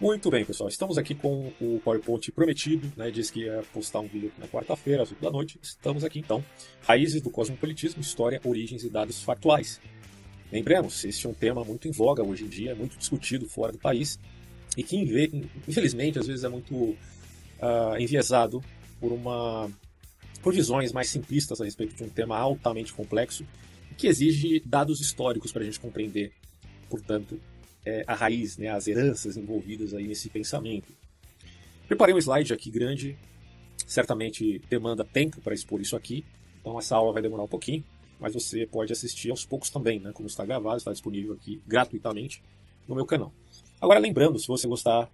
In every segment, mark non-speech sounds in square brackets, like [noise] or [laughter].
Muito bem, pessoal. Estamos aqui com o PowerPoint prometido, né? Diz que ia postar um vídeo na quarta-feira, às 8 da noite. Estamos aqui então. Raízes do cosmopolitismo, história, origens e dados factuais. Lembremos, este é um tema muito em voga hoje em dia, muito discutido fora do país e que, infelizmente, às vezes é muito uh, enviesado por uma por visões mais simplistas a respeito de um tema altamente complexo que exige dados históricos para a gente compreender, portanto, é, a raiz, né, as heranças envolvidas aí nesse pensamento. Preparei um slide aqui grande, certamente demanda tempo para expor isso aqui, então essa aula vai demorar um pouquinho, mas você pode assistir aos poucos também, né, como está gravado, está disponível aqui gratuitamente no meu canal. Agora lembrando, se você gostar,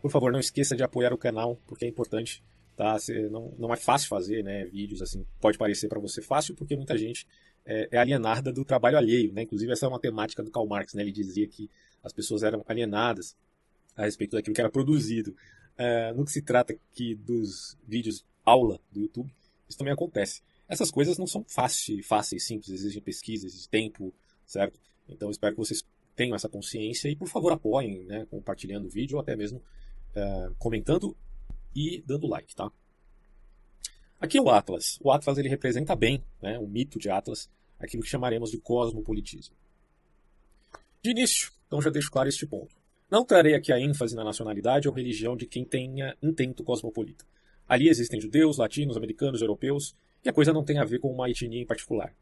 por favor, não esqueça de apoiar o canal, porque é importante, tá? não, não é fácil fazer, né, vídeos assim, pode parecer para você fácil, porque muita gente é, é alienada do trabalho alheio, né? Inclusive essa é uma temática do Karl Marx, né? Ele dizia que as pessoas eram alienadas a respeito daquilo que era produzido. É, no que se trata aqui dos vídeos aula do YouTube, isso também acontece. Essas coisas não são fáceis, fáceis, simples, exigem pesquisa, exigem tempo, certo? Então espero que vocês tenham essa consciência e por favor apoiem, né, compartilhando o vídeo ou até mesmo é, comentando e dando like, tá? Aqui é o Atlas. O Atlas ele representa bem né, o mito de Atlas, aquilo que chamaremos de cosmopolitismo. De início, então já deixo claro este ponto. Não trarei aqui a ênfase na nacionalidade ou religião de quem tenha intento cosmopolita. Ali existem judeus, latinos, americanos, europeus, e a coisa não tem a ver com uma etnia em particular.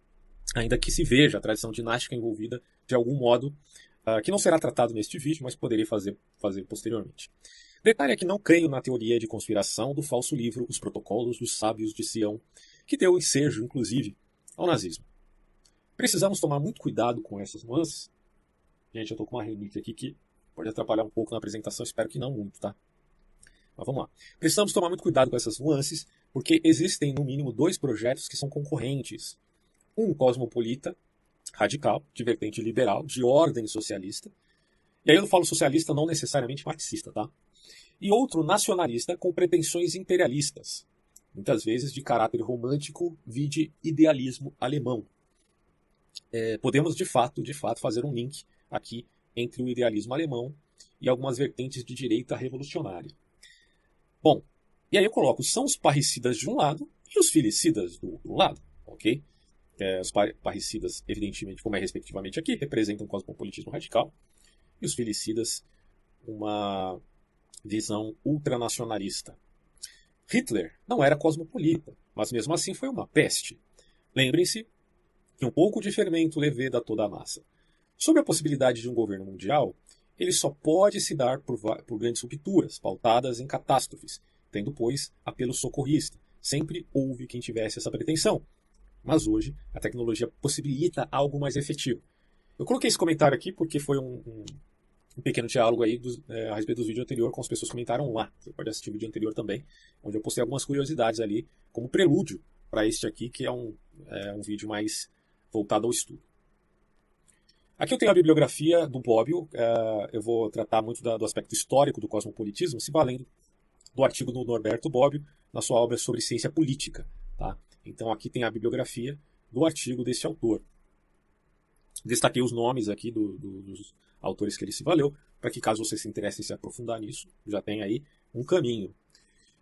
Ainda que se veja a tradição dinástica envolvida de algum modo, uh, que não será tratado neste vídeo, mas poderei fazer, fazer posteriormente. Detalhe é que não creio na teoria de conspiração do falso livro Os Protocolos dos Sábios de Sião, que deu ensejo, inclusive, ao nazismo. Precisamos tomar muito cuidado com essas nuances. Gente, eu estou com uma relíquia aqui que pode atrapalhar um pouco na apresentação, espero que não muito, tá? Mas vamos lá. Precisamos tomar muito cuidado com essas nuances, porque existem no mínimo dois projetos que são concorrentes. Um cosmopolita, radical, de vertente liberal, de ordem socialista. E aí eu falo socialista não necessariamente marxista, tá? E outro nacionalista com pretensões imperialistas, muitas vezes de caráter romântico, vide idealismo alemão é, podemos de fato, de fato, fazer um link aqui entre o idealismo alemão e algumas vertentes de direita revolucionária. Bom, e aí eu coloco são os parricidas de um lado e os filicidas do outro lado, ok? É, os parricidas, evidentemente, como é respectivamente aqui, representam o cosmopolitismo radical e os filicidas uma visão ultranacionalista. Hitler não era cosmopolita, mas mesmo assim foi uma peste. Lembrem-se que um pouco de fermento leveda toda a massa. Sobre a possibilidade de um governo mundial, ele só pode se dar por, por grandes rupturas, pautadas em catástrofes, tendo, pois, apelo socorrista. Sempre houve quem tivesse essa pretensão. Mas hoje, a tecnologia possibilita algo mais efetivo. Eu coloquei esse comentário aqui porque foi um, um, um pequeno diálogo aí dos, é, a respeito do vídeo anterior, com as pessoas comentaram lá. Você pode assistir o vídeo anterior também, onde eu postei algumas curiosidades ali, como prelúdio para este aqui, que é um, é um vídeo mais voltado ao estudo. Aqui eu tenho a bibliografia do Bobbio, uh, eu vou tratar muito do aspecto histórico do cosmopolitismo, se valendo do artigo do Norberto Bobbio na sua obra sobre ciência política. Tá? Então aqui tem a bibliografia do artigo desse autor. Destaquei os nomes aqui do, do, dos autores que ele se valeu, para que caso você se interesse em se aprofundar nisso, já tem aí um caminho.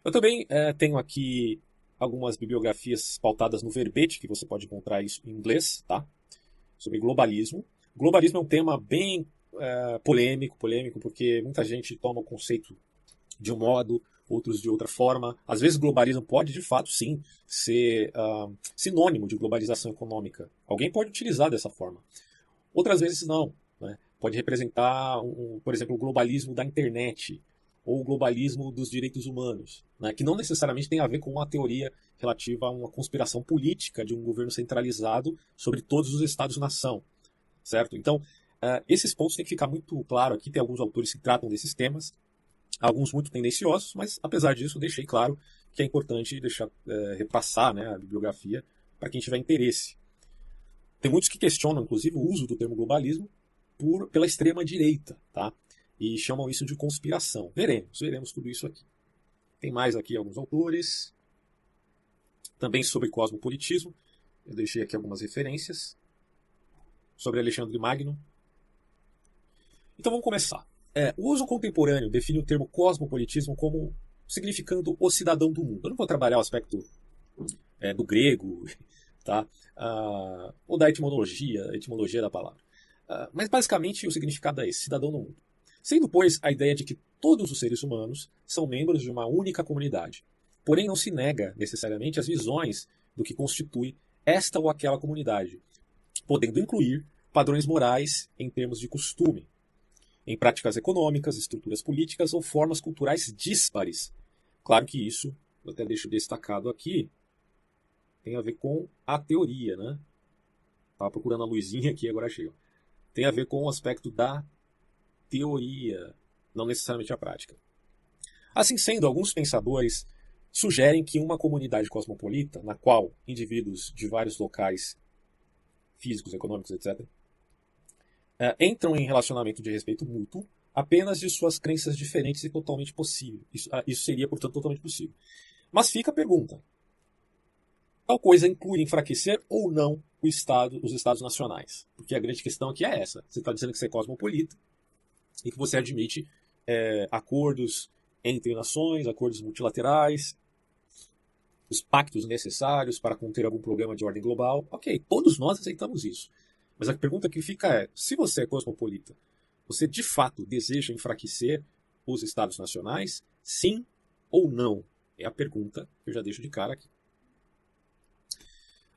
Eu também uh, tenho aqui algumas bibliografias pautadas no verbete, que você pode encontrar isso em inglês, tá? Sobre globalismo. Globalismo é um tema bem é, polêmico, polêmico, porque muita gente toma o conceito de um modo, outros de outra forma. Às vezes, globalismo pode, de fato, sim, ser uh, sinônimo de globalização econômica. Alguém pode utilizar dessa forma. Outras vezes, não. Né? Pode representar, um, por exemplo, o globalismo da internet, ou o globalismo dos direitos humanos, né, que não necessariamente tem a ver com uma teoria relativa a uma conspiração política de um governo centralizado sobre todos os estados-nação, certo? Então, uh, esses pontos têm que ficar muito claro aqui. Tem alguns autores que tratam desses temas, alguns muito tendenciosos, mas apesar disso, deixei claro que é importante deixar uh, repassar né, a bibliografia para quem tiver interesse. Tem muitos que questionam, inclusive, o uso do termo globalismo por, pela extrema direita, tá? e chamam isso de conspiração. Veremos, veremos tudo isso aqui. Tem mais aqui alguns autores, também sobre cosmopolitismo. Eu deixei aqui algumas referências sobre Alexandre Magno. Então vamos começar. É, o uso contemporâneo define o termo cosmopolitismo como significando o cidadão do mundo. Eu não vou trabalhar o aspecto é, do grego, [laughs] tá? Ah, ou da etimologia, etimologia da palavra. Ah, mas basicamente o significado é esse, cidadão do mundo. Sendo, pois, a ideia de que todos os seres humanos são membros de uma única comunidade. Porém, não se nega necessariamente as visões do que constitui esta ou aquela comunidade, podendo incluir padrões morais em termos de costume, em práticas econômicas, estruturas políticas ou formas culturais díspares. Claro que isso, eu até deixo destacado aqui, tem a ver com a teoria, né? Estava procurando a luzinha aqui, agora chega. Tem a ver com o aspecto da teoria, não necessariamente a prática. Assim sendo, alguns pensadores sugerem que uma comunidade cosmopolita, na qual indivíduos de vários locais físicos, econômicos, etc., é, entram em relacionamento de respeito mútuo apenas de suas crenças diferentes e totalmente possível. Isso, ah, isso seria, portanto, totalmente possível. Mas fica a pergunta: tal coisa inclui enfraquecer ou não o Estado, os Estados nacionais? Porque a grande questão aqui é essa. Você está dizendo que você é cosmopolita e que você admite é, acordos entre nações, acordos multilaterais, os pactos necessários para conter algum problema de ordem global. Ok, todos nós aceitamos isso. Mas a pergunta que fica é: se você é cosmopolita, você de fato deseja enfraquecer os Estados nacionais? Sim ou não? É a pergunta que eu já deixo de cara aqui.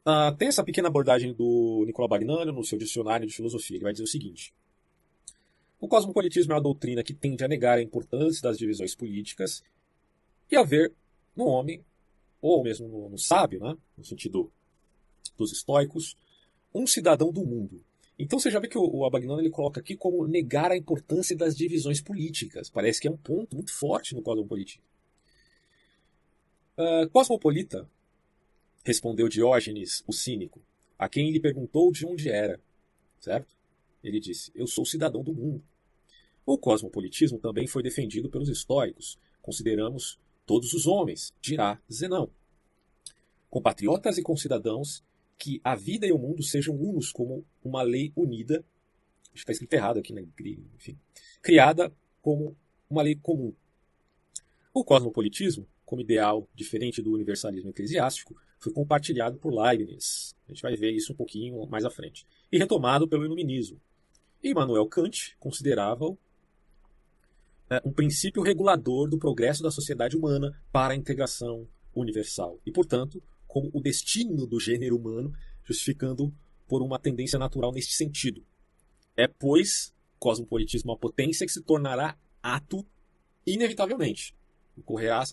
Uh, tem essa pequena abordagem do Nicolau Bagnano no seu dicionário de filosofia. Ele vai dizer o seguinte: O cosmopolitismo é uma doutrina que tende a negar a importância das divisões políticas e a ver no homem, ou mesmo no, no sábio, né, no sentido dos estoicos, um cidadão do mundo. Então você já vê que o, o Abagnano ele coloca aqui como negar a importância das divisões políticas. Parece que é um ponto muito forte no cosmopolitismo. Uh, cosmopolita, respondeu Diógenes, o cínico, a quem lhe perguntou de onde era. Certo? Ele disse: Eu sou cidadão do mundo. O cosmopolitismo também foi defendido pelos estoicos. Consideramos todos os homens, dirá Zenão. Compatriotas e concidadãos que a vida e o mundo sejam unos como uma lei unida, está escrito errado aqui, né? Enfim, criada como uma lei comum. O cosmopolitismo, como ideal diferente do universalismo eclesiástico, foi compartilhado por Leibniz. A gente vai ver isso um pouquinho mais à frente. E retomado pelo iluminismo. Immanuel Kant considerava-o é, um princípio regulador do progresso da sociedade humana para a integração universal. E, portanto, como o destino do gênero humano, justificando por uma tendência natural neste sentido. É, pois, cosmopolitismo uma potência que se tornará ato inevitavelmente. Ocorrerá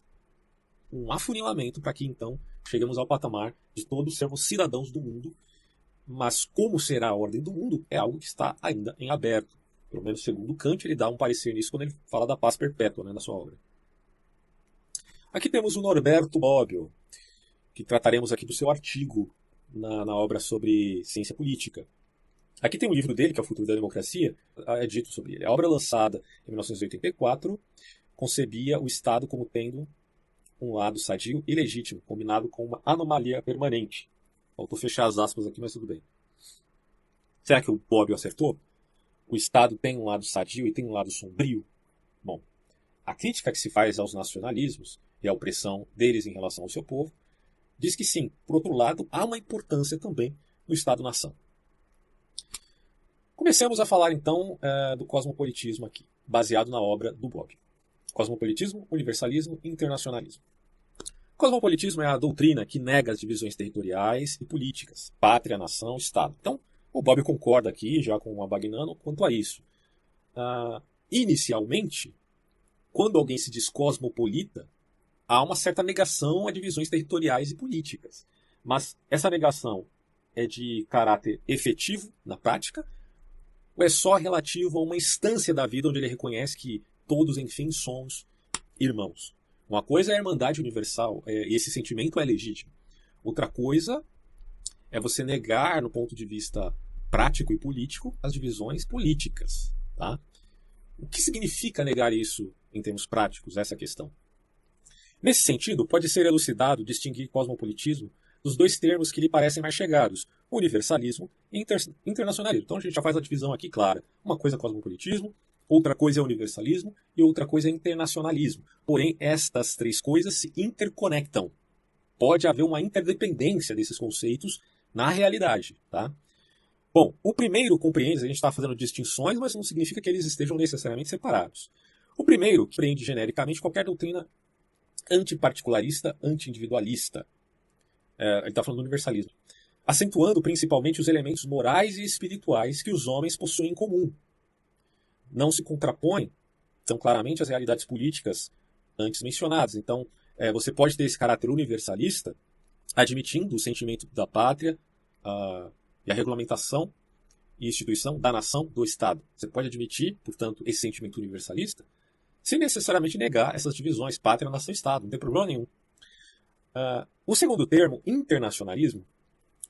um afunilamento para que então cheguemos ao patamar de todos sermos cidadãos do mundo, mas como será a ordem do mundo é algo que está ainda em aberto. Pelo menos segundo Kant, ele dá um parecer nisso quando ele fala da paz perpétua né, na sua obra. Aqui temos o Norberto Bobbio, que trataremos aqui do seu artigo na, na obra sobre ciência política. Aqui tem um livro dele, que é O Futuro da Democracia, é dito sobre ele. A obra lançada em 1984 concebia o Estado como tendo um lado sadio e legítimo, combinado com uma anomalia permanente. Faltou fechar as aspas aqui, mas tudo bem. Será que o Bob acertou? O Estado tem um lado sadio e tem um lado sombrio? Bom, a crítica que se faz aos nacionalismos e à opressão deles em relação ao seu povo diz que sim, por outro lado, há uma importância também no Estado-nação. Comecemos a falar então é, do cosmopolitismo aqui, baseado na obra do Bob. Cosmopolitismo, universalismo e internacionalismo. Cosmopolitismo é a doutrina que nega as divisões territoriais e políticas, pátria, nação, Estado. Então, o Bob concorda aqui, já com o Abagnano, quanto a isso. Uh, inicialmente, quando alguém se diz cosmopolita, há uma certa negação a divisões territoriais e políticas. Mas essa negação é de caráter efetivo na prática ou é só relativo a uma instância da vida onde ele reconhece que todos, enfim, somos irmãos? Uma coisa é a irmandade universal, é, e esse sentimento é legítimo. Outra coisa é você negar, no ponto de vista prático e político, as divisões políticas. Tá? O que significa negar isso em termos práticos, essa questão? Nesse sentido, pode ser elucidado distinguir cosmopolitismo dos dois termos que lhe parecem mais chegados, universalismo e inter internacionalismo. Então a gente já faz a divisão aqui clara. Uma coisa é cosmopolitismo, outra coisa é universalismo e outra coisa é internacionalismo. Porém, estas três coisas se interconectam. Pode haver uma interdependência desses conceitos na realidade, tá? Bom, o primeiro compreende, a gente está fazendo distinções, mas não significa que eles estejam necessariamente separados. O primeiro compreende genericamente qualquer doutrina antiparticularista, anti-individualista. É, ele está falando do universalismo. Acentuando principalmente os elementos morais e espirituais que os homens possuem em comum. Não se contrapõem tão claramente às realidades políticas antes mencionadas. Então, é, você pode ter esse caráter universalista, admitindo o sentimento da pátria, a e a regulamentação e instituição da nação, do Estado. Você pode admitir, portanto, esse sentimento universalista, sem necessariamente negar essas divisões pátria, nação, Estado. Não tem problema nenhum. Uh, o segundo termo, internacionalismo,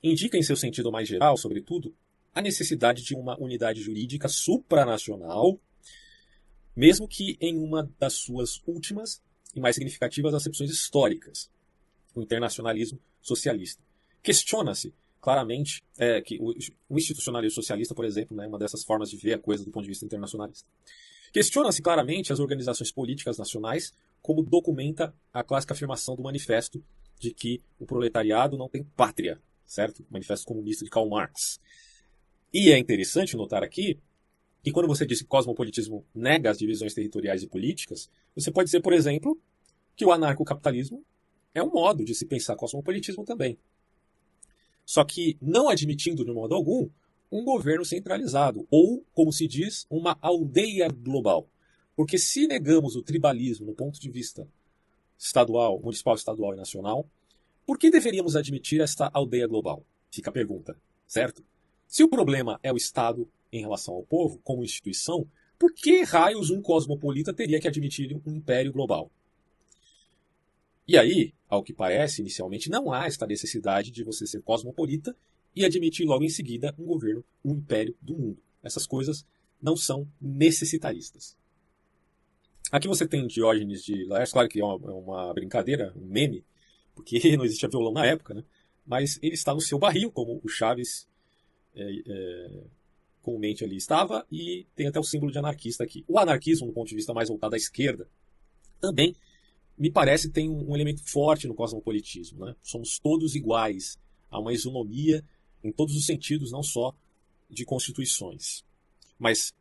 indica em seu sentido mais geral, sobretudo, a necessidade de uma unidade jurídica supranacional, mesmo que em uma das suas últimas e mais significativas acepções históricas, o internacionalismo socialista. Questiona-se claramente é, que o, o, institucionalismo socialista, por exemplo, é né, uma dessas formas de ver a coisa do ponto de vista internacionalista. Questiona-se claramente as organizações políticas nacionais, como documenta a clássica afirmação do manifesto de que o proletariado não tem pátria, certo? Manifesto comunista de Karl Marx. E é interessante notar aqui que quando você diz que cosmopolitismo nega as divisões territoriais e políticas, você pode dizer, por exemplo, que o anarcocapitalismo é um modo de se pensar cosmopolitismo também. Só que não admitindo de modo algum um governo centralizado, ou, como se diz, uma aldeia global. Porque se negamos o tribalismo no ponto de vista estadual, municipal, estadual e nacional, por que deveríamos admitir esta aldeia global? Fica a pergunta, certo? Se o problema é o Estado em relação ao povo, como instituição, por que raios um cosmopolita teria que admitir um império global? E aí, ao que parece, inicialmente, não há esta necessidade de você ser cosmopolita e admitir logo em seguida um governo, um império do mundo. Essas coisas não são necessitaristas. Aqui você tem Diógenes de Laércio, claro que é uma, é uma, brincadeira, um meme, porque [laughs] não existia violão na época, né? mas ele está no seu barril, como o Chaves é, é, comumente ali estava, e tem até o símbolo de anarquista aqui. O anarquismo, do ponto de vista mais voltado à esquerda, também me parece tem um elemento forte no cosmopolitismo. Né? Somos todos iguais. Há uma isonomia em todos os sentidos, não só de constituições. Mas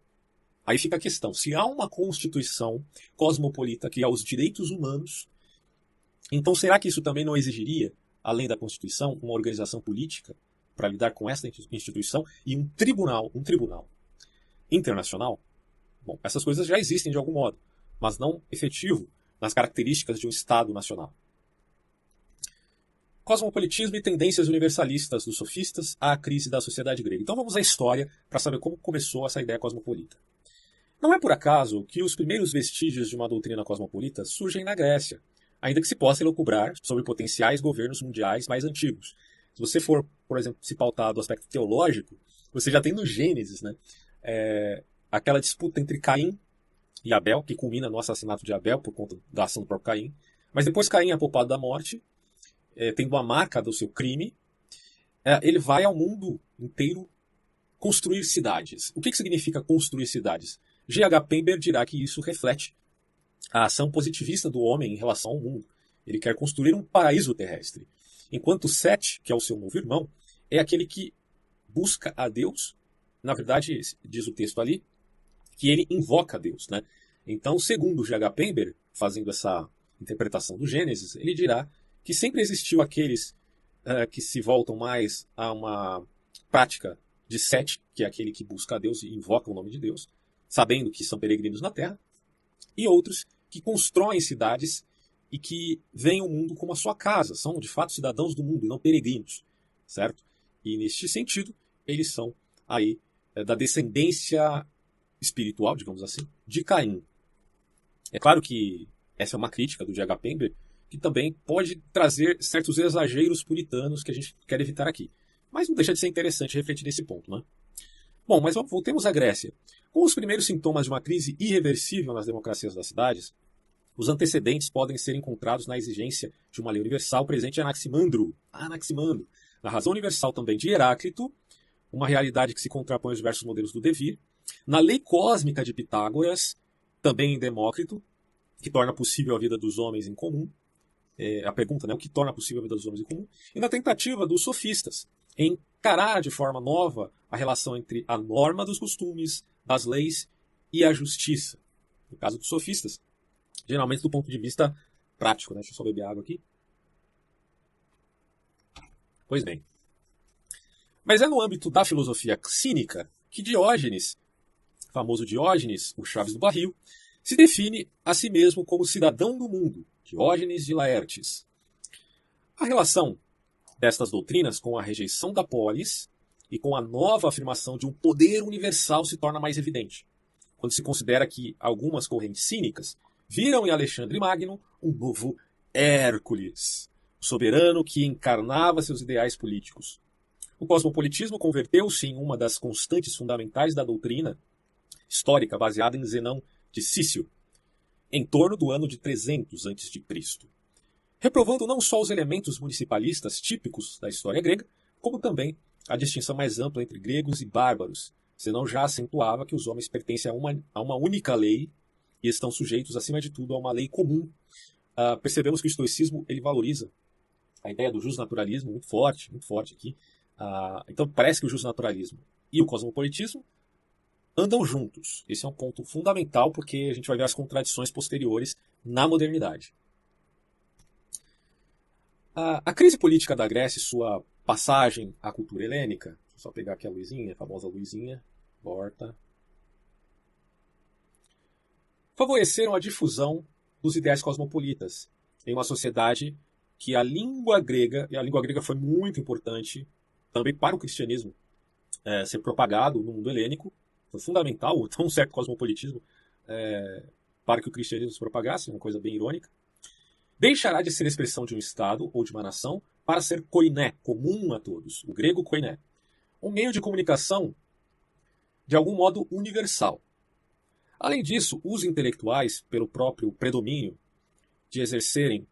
aí fica a questão: se há uma constituição cosmopolita que há os direitos humanos, então será que isso também não exigiria, além da Constituição, uma organização política para lidar com essa instituição e um tribunal, um tribunal internacional? Bom, essas coisas já existem de algum modo, mas não efetivo nas características de um Estado nacional. Cosmopolitismo e tendências universalistas dos sofistas à crise da sociedade grega. Então vamos à história para saber como começou essa ideia cosmopolita. Não é por acaso que os primeiros vestígios de uma doutrina cosmopolita surgem na Grécia, ainda que se possa elucubrar sobre potenciais governos mundiais mais antigos. Se você for, por exemplo, se pautar do aspecto teológico, você já tem no Gênesis né, é, aquela disputa entre Caim e Abel, que culmina no assassinato de Abel por conta da ação do próprio Caim. Mas depois Caim é poupado da morte, é, tendo a marca do seu crime, é, ele vai ao mundo inteiro construir cidades. O que, que significa construir cidades? G.H. Pember dirá que isso reflete a ação positivista do homem em relação ao mundo. Ele quer construir um paraíso terrestre. Enquanto Sete, que é o seu novo irmão, é aquele que busca a Deus. Na verdade, diz o texto ali, que ele invoca Deus. Né? Então, segundo G.H. Pember, fazendo essa interpretação do Gênesis, ele dirá que sempre existiu aqueles uh, que se voltam mais a uma prática de Sete, que é aquele que busca a Deus e invoca o nome de Deus, sabendo que são peregrinos na terra, e outros que constroem cidades e que veem o mundo como a sua casa, são de fato cidadãos do mundo e não peregrinos, certo? E neste sentido, eles são aí é, da descendência espiritual, digamos assim, de Caim. É claro que essa é uma crítica do J.H. Pember, que também pode trazer certos exageros puritanos que a gente quer evitar aqui. Mas não deixa de ser interessante refletir nesse ponto, né? Bom, mas voltemos à Grécia. Com os primeiros sintomas de uma crise irreversível nas democracias das cidades, os antecedentes podem ser encontrados na exigência de uma lei universal presente em Anaximandro, Anaximandro, na razão universal também de Heráclito, uma realidade que se contrapõe aos diversos modelos do devir, na lei cósmica de Pitágoras, também em Demócrito, que torna possível a vida dos homens em comum, é, a pergunta, né, o que torna possível a vida dos homens em comum, e na tentativa dos sofistas em encarar de forma nova a relação entre a norma dos costumes, das leis e a justiça. No caso dos sofistas, geralmente do ponto de vista prático. Né? Deixa eu só beber água aqui. Pois bem. Mas é no âmbito da filosofia cínica que Diógenes, famoso Diógenes, o Chaves do Barril, se define a si mesmo como cidadão do mundo, Diógenes de Laertes. A relação destas doutrinas com a rejeição da polis e com a nova afirmação de um poder universal se torna mais evidente, quando se considera que algumas correntes cínicas viram em Alexandre Magno um novo Hércules, soberano que encarnava seus ideais políticos. O cosmopolitismo converteu-se em uma das constantes fundamentais da doutrina histórica baseada em Zenão de Cício, em torno do ano de 300 a.C., reprovando não só os elementos municipalistas típicos da história grega, como também a distinção mais ampla entre gregos e bárbaros, senão já acentuava que os homens pertencem a uma, a uma única lei e estão sujeitos, acima de tudo, a uma lei comum. Uh, percebemos que o estoicismo ele valoriza a ideia do justnaturalismo muito forte, muito forte aqui. Uh, então parece que o justnaturalismo e o cosmopolitismo andam juntos. Esse é um ponto fundamental porque a gente vai ver as contradições posteriores na modernidade. Uh, a crise política da Grécia e sua passagem à cultura helênica, só pegar aqui a luzinha, a famosa luzinha, porta, favoreceram a difusão dos ideais cosmopolitas em uma sociedade que a língua grega, e a língua grega foi muito importante também para o cristianismo é, ser propagado no mundo helênico, foi fundamental, [laughs] tão certo cosmopolitismo é, para que o cristianismo se propagasse, uma coisa bem irônica, deixará de ser expressão de um Estado ou de uma nação para ser koiné, comum a todos, o grego koiné, um meio de comunicação de algum modo universal, Além disso, os intelectuais, pelo próprio predomínio de exercerem,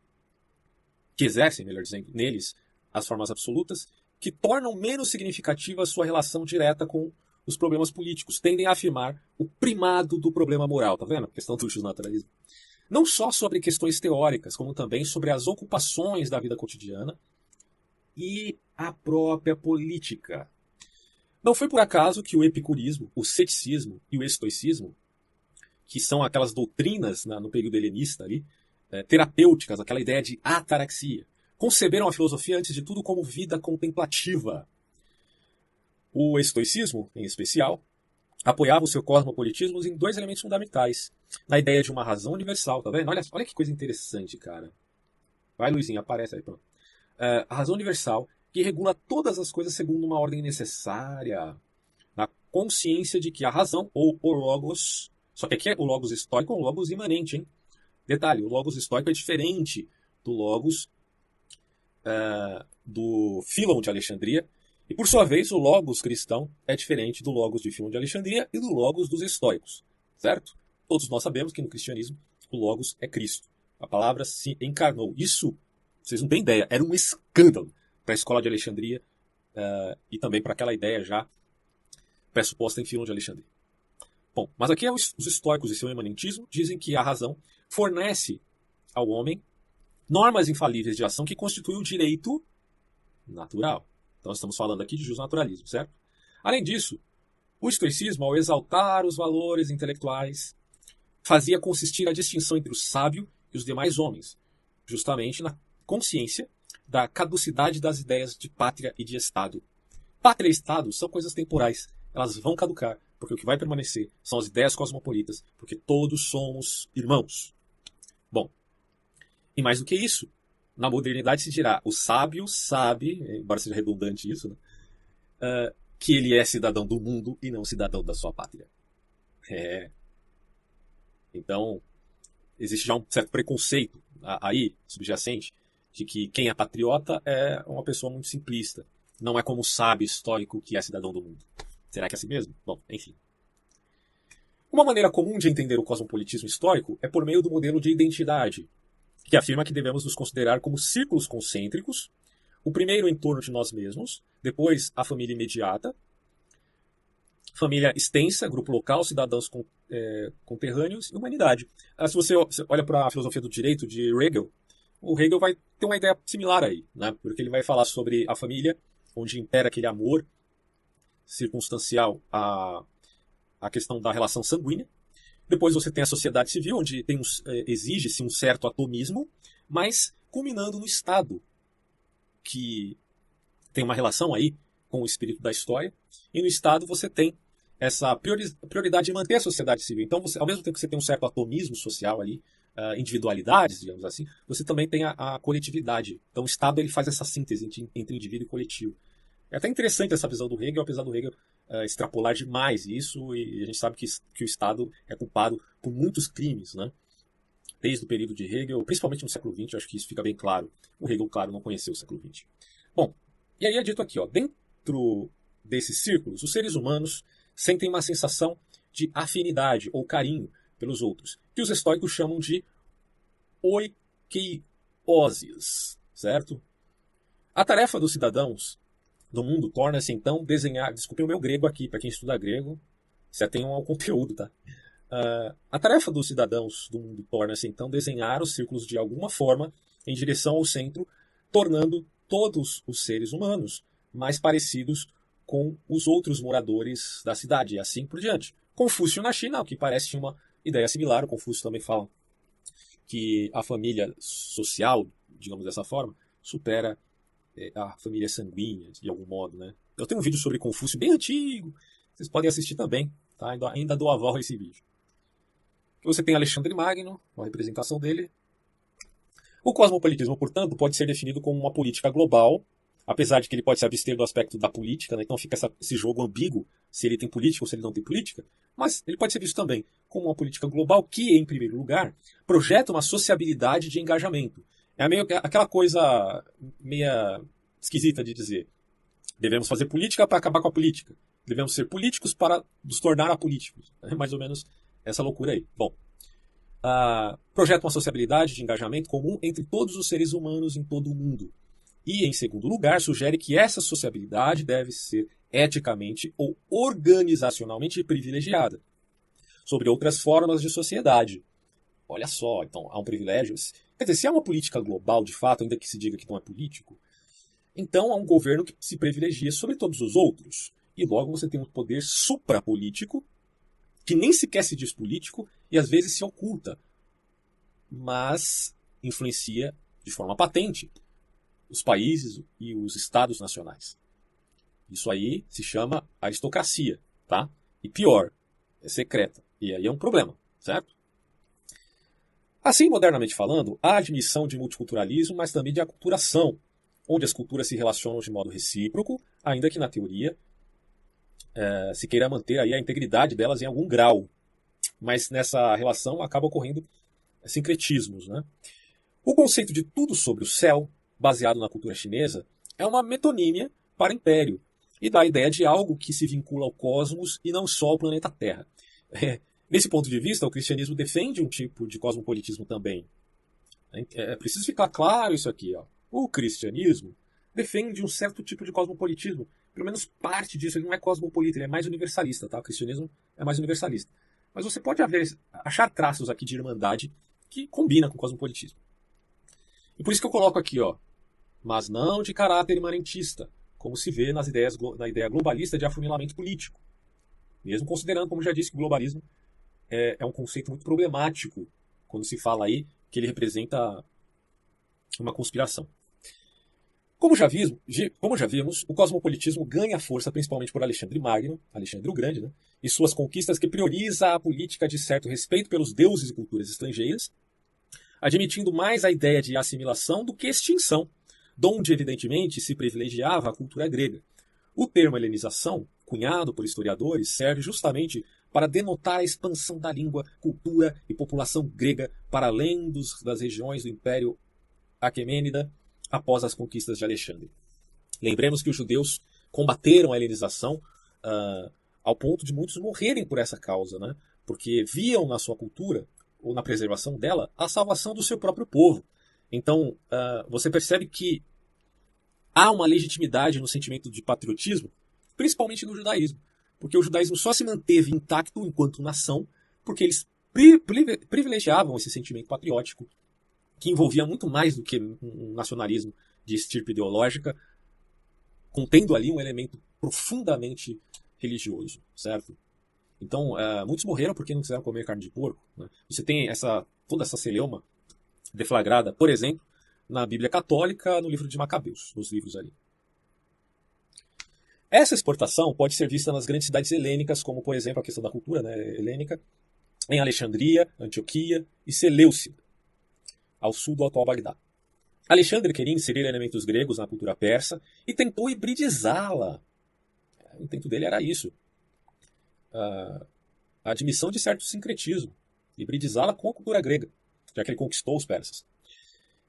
que exercem, melhor dizendo, neles as formas absolutas, que tornam menos significativa a sua relação direta com os problemas políticos, tendem a afirmar o primado do problema moral, tá vendo? A questão do justnaturalismo. Não só sobre questões teóricas, como também sobre as ocupações da vida cotidiana e a própria política. Não foi por acaso que o epicurismo, o ceticismo e o estoicismo que são aquelas doutrinas né, no período helenista ali, é, terapêuticas, aquela ideia de ataraxia. Conceberam a filosofia, antes de tudo, como vida contemplativa. O estoicismo, em especial, apoiava o seu cosmopolitismo em dois elementos fundamentais. Na ideia de uma razão universal, tá vendo? Olha, olha que coisa interessante, cara. Vai, Luizinho, aparece aí, pronto. É, a razão universal que regula todas as coisas segundo uma ordem necessária, na consciência de que a razão, ou o logos, só que aqui é o logos histórico é um logos imanente, hein? Detalhe, o logos histórico é diferente do logos uh, do Filon de Alexandria, e por sua vez o logos cristão é diferente do logos de Filon de Alexandria e do logos dos estoicos, certo? Todos nós sabemos que no cristianismo o logos é Cristo. A palavra se encarnou. Isso, vocês não têm ideia, era um escândalo para a escola de Alexandria uh, e também para aquela ideia já pressuposta em Filon de Alexandria. Bom, mas aqui é os, estoicos e seu imanentismo dizem que a razão fornece ao homem normas infalíveis de ação que constituem o direito natural. Então estamos falando aqui de justnaturalismo, certo? Além disso, o estoicismo, ao exaltar os valores intelectuais, fazia consistir a distinção entre o sábio e os demais homens, justamente na consciência da caducidade das ideias de pátria e de Estado. Pátria e Estado são coisas temporais, elas vão caducar, porque o que vai permanecer são as ideias cosmopolitas, porque todos somos irmãos. Bom, e mais do que isso, na modernidade se dirá: o sábio sabe, embora seja redundante isso, né, uh, que ele é cidadão do mundo e não cidadão da sua pátria. É. Então, existe já um certo preconceito aí, subjacente, de que quem é patriota é uma pessoa muito simplista. Não é como o sábio histórico que é cidadão do mundo. Será que é assim mesmo? Bom, enfim. Uma maneira comum de entender o cosmopolitismo histórico é por meio do modelo de identidade, que afirma que devemos nos considerar como círculos concêntricos, o primeiro em torno de nós mesmos, depois a família imediata, família extensa, grupo local, cidadãos com, é, conterrâneos e humanidade. Ah, se você olha para a filosofia do direito de Hegel, o Hegel vai ter uma ideia similar aí, né? porque ele vai falar sobre a família, onde impera aquele amor circunstancial à, à questão da relação sanguínea. Depois você tem a sociedade civil, onde um, é, exige-se um certo atomismo, mas culminando no Estado, que tem uma relação aí com o espírito da história. E no Estado você tem essa prioridade de manter a sociedade civil. Então, você, ao mesmo tempo que você tem um certo atomismo social ali, uh, individualidades, digamos assim, você também tem a, a, coletividade. Então, o Estado ele faz essa síntese entre, entre indivíduo e coletivo. É até interessante essa visão do Hegel, apesar do Hegel uh, extrapolar demais isso, e a gente sabe que, que o Estado é culpado por muitos crimes, né? Desde o período de Hegel, principalmente no século XX, acho que isso fica bem claro. O Hegel, claro, não conheceu o século XX. Bom, e aí é dito aqui, ó, dentro desses círculos, os seres humanos sentem uma sensação de afinidade ou carinho pelos outros, que os estoicos chamam de oikeioses, certo? A tarefa dos cidadãos do mundo torna-se então desenhar. Desculpe o meu grego aqui, para quem estuda grego, você tem um conteúdo, tá? Uh, a tarefa dos cidadãos do mundo torna-se então desenhar os círculos de alguma forma em direção ao centro, tornando todos os seres humanos mais parecidos com os outros moradores da cidade, e assim por diante. Confúcio na China, o que parece uma ideia similar, o Confúcio também fala que a família social, digamos dessa forma, supera é, a família sanguínea, de algum modo. Né? Eu tenho um vídeo sobre Confúcio bem antigo, vocês podem assistir também, tá? ainda, ainda dou a volta a esse vídeo. Você tem Alexandre Magno, uma representação dele. O cosmopolitismo, portanto, pode ser definido como uma política global apesar de que ele pode se abster do aspecto da política, né? então fica essa, esse jogo ambíguo, se ele tem política ou se ele não tem política, mas ele pode ser visto também como uma política global que, em primeiro lugar, projeta uma sociabilidade de engajamento. É meio aquela coisa meia esquisita de dizer. Devemos fazer política para acabar com a política. Devemos ser políticos para nos tornar apolíticos. [laughs] É mais ou menos essa loucura aí. Bom, uh, projeta uma sociabilidade de engajamento comum entre todos os seres humanos em todo o mundo. E, em segundo lugar, sugere que essa sociabilidade deve ser eticamente ou organizacionalmente privilegiada sobre outras formas de sociedade. Olha só, então há um privilégio. Quer dizer, se há uma política global de fato, ainda que se diga que não é político, então há um governo que se privilegia sobre todos os outros. E logo você tem um poder suprapolítico, que nem sequer se diz político e às vezes se oculta, mas influencia de forma patente os países e os estados nacionais. Isso aí se chama aristocracia, tá? E pior, é secreta. E aí é um problema, certo? Assim, modernamente falando, há admissão de multiculturalismo, mas também de aculturação, onde as culturas se relacionam de modo recíproco, ainda que na teoria é, se queira manter aí a integridade delas em algum grau. Mas nessa relação acaba ocorrendo sincretismos. Né? O conceito de tudo sobre o céu, baseado na cultura chinesa, é uma metonímia para império e dá a ideia de algo que se vincula ao cosmos e não só ao planeta Terra. [laughs] É, nesse ponto de vista, o cristianismo defende um tipo de cosmopolitismo também. É, é preciso ficar claro isso aqui. Ó. O cristianismo defende um certo tipo de cosmopolitismo. Pelo menos parte disso. Ele não é cosmopolita, ele é mais universalista. Tá? O cristianismo é mais universalista. Mas você pode haver, achar traços aqui de irmandade que combina com o cosmopolitismo. E por isso que eu coloco aqui, ó, mas não de caráter imanentista, como se vê nas ideias, na ideia globalista de afunilamento político. Mesmo considerando, como já disse, que o globalismo é, é um conceito muito problemático quando se fala aí que ele representa uma conspiração. Como já, vimos, como já vimos, o cosmopolitismo ganha força principalmente por Alexandre Magno, Alexandre o Grande, né, e suas conquistas que prioriza a política de certo respeito pelos deuses e culturas estrangeiras, admitindo mais a ideia de assimilação do que extinção donde evidentemente se privilegiava a cultura grega. O termo helenização, cunhado por historiadores, serve justamente para denotar a expansão da língua, cultura e população grega para além dos, das regiões do Império Aquemênida após as conquistas de Alexandre. Lembremos que os judeus combateram a helenização uh, ao ponto de muitos morrerem por essa causa, né? porque viam na sua cultura, ou na preservação dela, a salvação do seu próprio povo. Então, uh, você percebe que há uma legitimidade no sentimento de patriotismo, principalmente no judaísmo. Porque o judaísmo só se manteve intacto enquanto nação porque eles privilegiavam esse sentimento patriótico que envolvia muito mais do que um nacionalismo de estirpe ideológica, contendo ali um elemento profundamente religioso, certo? Então, uh, muitos morreram porque não quiseram comer carne de porco. Né? Você tem essa toda essa celeuma deflagrada, por exemplo, na Bíblia Católica, no livro de Macabeus, nos livros ali. Essa exportação pode ser vista nas grandes cidades helênicas, como por exemplo a questão da cultura né, helênica, em Alexandria, Antioquia e Seleucida, ao sul do atual Bagdá. Alexandre queria inserir elementos gregos na cultura persa e tentou hibridizá-la. O intento dele era isso. A admissão de certo sincretismo, hibridizá-la com a cultura grega, já que ele conquistou os persas.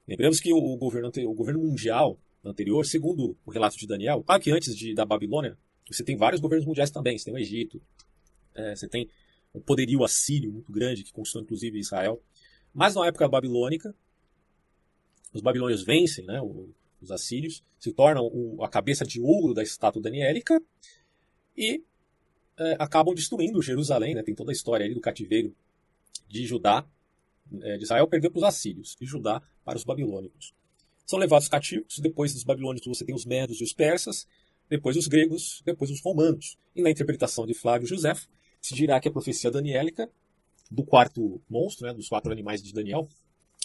Lembramos que o governo, o governo mundial anterior, segundo o relato de Daniel, claro que antes de, da Babilônia, você tem vários governos mundiais também. Você tem o Egito, é, você tem um poderio assírio muito grande, que conquistou inclusive Israel. Mas na época babilônica, os babilônios vencem né, os assírios, se tornam a cabeça de ouro da estátua daniélica e é, acabam destruindo Jerusalém. Né, tem toda a história ali do cativeiro de Judá, é, de Israel perdeu para os assírios, e Judá para os babilônicos. São levados cativos, depois dos babilônicos você tem os medos e os persas, depois os gregos, depois os romanos. E na interpretação de Flávio José, se dirá que a profecia daniélica, do quarto monstro, né, dos quatro animais de Daniel,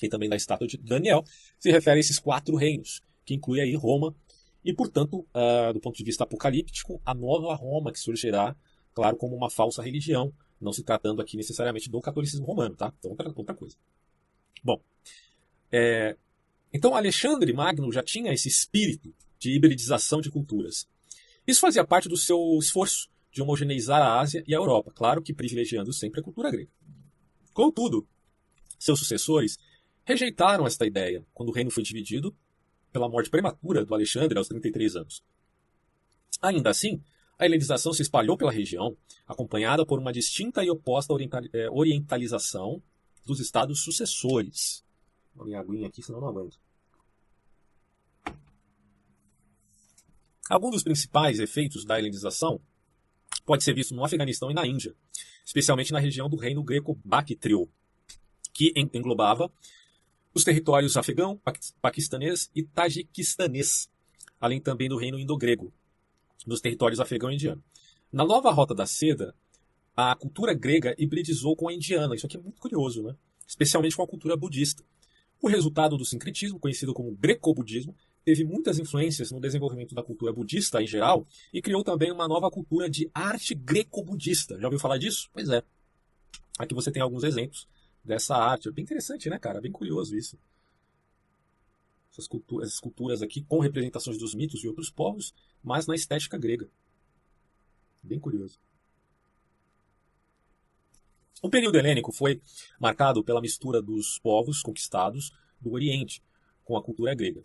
e também da estátua de Daniel, se refere a esses quatro reinos, que inclui aí Roma, e, portanto, uh, do ponto de vista apocalíptico, a nova Roma que surgirá, claro, como uma falsa religião, não se tratando aqui necessariamente do catolicismo romano, tá? Então, outra, outra coisa. Bom, é, então Alexandre Magno já tinha esse espírito de hibridização de culturas. Isso fazia parte do seu esforço de homogeneizar a Ásia e a Europa, claro que privilegiando sempre a cultura grega. Contudo, seus sucessores rejeitaram esta ideia quando o reino foi dividido pela morte prematura do Alexandre aos 33 anos. Ainda assim, a helenização se espalhou pela região, acompanhada por uma distinta e oposta eh, orientalização dos estados sucessores. Uma minha aguinha aqui, senão não aguento. Alguns dos principais efeitos da helenização pode ser visto no Afeganistão e na Índia, especialmente na região do reino greco-bactrio, que englobava os territórios afegão, paquistanês e tajiquistanês, além também do reino indo-grego, nos territórios afegão e indiano. Na nova Rota da Seda, a cultura grega hibridizou com a indiana. Isso aqui é muito curioso, né? especialmente com a cultura budista. O resultado do sincretismo, conhecido como greco-budismo, teve muitas influências no desenvolvimento da cultura budista em geral e criou também uma nova cultura de arte greco-budista. Já ouviu falar disso? Pois é. Aqui você tem alguns exemplos dessa arte. Bem interessante, né, cara? Bem curioso isso. Essas culturas, essas culturas aqui com representações dos mitos de outros povos, mas na estética grega. Bem curioso. O período helênico foi marcado pela mistura dos povos conquistados do Oriente com a cultura grega.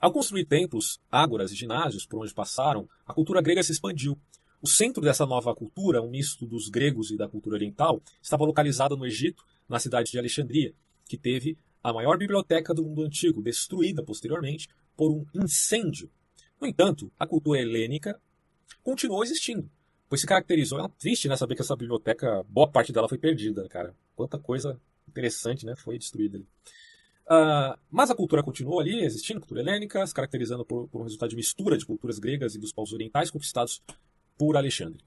Ao construir templos, ágoras e ginásios por onde passaram, a cultura grega se expandiu, o centro dessa nova cultura, um misto dos gregos e da cultura oriental, estava localizado no Egito, na cidade de Alexandria, que teve a maior biblioteca do mundo antigo, destruída posteriormente por um incêndio. No entanto, a cultura helênica continuou existindo, pois se caracterizou. É triste né, saber que essa biblioteca, boa parte dela foi perdida, cara. Quanta coisa interessante né, foi destruída ali. Uh, mas a cultura continuou ali, existindo, cultura helênica, se caracterizando por, por um resultado de mistura de culturas gregas e dos povos orientais conquistados por Alexandre.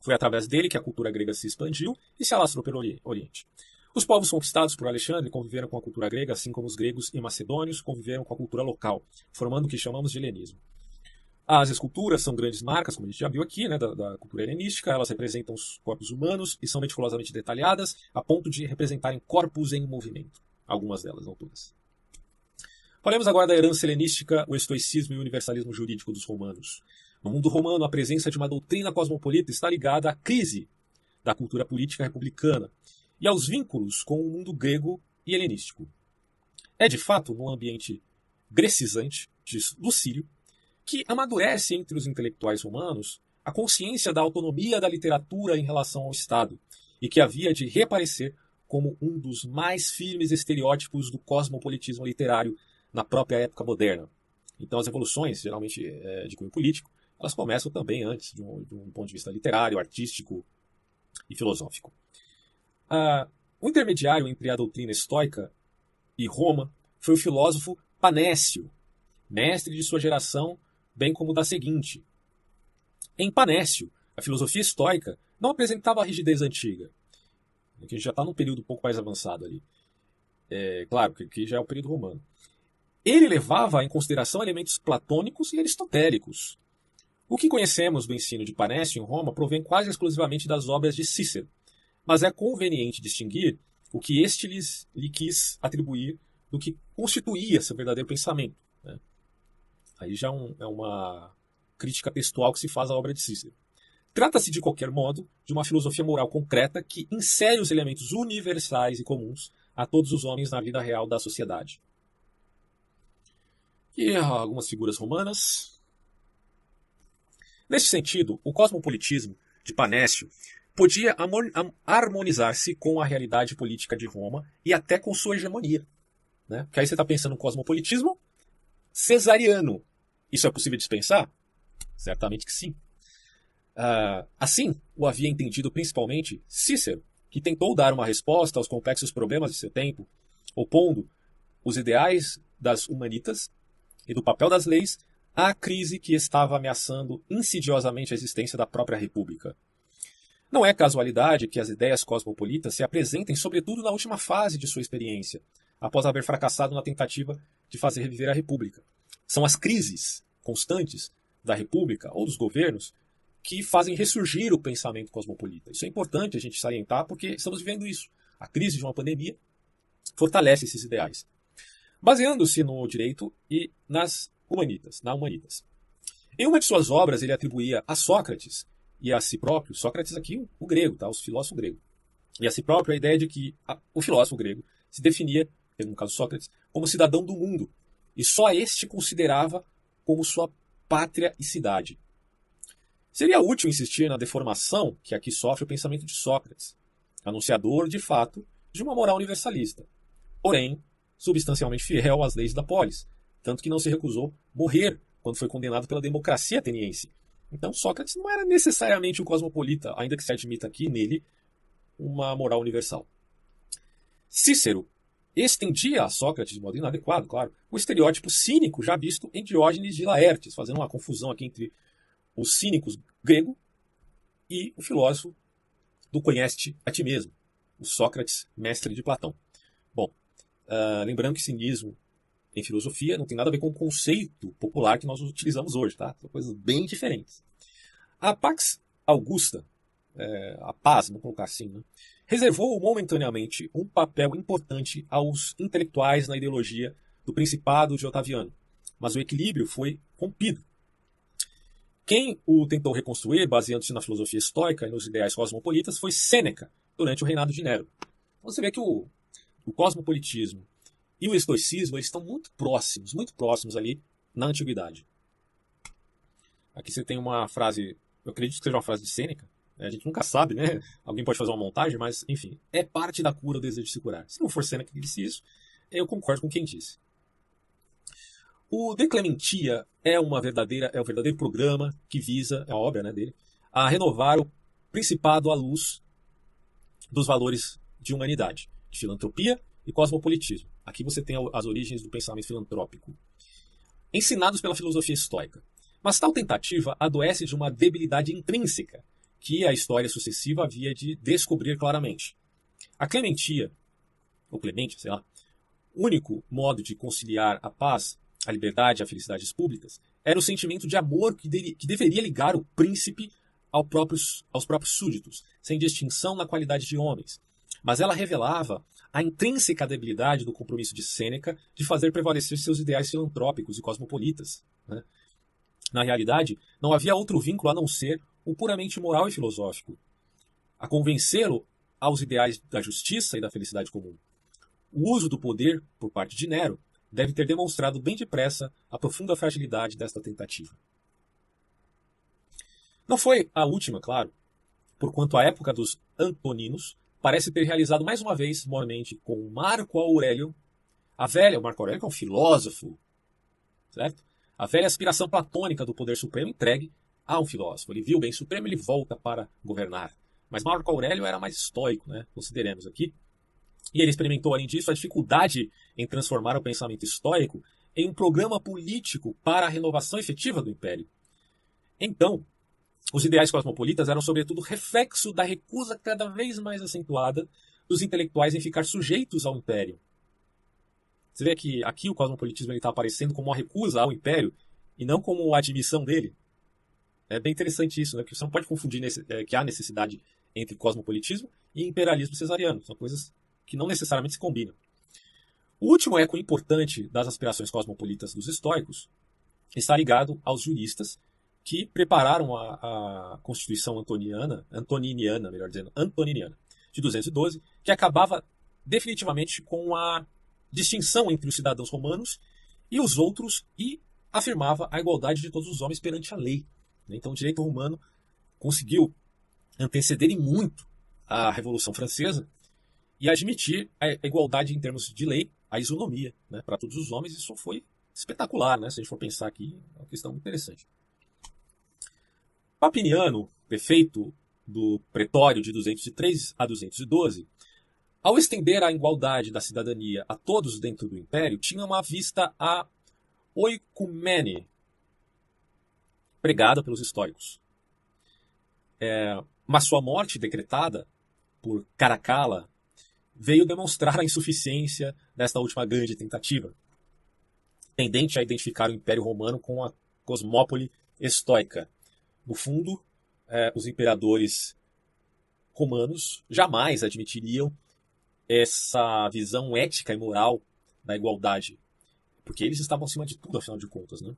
Foi através dele que a cultura grega se expandiu e se alastrou pelo Oriente. Os povos conquistados por Alexandre conviveram com a cultura grega, assim como os gregos e macedônios conviveram com a cultura local, formando o que chamamos de helenismo. As esculturas são grandes marcas, como a gente já viu aqui, né, da, da, cultura helenística. Elas representam os corpos humanos e são meticulosamente detalhadas, a ponto de representarem corpos em movimento. Algumas delas, não todas. Falemos agora da herança helenística, o estoicismo e o universalismo jurídico dos romanos. No mundo romano, a presença de uma doutrina cosmopolita está ligada à crise da cultura política republicana e aos vínculos com o mundo grego e helenístico. É de fato num ambiente grecizante, diz Lucílio, que amadurece entre os intelectuais romanos a consciência da autonomia da literatura em relação ao Estado e que havia de reaparecer como um dos mais firmes estereótipos do cosmopolitismo literário na própria época moderna. Então, as revoluções, geralmente é, de cunho político, elas começam também antes, de um, de um ponto de vista literário, artístico e filosófico. Ah, o intermediário entre a doutrina estoica e Roma foi o filósofo Panécio, mestre de sua geração, bem como da seguinte. Em Panécio, a filosofia estoica não apresentava a rigidez antiga, que já está num período um pouco mais avançado ali. É, claro, que, que já é o período romano. Ele levava em consideração elementos platônicos e aristotélicos. O que conhecemos do ensino de Panécio em Roma provém quase exclusivamente das obras de Cícero, mas é conveniente distinguir o que este lhes, lhe quis atribuir do que constituía seu verdadeiro pensamento. Aí já um, é uma crítica textual que se faz à obra de Cícero. Trata-se, de qualquer modo, de uma filosofia moral concreta que insere os elementos universais e comuns a todos os homens na vida real da sociedade. E algumas figuras romanas. Nesse sentido, o cosmopolitismo de Panécio podia harmonizar-se com a realidade política de Roma e até com sua hegemonia. Né? Porque aí você está pensando no cosmopolitismo cesariano. Isso é possível dispensar? Certamente que sim. Uh, assim, o havia entendido principalmente Cícero, que tentou dar uma resposta aos complexos problemas de seu tempo, opondo os ideais das humanitas e do papel das leis à crise que estava ameaçando insidiosamente a existência da própria República. Não é casualidade que as ideias cosmopolitas se apresentem sobretudo na última fase de sua experiência, após haver fracassado na tentativa de fazer reviver a República. São as crises constantes da República ou dos governos que fazem ressurgir o pensamento cosmopolita. Isso é importante a gente salientar porque estamos vivendo isso. A crise de uma pandemia fortalece esses ideais. Baseando-se no direito e nas humanitas, na humanitas. Em uma de suas obras, ele atribuía a Sócrates e a si próprio, Sócrates aqui, o grego, tá? o filósofo grego, e a si próprio a ideia de que a, o filósofo grego se definia, no caso Sócrates, como cidadão do mundo, e só este considerava como sua pátria e cidade. Seria útil insistir na deformação que aqui sofre o pensamento de Sócrates, anunciador, de fato, de uma moral universalista, porém substancialmente fiel às leis da polis, tanto que não se recusou morrer quando foi condenado pela democracia ateniense, então Sócrates não era necessariamente um cosmopolita, ainda que se admita aqui nele uma moral universal. Cícero estendia a Sócrates de modo inadequado, claro, o estereótipo cínico já visto em Diógenes de Laertes, fazendo uma confusão aqui entre os cínicos grego e o filósofo do conhece a ti mesmo, o Sócrates, mestre de Platão. Bom, uh, lembrando que cinismo em filosofia não tem nada a ver com o conceito popular que nós utilizamos hoje, tá? São coisas bem diferentes. A Pax Augusta, é, a paz, vamos colocar assim, né? Reservou momentaneamente um papel importante aos intelectuais na ideologia do Principado de Otaviano, mas o equilíbrio foi rompido. Quem o tentou reconstruir, baseando-se na filosofia estoica e nos ideais cosmopolitas, foi Sêneca, durante o reinado de Nero. Você vê que o, o cosmopolitismo e o estoicismo eles estão muito próximos, muito próximos ali na antiguidade. Aqui você tem uma frase, eu acredito que seja uma frase de Sêneca? A gente nunca sabe, né? Alguém pode fazer uma montagem, mas enfim, é parte da cura o desejo de se curar. Se não for Sêneca que disse isso, eu concordo com quem disse. O De Clementia é uma verdadeira, é um verdadeiro programa que visa, é a obra né, dele, a renovar o principado à luz dos valores de humanidade, de filantropia e cosmopolitismo. Aqui você tem as origens do pensamento filantrópico, ensinados pela filosofia estoica. Mas tal tentativa adoece de uma debilidade intrínseca que a história sucessiva havia de descobrir claramente. A clementia, ou clemente, sei lá, único modo de conciliar a paz, a liberdade e a felicidades públicas, era o sentimento de amor que, que deveria ligar o príncipe ao próprios, aos próprios súditos, sem distinção na qualidade de homens. Mas ela revelava a intrínseca debilidade do compromisso de Sêneca de fazer prevalecer seus ideais filantrópicos e cosmopolitas. Né? Na realidade, não havia outro vínculo a não ser o puramente moral e filosófico, a convencê-lo aos ideais da justiça e da felicidade comum. O uso do poder por parte de Nero deve ter demonstrado bem depressa a profunda fragilidade desta tentativa. Não foi a última, claro, porquanto a época dos Antoninos parece ter realizado mais uma vez, mormente, com Marco Aurélio, a velha, o Marco Aurélio que é um filósofo, certo? A velha aspiração platônica do poder supremo entregue há um filósofo, ele viu o bem supremo, ele volta para governar. Mas Marco Aurélio era mais estoico, né? consideremos aqui. E ele experimentou, além disso, a dificuldade em transformar o pensamento estoico em um programa político para a renovação efetiva do império. Então, os ideais cosmopolitas eram, sobretudo, reflexo da recusa cada vez mais acentuada dos intelectuais em ficar sujeitos ao império. Você vê que aqui o cosmopolitismo está aparecendo como uma recusa ao império e não como a admissão dele. É bem interessante isso, né? Porque você não pode confundir nesse, é, que há necessidade entre cosmopolitismo e imperialismo cesariano. São coisas que não necessariamente se combinam. O último eco importante das aspirações cosmopolitas dos estoicos está ligado aos juristas que prepararam a, a Constituição Antoniana, Antoniniana, melhor dizendo, Antoniniana, de 212, que acabava definitivamente com a distinção entre os cidadãos romanos e os outros e afirmava a igualdade de todos os homens perante a lei. Então, o direito romano conseguiu anteceder em muito a Revolução Francesa e admitir a igualdade em termos de lei a isonomia né, para todos os homens. Isso foi espetacular, né, se a gente for pensar aqui, é uma questão interessante. Papiniano, prefeito do Pretório de 203 a 212, ao estender a igualdade da cidadania a todos dentro do império, tinha uma vista a oicumene, pregada pelos históricos. É, mas sua morte decretada por Caracalla veio demonstrar a insuficiência desta última grande tentativa, tendente a identificar o Império Romano com a cosmópole estoica. No fundo, eh, os imperadores romanos jamais admitiriam essa visão ética e moral da igualdade, porque eles estavam acima de tudo, afinal de contas. Né?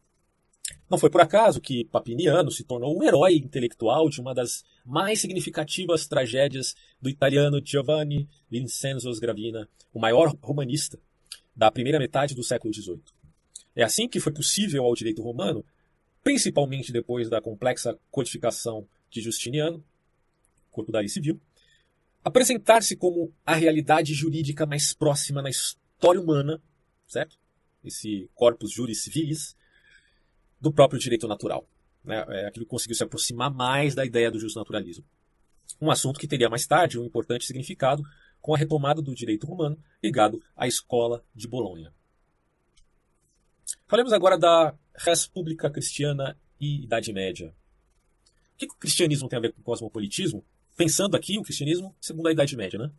Não foi por acaso que Papiniano se tornou um herói intelectual de uma das mais significativas tragédias do italiano Giovanni Vincenzo Sgravina, o maior romanista da primeira metade do século XVIII. É assim que foi possível ao direito romano, principalmente depois da complexa codificação de Justiniano, corpo da lei civil, apresentar-se como a realidade jurídica mais próxima na história humana, certo? Esse corpus juris civilis, do próprio direito natural. Né? É aquilo que conseguiu se aproximar mais da ideia do justnaturalismo. Um assunto que teria mais tarde um importante significado com a retomada do direito romano ligado à escola de Bolonha. Falemos agora da República Cristiana e Idade Média. O que o cristianismo tem a ver com o cosmopolitismo? Pensando aqui o cristianismo segundo a Idade Média, né?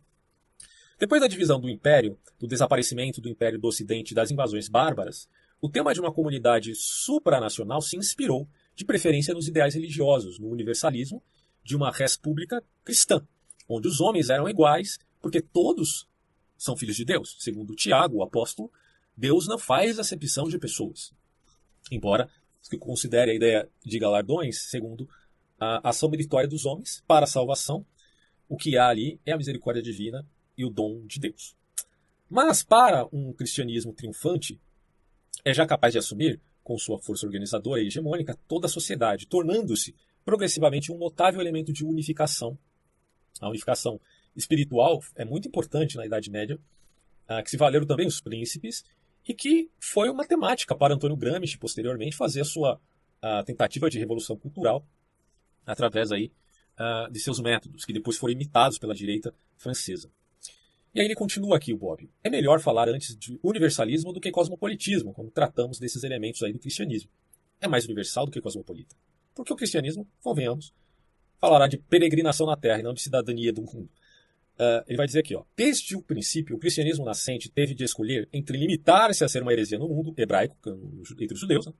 Depois da divisão do Império, do desaparecimento do Império do Ocidente e das invasões bárbaras, o tema de uma comunidade supranacional se inspirou, de preferência nos ideais religiosos, no universalismo de uma república cristã, onde os homens eram iguais, porque todos são filhos de Deus. Segundo Tiago, o apóstolo, Deus não faz acepção de pessoas. Embora se considere a ideia de galardões segundo a ação meritória dos homens para a salvação, o que há ali é a misericórdia divina e o dom de Deus. Mas para um cristianismo triunfante, é já capaz de assumir, com sua força organizadora e hegemônica, toda a sociedade, tornando-se progressivamente um notável elemento de unificação. A unificação espiritual é muito importante na Idade Média, ah, que se valeram também os príncipes, e que foi uma temática para Antônio Gramsci, posteriormente, fazer a sua a tentativa de revolução cultural através aí, uh, de seus métodos, que depois foram imitados pela direita francesa. E aí ele continua aqui, o Bob. É melhor falar antes de universalismo do que cosmopolitismo, quando tratamos desses elementos aí do cristianismo. É mais universal do que cosmopolita. Porque o cristianismo, convenhamos, falará de peregrinação na terra e não de cidadania do mundo. Uh, ele vai dizer aqui, ó, desde o princípio, o cristianismo nascente teve de escolher entre limitar-se a ser uma heresia no mundo hebraico, é entre os judeus, né?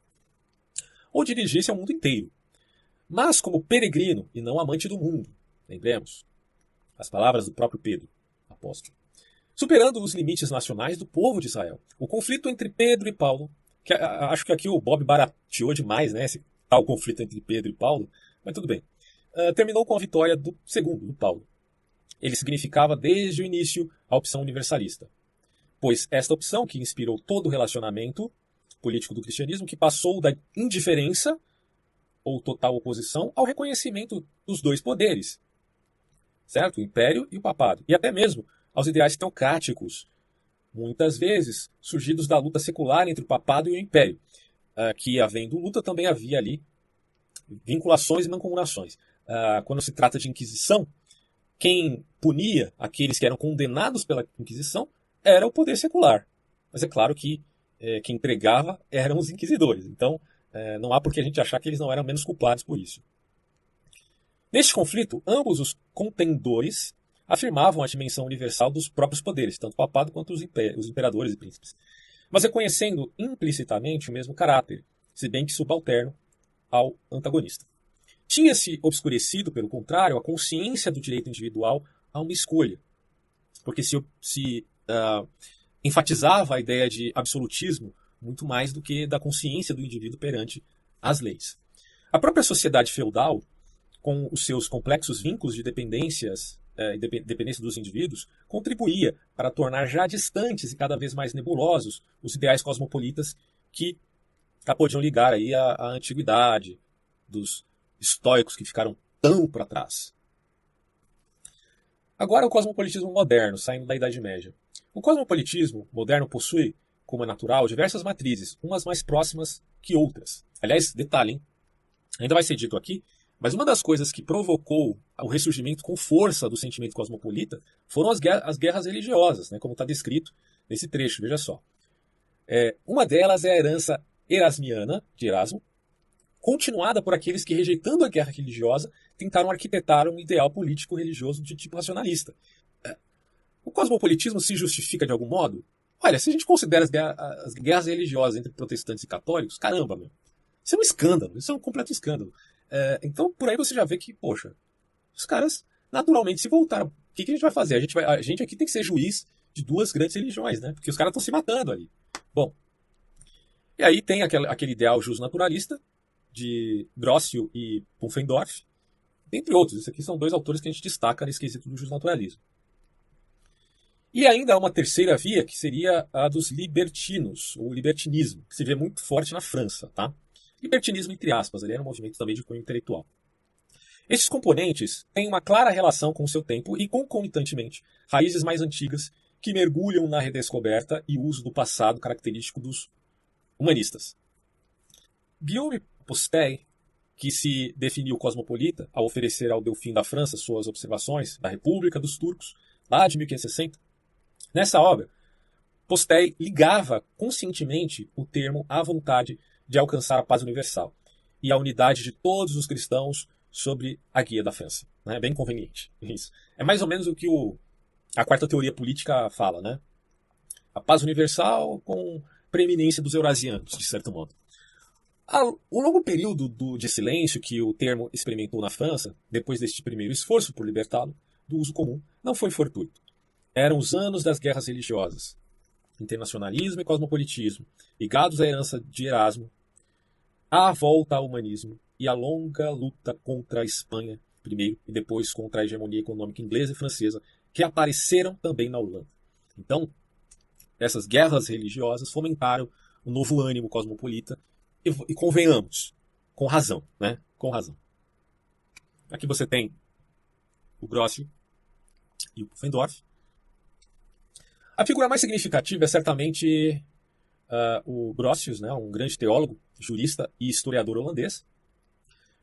ou dirigir-se ao mundo inteiro. Mas como peregrino e não amante do mundo, lembremos as palavras do próprio Pedro, apóstolo superando os limites nacionais do povo de Israel. O conflito entre Pedro e Paulo, que acho que aqui o Bob barateou demais, né, esse tal conflito entre Pedro e Paulo, mas tudo bem. Uh, terminou com a vitória do segundo, do Paulo. Ele significava desde o início a opção universalista, pois esta opção que inspirou todo o relacionamento político do cristianismo, que passou da indiferença ou total oposição ao reconhecimento dos dois poderes, certo? O império e o papado, e até mesmo aos ideais teocráticos, muitas vezes surgidos da luta secular entre o papado e o império, uh, que havendo luta também havia ali vinculações e mancomunações. Uh, quando se trata de Inquisição, quem punia aqueles que eram condenados pela Inquisição era o poder secular. Mas é claro que é, quem pregava eram os inquisidores. Então, é, não há por que a gente achar que eles não eram menos culpados por isso. Neste conflito, ambos os contendores afirmavam a dimensão universal dos próprios poderes, tanto o papado quanto os, os imperadores e príncipes, mas reconhecendo implicitamente o mesmo caráter, se bem que subalterno ao antagonista. Tinha-se obscurecido, pelo contrário, a consciência do direito individual a uma escolha, porque se, se uh, enfatizava a ideia de absolutismo muito mais do que da consciência do indivíduo perante as leis. A própria sociedade feudal, com os seus complexos vínculos de dependências eh, dependência dos indivíduos, contribuía para tornar já distantes e cada vez mais nebulosos os ideais cosmopolitas que podiam ligar aí a antiguidade dos estoicos que ficaram tão para trás. Agora o cosmopolitismo moderno, saindo da Idade Média. O cosmopolitismo moderno possui, como é natural, diversas matrizes, umas mais próximas que outras. Aliás, detalhe, hein? ainda vai ser dito aqui, mas uma das coisas que provocou o ressurgimento com força do sentimento cosmopolita foram as guerras, as guerras religiosas, né, como está descrito nesse trecho, veja só. É, uma delas é a herança erasmiana, de Erasmo, continuada por aqueles que, rejeitando a guerra religiosa, tentaram arquitetar um ideal político-religioso de tipo racionalista. É, o cosmopolitismo se justifica de algum modo? Olha, se a gente considera as guerras, as guerras religiosas entre protestantes e católicos, caramba, meu. Isso é um escândalo, isso é um completo escândalo. É, então, por aí você já vê que, poxa, os caras, naturalmente, se voltaram. O que, que a gente vai fazer? A gente, vai, a gente aqui tem que ser juiz de duas grandes religiões, né? Porque os caras estão se matando ali. Bom, e aí tem aquele, aquele ideal naturalista de Grossio e Pufendorf, entre outros. Esses aqui são dois autores que a gente destaca nesse quesito do justnaturalismo. E ainda há uma terceira via, que seria a dos libertinos, ou libertinismo, que se vê muito forte na França. Tá? Libertinismo, entre aspas, ele era um movimento também de cunho intelectual. Esses componentes têm uma clara relação com o seu tempo e, concomitantemente, raízes mais antigas que mergulham na redescoberta e uso do passado característico dos humanistas. Guillaume Postey, que se definiu cosmopolita ao oferecer ao Delfim da França suas observações da República dos Turcos, lá de 1560. Nessa obra, Postey ligava conscientemente o termo à vontade de alcançar a paz universal e a unidade de todos os cristãos sobre a guia da França. É bem conveniente. [laughs] Isso. É mais ou menos o que o, a quarta teoria política fala, né? A paz universal com preeminência dos eurasianos, de certo modo. O longo período do, de silêncio que o termo experimentou na França, depois deste primeiro esforço por libertá-lo do uso comum, não foi fortuito. Eram os anos das guerras religiosas, internacionalismo e cosmopolitismo, ligados à herança de Erasmo, a volta ao humanismo e a longa luta contra a Espanha, primeiro, e depois contra a hegemonia econômica inglesa e francesa, que apareceram também na Holanda. Então, essas guerras religiosas fomentaram um novo ânimo cosmopolita e, e convenhamos, com razão, né? Com razão. Aqui você tem o Grossi e o Pufendorf. A figura mais significativa é certamente uh, o Grossius, né, um grande teólogo, jurista e historiador holandês.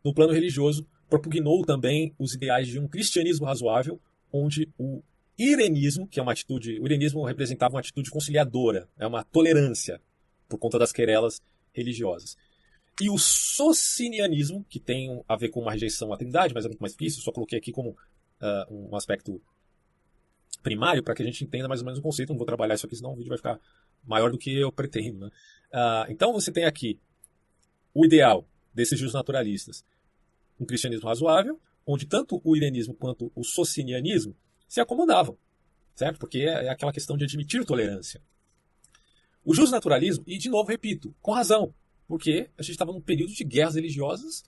No plano religioso, propugnou também os ideais de um cristianismo razoável, onde o irenismo, que é uma atitude, o irenismo representava uma atitude conciliadora, é uma tolerância por conta das querelas religiosas. E o socinianismo, que tem a ver com uma rejeição à trindade, mas é muito mais difícil, só coloquei aqui como uh, um aspecto primário para que a gente entenda mais ou menos o conceito. Não vou trabalhar isso aqui, senão o vídeo vai ficar maior do que eu pretendo. Né? Uh, então você tem aqui o ideal desses justos naturalistas, um cristianismo razoável, onde tanto o irenismo quanto o socinianismo se acomodavam, certo? Porque é, é aquela questão de admitir tolerância. O justnaturalismo, e de novo repito, com razão, porque a gente estava num período de guerras religiosas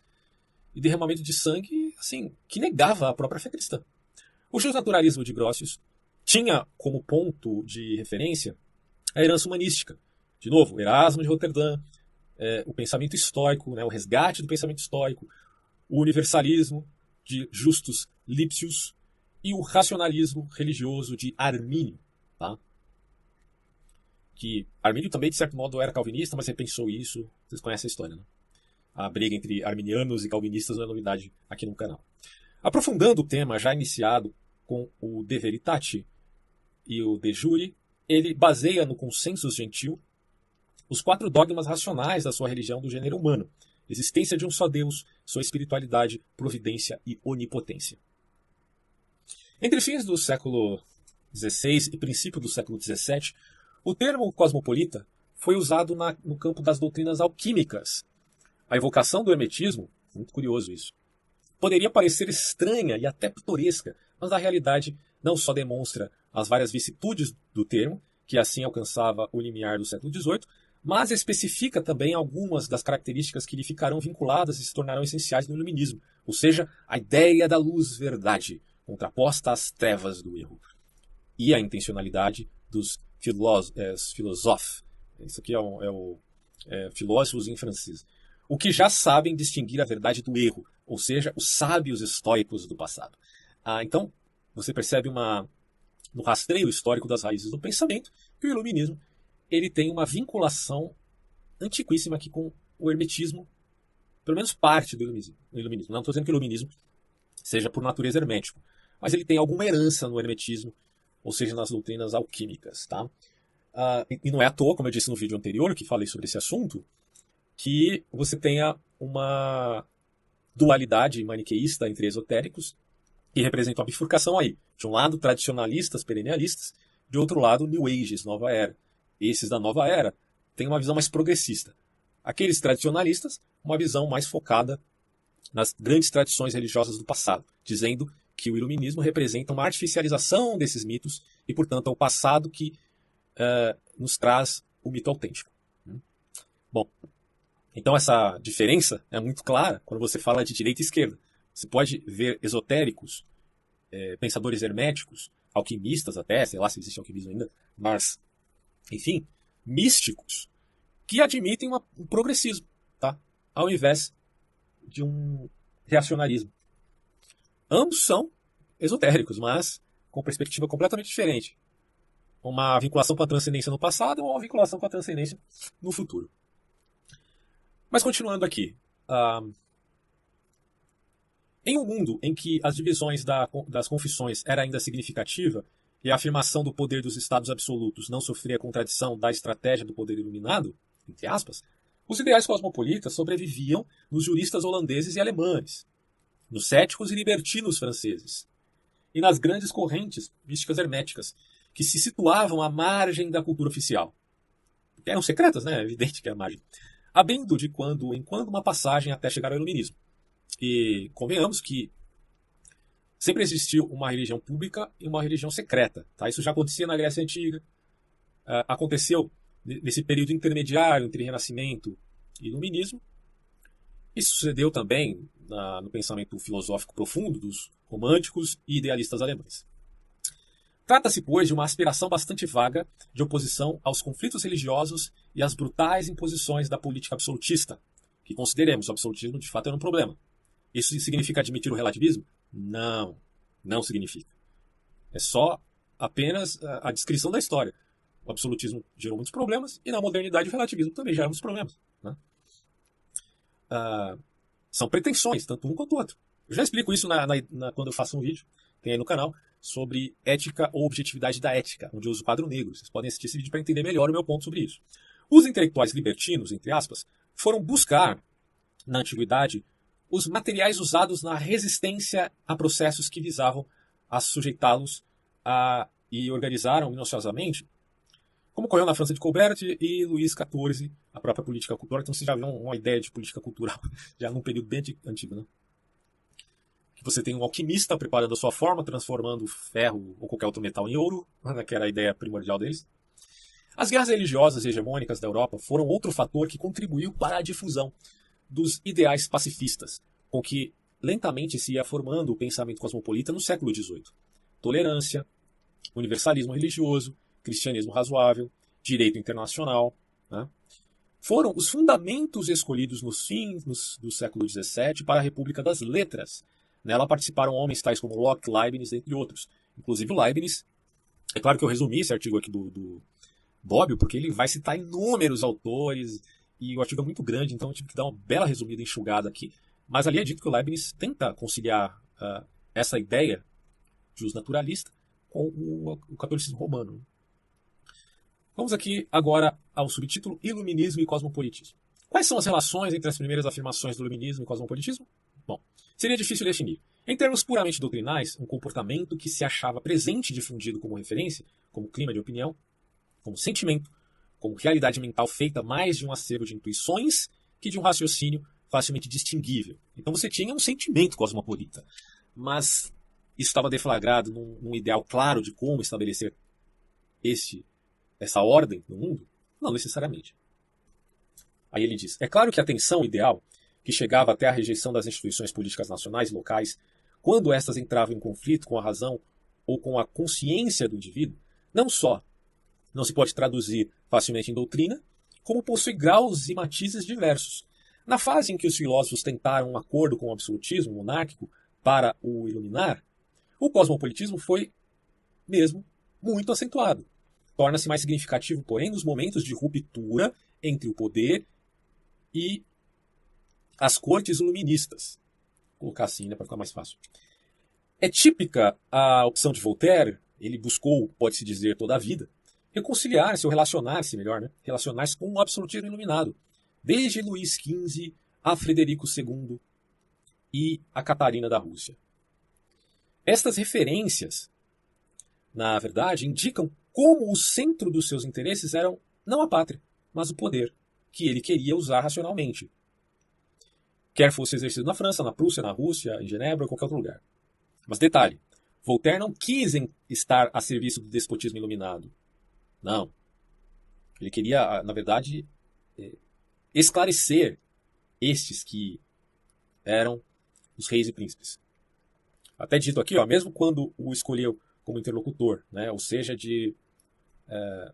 e derramamento de sangue, assim, que negava a própria fé cristã. O justnaturalismo de Grotius tinha como ponto de referência a herança humanística. De novo, Erasmo de Roterdã, é, o pensamento estoico, né, o resgate do pensamento estoico, o universalismo de Justus Lipsius e o racionalismo religioso de Armínio. Tá? que Armínio também, de certo modo, era calvinista, mas repensou isso. Vocês conhecem a história, né? a briga entre arminianos e calvinistas não é novidade aqui no canal. Aprofundando o tema já iniciado com o De Veritate e o De Jure, ele baseia no consensus gentil os quatro dogmas racionais da sua religião do gênero humano: existência de um só Deus, sua espiritualidade, providência e onipotência. Entre fins do século XVI e princípio do século XVII, o termo cosmopolita foi usado na, no campo das doutrinas alquímicas. A evocação do hermetismo, muito curioso isso, poderia parecer estranha e até pitoresca, mas na realidade não só demonstra as várias vicissitudes do termo, que assim alcançava o limiar do século XVIII, mas especifica também algumas das características que lhe ficarão vinculadas e se tornarão essenciais no iluminismo, ou seja, a ideia da luz-verdade, contraposta às trevas do erro, e a intencionalidade dos filósofos. Isso aqui é o, é o é, filósofos em francês. O que já sabem distinguir a verdade do erro, ou seja, os sábios estoicos do passado. Ah, então, você percebe uma, no rastreio histórico das raízes do pensamento que o iluminismo ele tem uma vinculação antiquíssima aqui com o hermetismo, pelo menos parte do iluminismo. Não estou dizendo que o iluminismo seja por natureza hermético, mas ele tem alguma herança no hermetismo, ou seja, nas doutrinas alquímicas. Tá? Uh, e não é à toa, como eu disse no vídeo anterior, que falei sobre esse assunto, que você tenha uma dualidade maniqueísta entre esotéricos que representam a bifurcação aí. De um lado, tradicionalistas, perennialistas, de outro lado, New Ages, nova era. Esses da nova era têm uma visão mais progressista. Aqueles tradicionalistas, uma visão mais focada nas grandes tradições religiosas do passado, dizendo que o iluminismo representa uma artificialização desses mitos e, portanto, é o passado que uh, nos traz o mito autêntico. Bom, então essa diferença é muito clara quando você fala de direita e esquerda. Você pode ver esotéricos, é, pensadores herméticos, alquimistas até, sei lá se existe alquimismo ainda, mas enfim, místicos, que admitem uma, um progressismo, tá? ao invés de um reacionarismo. Ambos são esotéricos, mas com perspectiva completamente diferente. Uma vinculação com a transcendência no passado ou uma vinculação com a transcendência no futuro. Mas continuando aqui. Uh, em um mundo em que as divisões da, das confissões era ainda significativa e a afirmação do poder dos estados absolutos não sofria contradição da estratégia do poder iluminado, entre aspas, os ideais cosmopolitas sobreviviam nos juristas holandeses e alemães, nos céticos e libertinos franceses, e nas grandes correntes místicas herméticas, que se situavam à margem da cultura oficial. Eram secretas, né? É evidente que é a margem. Habendo de quando em quando uma passagem até chegar ao iluminismo. E convenhamos que sempre existiu uma religião pública e uma religião secreta. Tá? Isso já acontecia na Grécia Antiga, uh, aconteceu nesse período intermediário entre Renascimento e Iluminismo. Isso sucedeu também na, no pensamento filosófico profundo dos românticos e idealistas alemães. Trata-se, pois, de uma aspiração bastante vaga de oposição aos conflitos religiosos e às brutais imposições da política absolutista, que consideremos o absolutismo de fato era um problema. Isso significa admitir o relativismo? Não, não significa. É só apenas a, a descrição da história. O absolutismo gerou muitos problemas e na modernidade o relativismo também gera muitos problemas. Né? Ah, são pretensões, tanto um quanto o outro. Eu já explico isso na, na, na, quando eu faço um vídeo, tem aí no canal, sobre ética ou objetividade da ética, onde eu uso o quadro negro. Vocês podem assistir esse vídeo para entender melhor o meu ponto sobre isso. Os intelectuais libertinos, entre aspas, foram buscar, na antiguidade, os materiais usados na resistência a processos que visavam a sujeitá-los a, e organizaram minuciosamente, como ocorreu na França de Colbert e Luís XIV, a própria política cultural. Então você já viu uma ideia de política cultural [laughs] já num período bem antigo. Né? Que você tem um alquimista preparando a sua forma, transformando ferro ou qualquer outro metal em ouro, né, que era a ideia primordial deles. As guerras religiosas e hegemônicas da Europa foram outro fator que contribuiu para a difusão dos ideais pacifistas, com que lentamente se ia formando o pensamento cosmopolita no século XVIII. Tolerância, universalismo religioso, cristianismo razoável, direito internacional, né? foram os fundamentos escolhidos nos fins do século XVII para a República das Letras. Nela participaram homens tais como Locke, Leibniz, entre outros. Inclusive Leibniz, é claro que eu resumi esse artigo aqui do, do Bobbio, porque ele vai citar inúmeros autores e o artigo é muito grande, então eu tive que dar uma bela resumida, enxugada aqui. Mas ali é dito que o Leibniz tenta conciliar uh, essa ideia de uso naturalista com o, o catolicismo romano. Vamos aqui agora ao subtítulo Iluminismo e Cosmopolitismo. Quais são as relações entre as primeiras afirmações do iluminismo e cosmopolitismo? Bom, seria difícil definir. Em termos puramente doutrinais, um comportamento que se achava presente e difundido como referência, como clima de opinião, como sentimento, como realidade mental feita mais de um acervo de intuições que de um raciocínio facilmente distinguível. Então você tinha um sentimento cosmopolita, mas isso estava deflagrado num, num ideal claro de como estabelecer este, essa ordem no mundo? Não necessariamente. Aí ele diz: é claro que a tensão ideal, que chegava até a rejeição das instituições políticas nacionais e locais, quando estas entravam em conflito com a razão ou com a consciência do indivíduo, não só não se pode traduzir facilmente em doutrina, como possui graus e matizes diversos. Na fase em que os filósofos tentaram um acordo com o absolutismo monárquico para o iluminar, o cosmopolitismo foi mesmo muito acentuado. Torna-se mais significativo, porém, nos momentos de ruptura entre o poder e as cortes iluministas. Vou colocar assim, né, para ficar mais fácil. É típica a opção de Voltaire, ele buscou, pode-se dizer, toda a vida, reconciliar-se ou relacionar-se, melhor, né, relacionar-se com o absolutismo iluminado, desde Luís XV a Frederico II e a Catarina da Rússia. Estas referências, na verdade, indicam como o centro dos seus interesses eram não a pátria, mas o poder, que ele queria usar racionalmente. Quer fosse exercido na França, na Prússia, na Rússia, em Genebra ou qualquer outro lugar. Mas detalhe, Voltaire não quis estar a serviço do despotismo iluminado. Não. Ele queria, na verdade, é, esclarecer estes que eram os reis e príncipes. Até dito aqui, ó, mesmo quando o escolheu como interlocutor, né, ou seja, de é,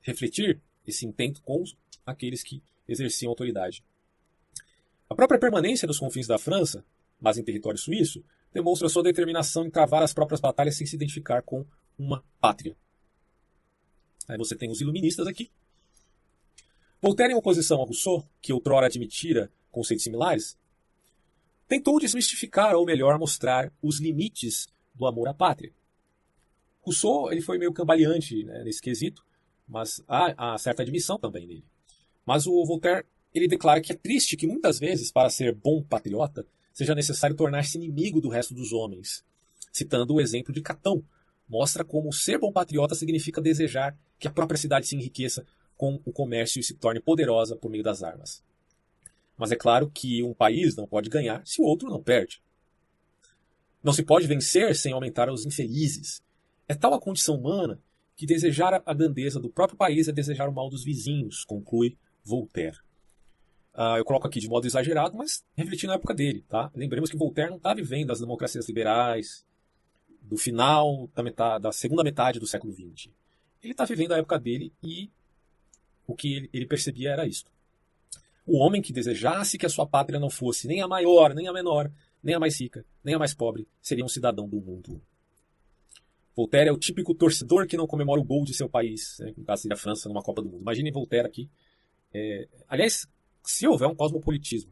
refletir esse intento com aqueles que exerciam autoridade. A própria permanência nos confins da França, mas em território suíço, demonstra sua determinação em travar as próprias batalhas sem se identificar com uma pátria. Você tem os iluministas aqui. Voltaire, em oposição a Rousseau, que outrora admitira conceitos similares, tentou desmistificar, ou melhor, mostrar os limites do amor à pátria. Rousseau ele foi meio cambaleante né, nesse quesito, mas há, há, certa admissão também nele. Mas o Voltaire ele declara que é triste que muitas vezes, para ser bom patriota, seja necessário tornar-se inimigo do resto dos homens. Citando o exemplo de Catão, mostra como ser bom patriota significa desejar que a própria cidade se enriqueça com o comércio e se torne poderosa por meio das armas. Mas é claro que um país não pode ganhar se o outro não perde. Não se pode vencer sem aumentar os infelizes. É tal a condição humana que desejar a grandeza do próprio país é desejar o mal dos vizinhos, conclui Voltaire. Uh, eu coloco aqui de modo exagerado, mas refletindo na época dele. Tá? Lembremos que Voltaire não está vivendo as democracias liberais do final da, metade, da segunda metade do século XX. Ele está vivendo a época dele e o que ele, ele percebia era isto. O homem que desejasse que a sua pátria não fosse nem a maior, nem a menor, nem a mais rica, nem a mais pobre, seria um cidadão do mundo. Voltaire é o típico torcedor que não comemora o gol de seu país, né, no caso seria a França numa Copa do Mundo. Imagine Voltaire aqui. É, aliás, se houver um cosmopolitismo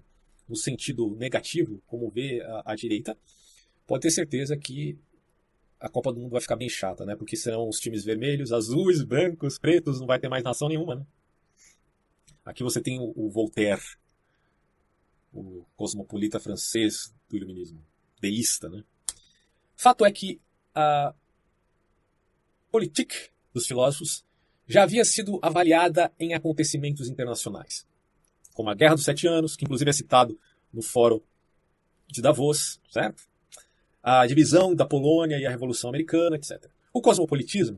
no sentido negativo, como vê a, a, direita, pode ter certeza que a Copa do Mundo vai ficar bem chata, né? Porque serão os times vermelhos, azuis, brancos, pretos, não vai ter mais nação nenhuma, né? Aqui você tem o, o Voltaire, o cosmopolita francês do iluminismo, deísta. Né? Fato é que a politique dos filósofos já havia sido avaliada em acontecimentos internacionais, como a Guerra dos Sete Anos, que inclusive é citado no Fórum de Davos, certo? A divisão da Polônia e a Revolução Americana, etc. O cosmopolitismo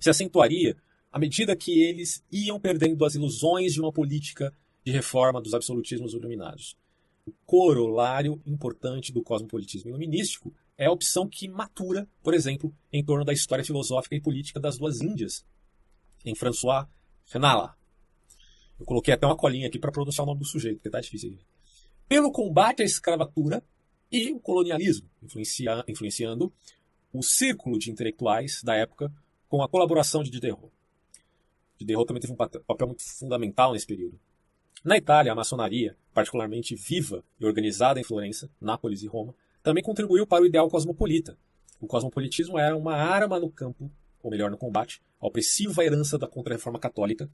se acentuaria à medida que eles iam perdendo as ilusões de uma política de reforma dos absolutismos iluminados. O corolário importante do cosmopolitismo iluminístico é a opção que matura, por exemplo, em torno da história filosófica e política das duas Índias, em François Fenala. Eu coloquei até uma colinha aqui para pronunciar o nome do sujeito, porque está difícil. Pelo combate à escravatura e o colonialismo, influencia, influenciando o círculo de intelectuais da época com a colaboração de Diderot. de derrota também teve um papel muito fundamental nesse período. Na Itália, a maçonaria, particularmente viva e organizada em Florença, Nápoles e Roma, também contribuiu para o ideal cosmopolita. O cosmopolitismo era uma arma no campo, ou melhor, no combate, à opressiva herança da contra-reforma católica.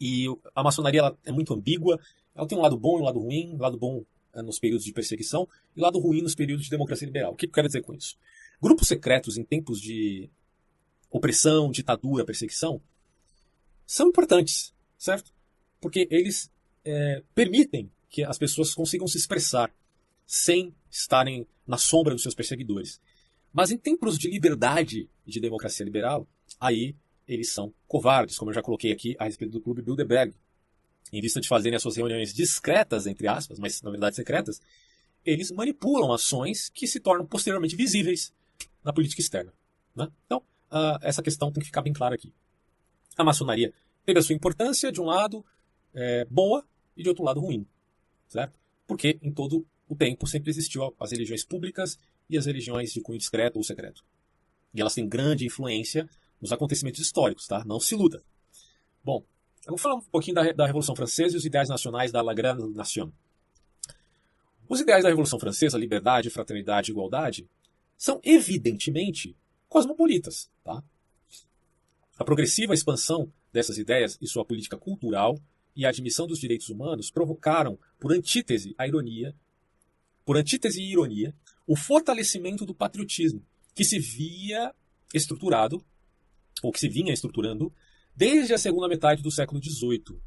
E a maçonaria é muito ambígua, ela tem um lado bom e um lado ruim, um lado bom nos períodos de perseguição e lado ruim nos períodos de democracia liberal. O que eu quero dizer com isso? Grupos secretos em tempos de opressão, ditadura, perseguição, são importantes, certo? Porque eles é, permitem que as pessoas consigam se expressar sem estarem na sombra dos seus perseguidores. Mas em tempos de liberdade de democracia liberal, aí eles são covardes, como eu já coloquei aqui a respeito do Clube Bilderberg. Em vista de fazerem as suas reuniões discretas, entre aspas, mas na verdade secretas, eles manipulam ações que se tornam posteriormente visíveis na política externa. Né? Então, uh, essa questão tem que ficar bem clara aqui. A maçonaria teve a sua importância, de um lado, é, boa, e de outro lado, ruim. Certo? Porque em todo o tempo sempre existiu as religiões públicas e as religiões de cunho discreto ou secreto. E elas têm grande influência nos acontecimentos históricos, tá? Não se iluda. Bom, vou falar um pouquinho da, da Revolução Francesa e os ideais nacionais da La Grande Nation. Os ideais da Revolução Francesa, liberdade, fraternidade e igualdade, são evidentemente cosmopolitas. Tá? A progressiva expansão dessas ideias e sua política cultural e a admissão dos direitos humanos provocaram, por antítese a ironia, por antítese e ironia, o fortalecimento do patriotismo, que se via estruturado, ou que se vinha estruturando, desde a segunda metade do século XVIII.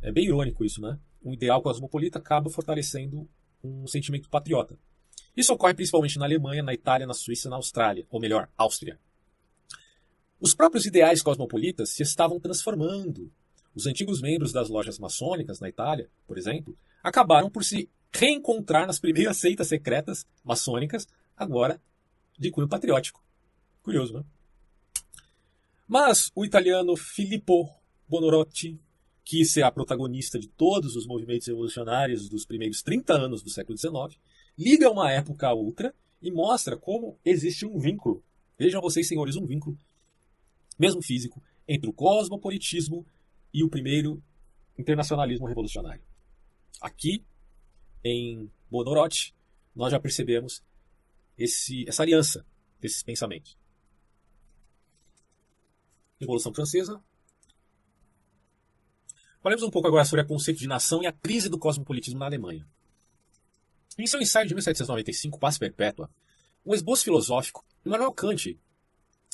É bem irônico isso, né? Um ideal cosmopolita acaba fortalecendo um sentimento patriota. Isso ocorre principalmente na Alemanha, na Itália, na Suíça e na Austrália, ou melhor, Áustria. Os próprios ideais cosmopolitas se estavam transformando. Os antigos membros das lojas maçônicas na Itália, por exemplo, acabaram por se reencontrar nas primeiras [laughs] seitas secretas maçônicas, agora de cunho patriótico. Curioso, né? Mas o italiano Filippo Bonorotti quis ser a protagonista de todos os movimentos revolucionários dos primeiros 30 anos do século XIX liga uma época a outra e mostra como existe um vínculo. Vejam vocês, senhores, um vínculo, mesmo físico, entre o cosmopolitismo e o primeiro internacionalismo revolucionário. Aqui, em Bonorotti, nós já percebemos esse, essa aliança desses pensamentos. Revolução Francesa. Falemos um pouco agora sobre o conceito de nação e a crise do cosmopolitismo na Alemanha. Em seu ensaio de 1795, Paz Perpétua, um esboço filosófico, Immanuel Kant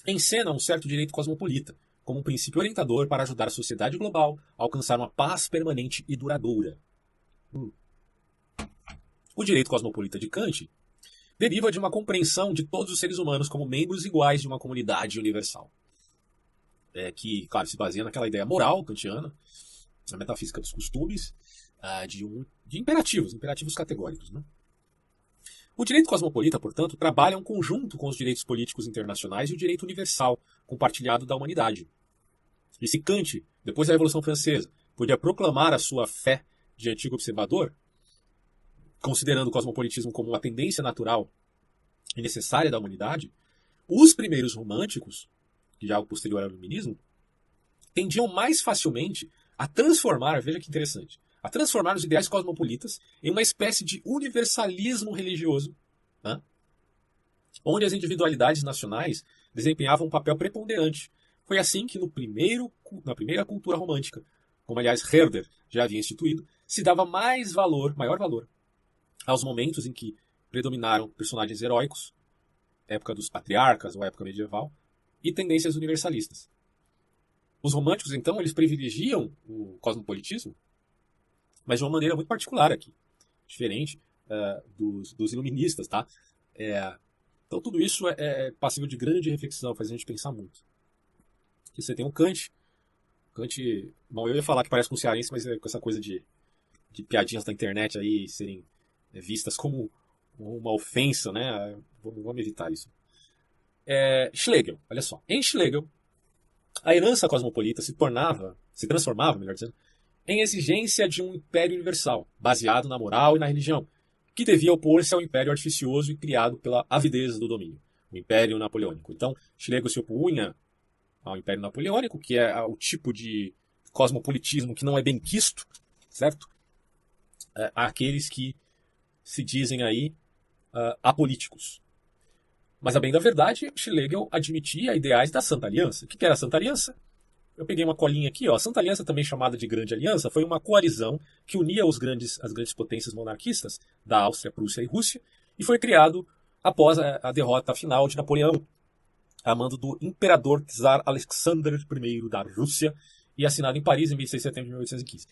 encena um certo direito cosmopolita como um princípio orientador para ajudar a sociedade global a alcançar uma paz permanente e duradoura. Hum. O direito cosmopolita de Kant deriva de uma compreensão de todos os seres humanos como membros iguais de uma comunidade universal. É, que, claro, se baseia naquela ideia moral kantiana, na metafísica dos costumes, uh, de, um, de imperativos, imperativos categóricos. Né? O direito cosmopolita, portanto, trabalha em conjunto com os direitos políticos internacionais e o direito universal, compartilhado da humanidade. E se Kant, depois da Revolução Francesa, podia proclamar a sua fé de antigo observador, considerando o cosmopolitismo como uma tendência natural e necessária da humanidade, os primeiros românticos, já é algo posterior ao iluminismo, tendiam mais facilmente a transformar, veja que interessante, a transformar os ideais cosmopolitas em uma espécie de universalismo religioso, né? onde as individualidades nacionais desempenhavam um papel preponderante. Foi assim que no primeiro, na primeira cultura romântica, como aliás Herder já havia instituído, se dava mais valor, maior valor, aos momentos em que predominaram personagens heróicos, época dos patriarcas ou época medieval, e tendências universalistas. Os românticos, então, eles privilegiam o cosmopolitismo mas de uma maneira muito particular aqui, diferente uh, dos, dos, iluministas, tá? É, então tudo isso é, é, passível de grande reflexão, faz a gente pensar muito. Você tem um Kant, Kant, bom, eu ia falar que parece com um cearense, mas é com essa coisa de, de piadinhas da internet aí serem é, vistas como uma ofensa, né? Vamos evitar isso. É, Schlegel, olha só. Em Schlegel, a herança cosmopolita se tornava, se transformava, melhor dizendo, em exigência de um império universal, baseado na moral e na religião, que devia opor-se ao império artificioso e criado pela avidez do domínio, o Império Napoleônico. Então, Schlegel se opunha ao Império Napoleônico, que é o tipo de cosmopolitismo que não é bem quisto, certo? É, aqueles que se dizem aí uh, apolíticos. Mas a bem da verdade, Schlegel admitia ideais da Santa Aliança. O que era a Santa Aliança? Eu peguei uma colinha aqui, ó. A Santa Aliança, também chamada de Grande Aliança, foi uma coalizão que unia os grandes, as grandes potências monarquistas da Áustria, Prússia e Rússia, e foi criado após a, a derrota final de Napoleão, a mando do imperador czar Alexander I da Rússia, e assinado em Paris em 26 de setembro de 1815.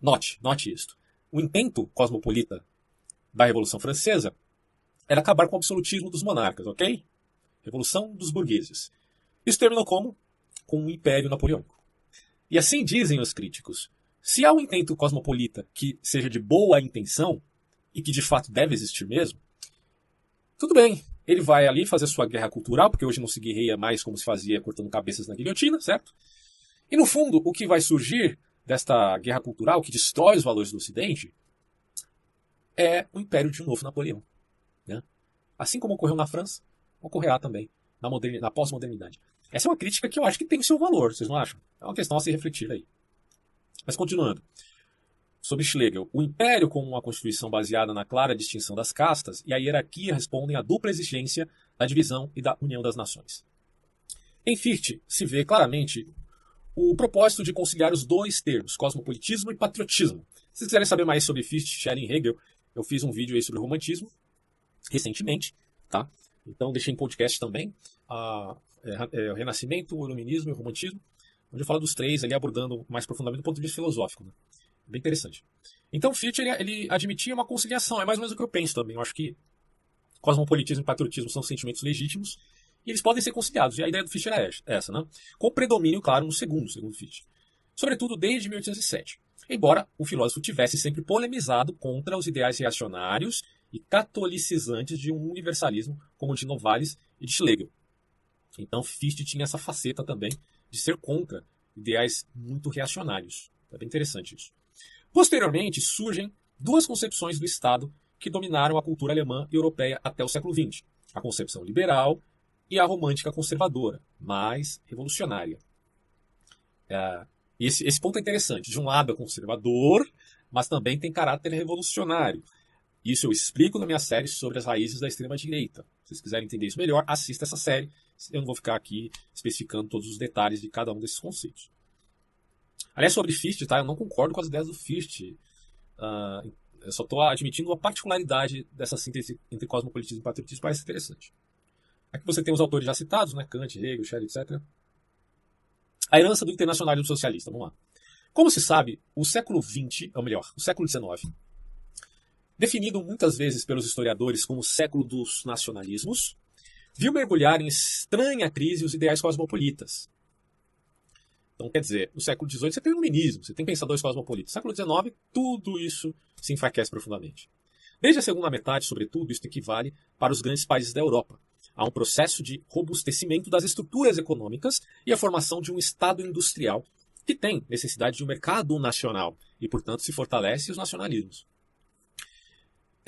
Note, note isto. O intento cosmopolita da Revolução Francesa era acabar com o absolutismo dos monarcas, ok? Revolução dos burgueses. Isso terminou como? Com o Império Napoleônico. E assim dizem os críticos. Se há um intento cosmopolita que seja de boa intenção, e que de fato deve existir mesmo, tudo bem, ele vai ali fazer sua guerra cultural, porque hoje não se guerreia mais como se fazia cortando cabeças na guilhotina, certo? E no fundo, o que vai surgir desta guerra cultural que destrói os valores do Ocidente é o império de um novo Napoleão. Assim como ocorreu na França, ocorrerá também na, na pós-modernidade. Essa é uma crítica que eu acho que tem o seu valor, vocês não acham? É uma questão a se refletir aí. Mas continuando. Sobre Schlegel, o império como uma constituição baseada na clara distinção das castas e a hierarquia respondem à dupla exigência da divisão e da união das nações. Em Fichte se vê claramente o propósito de conciliar os dois termos, cosmopolitismo e patriotismo. Se vocês quiserem saber mais sobre Fichte, Schelling e Hegel, eu fiz um vídeo aí sobre romantismo, recentemente, tá? Então deixei em podcast também a, é, é, o Renascimento, o Iluminismo e o Romantismo, onde eu falo dos três ali abordando mais profundamente do ponto de vista filosófico. Né? Bem interessante. Então Fichte ele, ele, admitia uma conciliação, é mais ou menos o que eu penso também. Eu acho que cosmopolitismo e patriotismo são sentimentos legítimos e eles podem ser conciliados. E a ideia do Fichte era essa, né? Com predomínio, claro, no segundo, segundo Fichte. Sobretudo desde 1807. Embora o filósofo tivesse sempre polemizado contra os ideais reacionários e catolicizantes de um universalismo como o de Novalis e de Schlegel. Então Fichte tinha essa faceta também de ser contra ideais muito reacionários. É bem interessante isso. Posteriormente surgem duas concepções do Estado que dominaram a cultura alemã e europeia até o século XX: a concepção liberal e a romântica conservadora, mais revolucionária. É, esse, esse ponto é interessante. De um lado é conservador, mas também tem caráter revolucionário. Isso eu explico na minha série sobre as raízes da extrema-direita. Se vocês quiserem entender isso melhor, assista essa série. Eu não vou ficar aqui especificando todos os detalhes de cada um desses conceitos. Aliás, sobre Fichte, tá? eu não concordo com as ideias do Fichte. Uh, eu só estou admitindo uma particularidade dessa síntese entre cosmopolitismo e patriotismo, parece interessante. Aqui você tem os autores já citados, né? Kant, Hegel, Schelling, etc. A herança do internacionalismo socialista, vamos lá. Como se sabe, o século XX, ou melhor, o século XIX, definido muitas vezes pelos historiadores como o século dos nacionalismos, viu mergulhar em estranha crise os ideais cosmopolitas. Então, quer dizer, no século XVIII você tem iluminismo, você tem pensadores cosmopolitas. No século XIX, tudo isso se enfraquece profundamente. Desde a segunda metade, sobretudo, isso equivale para os grandes países da Europa. Há um processo de robustecimento das estruturas econômicas e a formação de um Estado industrial que tem necessidade de um mercado nacional e, portanto, se fortalece os nacionalismos.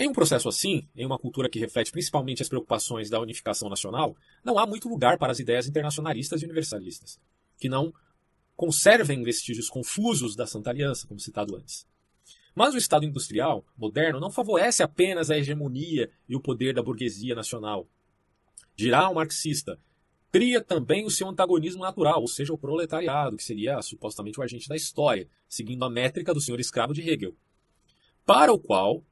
Em um processo assim, em uma cultura que reflete principalmente as preocupações da unificação nacional, não há muito lugar para as ideias internacionalistas e universalistas, que não conservem vestígios confusos da Santa Aliança, como citado antes. Mas o Estado industrial moderno não favorece apenas a hegemonia e o poder da burguesia nacional. Giral marxista cria também o seu antagonismo natural, ou seja, o proletariado, que seria supostamente o agente da história, seguindo a métrica do senhor escravo de Hegel, para o qual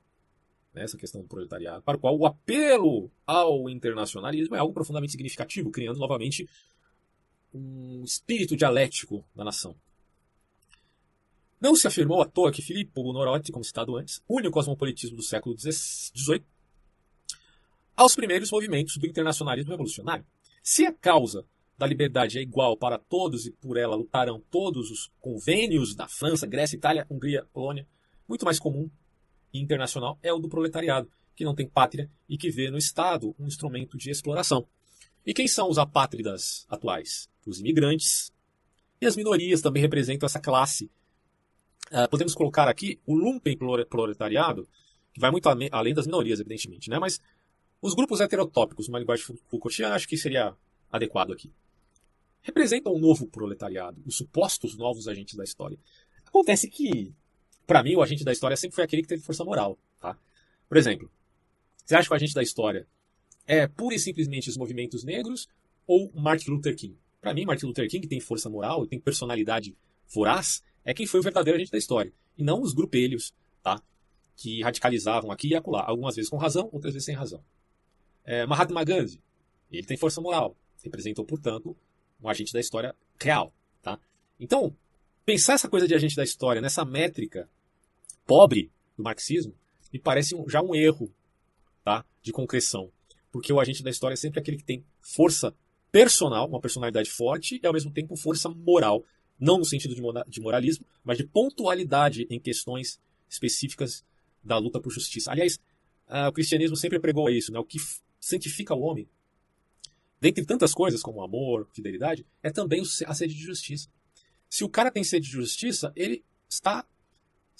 né, essa questão do proletariado, para o qual o apelo ao internacionalismo é algo profundamente significativo, criando novamente um espírito dialético da nação. Não se afirmou à toa que Filippo Buonarroti, como citado antes, une o cosmopolitismo do século XVIII aos primeiros movimentos do internacionalismo revolucionário. Se a causa da liberdade é igual para todos e por ela lutarão todos os convênios da França, Grécia, Itália, Hungria, Polônia, muito mais comum internacional é o do proletariado, que não tem pátria e que vê no Estado um instrumento de exploração. E quem são os apátridas atuais? Os imigrantes e as minorias também representam essa classe. Uh, podemos colocar aqui o lumpen proletariado, que vai muito além das minorias, evidentemente, né? mas os grupos heterotópicos, numa linguagem Foucaultiana, acho que seria adequado aqui. representam um novo proletariado, os supostos novos agentes da história. Acontece que, para mim, o agente da história sempre foi aquele que teve força moral. Tá? Por exemplo, você acha que o agente da história é pura e simplesmente os movimentos negros ou Martin Luther King? Para mim, Martin Luther King tem força moral e tem personalidade voraz, é quem foi o verdadeiro agente da história, e não os grupelhos, tá? Que radicalizavam aqui e acolá, algumas vezes com razão, outras vezes sem razão. É, Mahatma Gandhi, ele tem força moral, representou, portanto, um agente da história real, tá? Então, pensar essa coisa de agente da história nessa métrica pobre do marxismo me parece um, já um erro, tá? De concreção, porque o agente da história é sempre aquele que tem força personal, uma personalidade forte e ao mesmo tempo força moral, não no sentido de moralismo, mas de pontualidade em questões específicas da luta por justiça. Aliás, uh, o cristianismo sempre pregou isso, né? O que santifica o homem, dentre tantas coisas como amor, fidelidade, é também a sede de justiça. Se o cara tem sede de justiça, ele está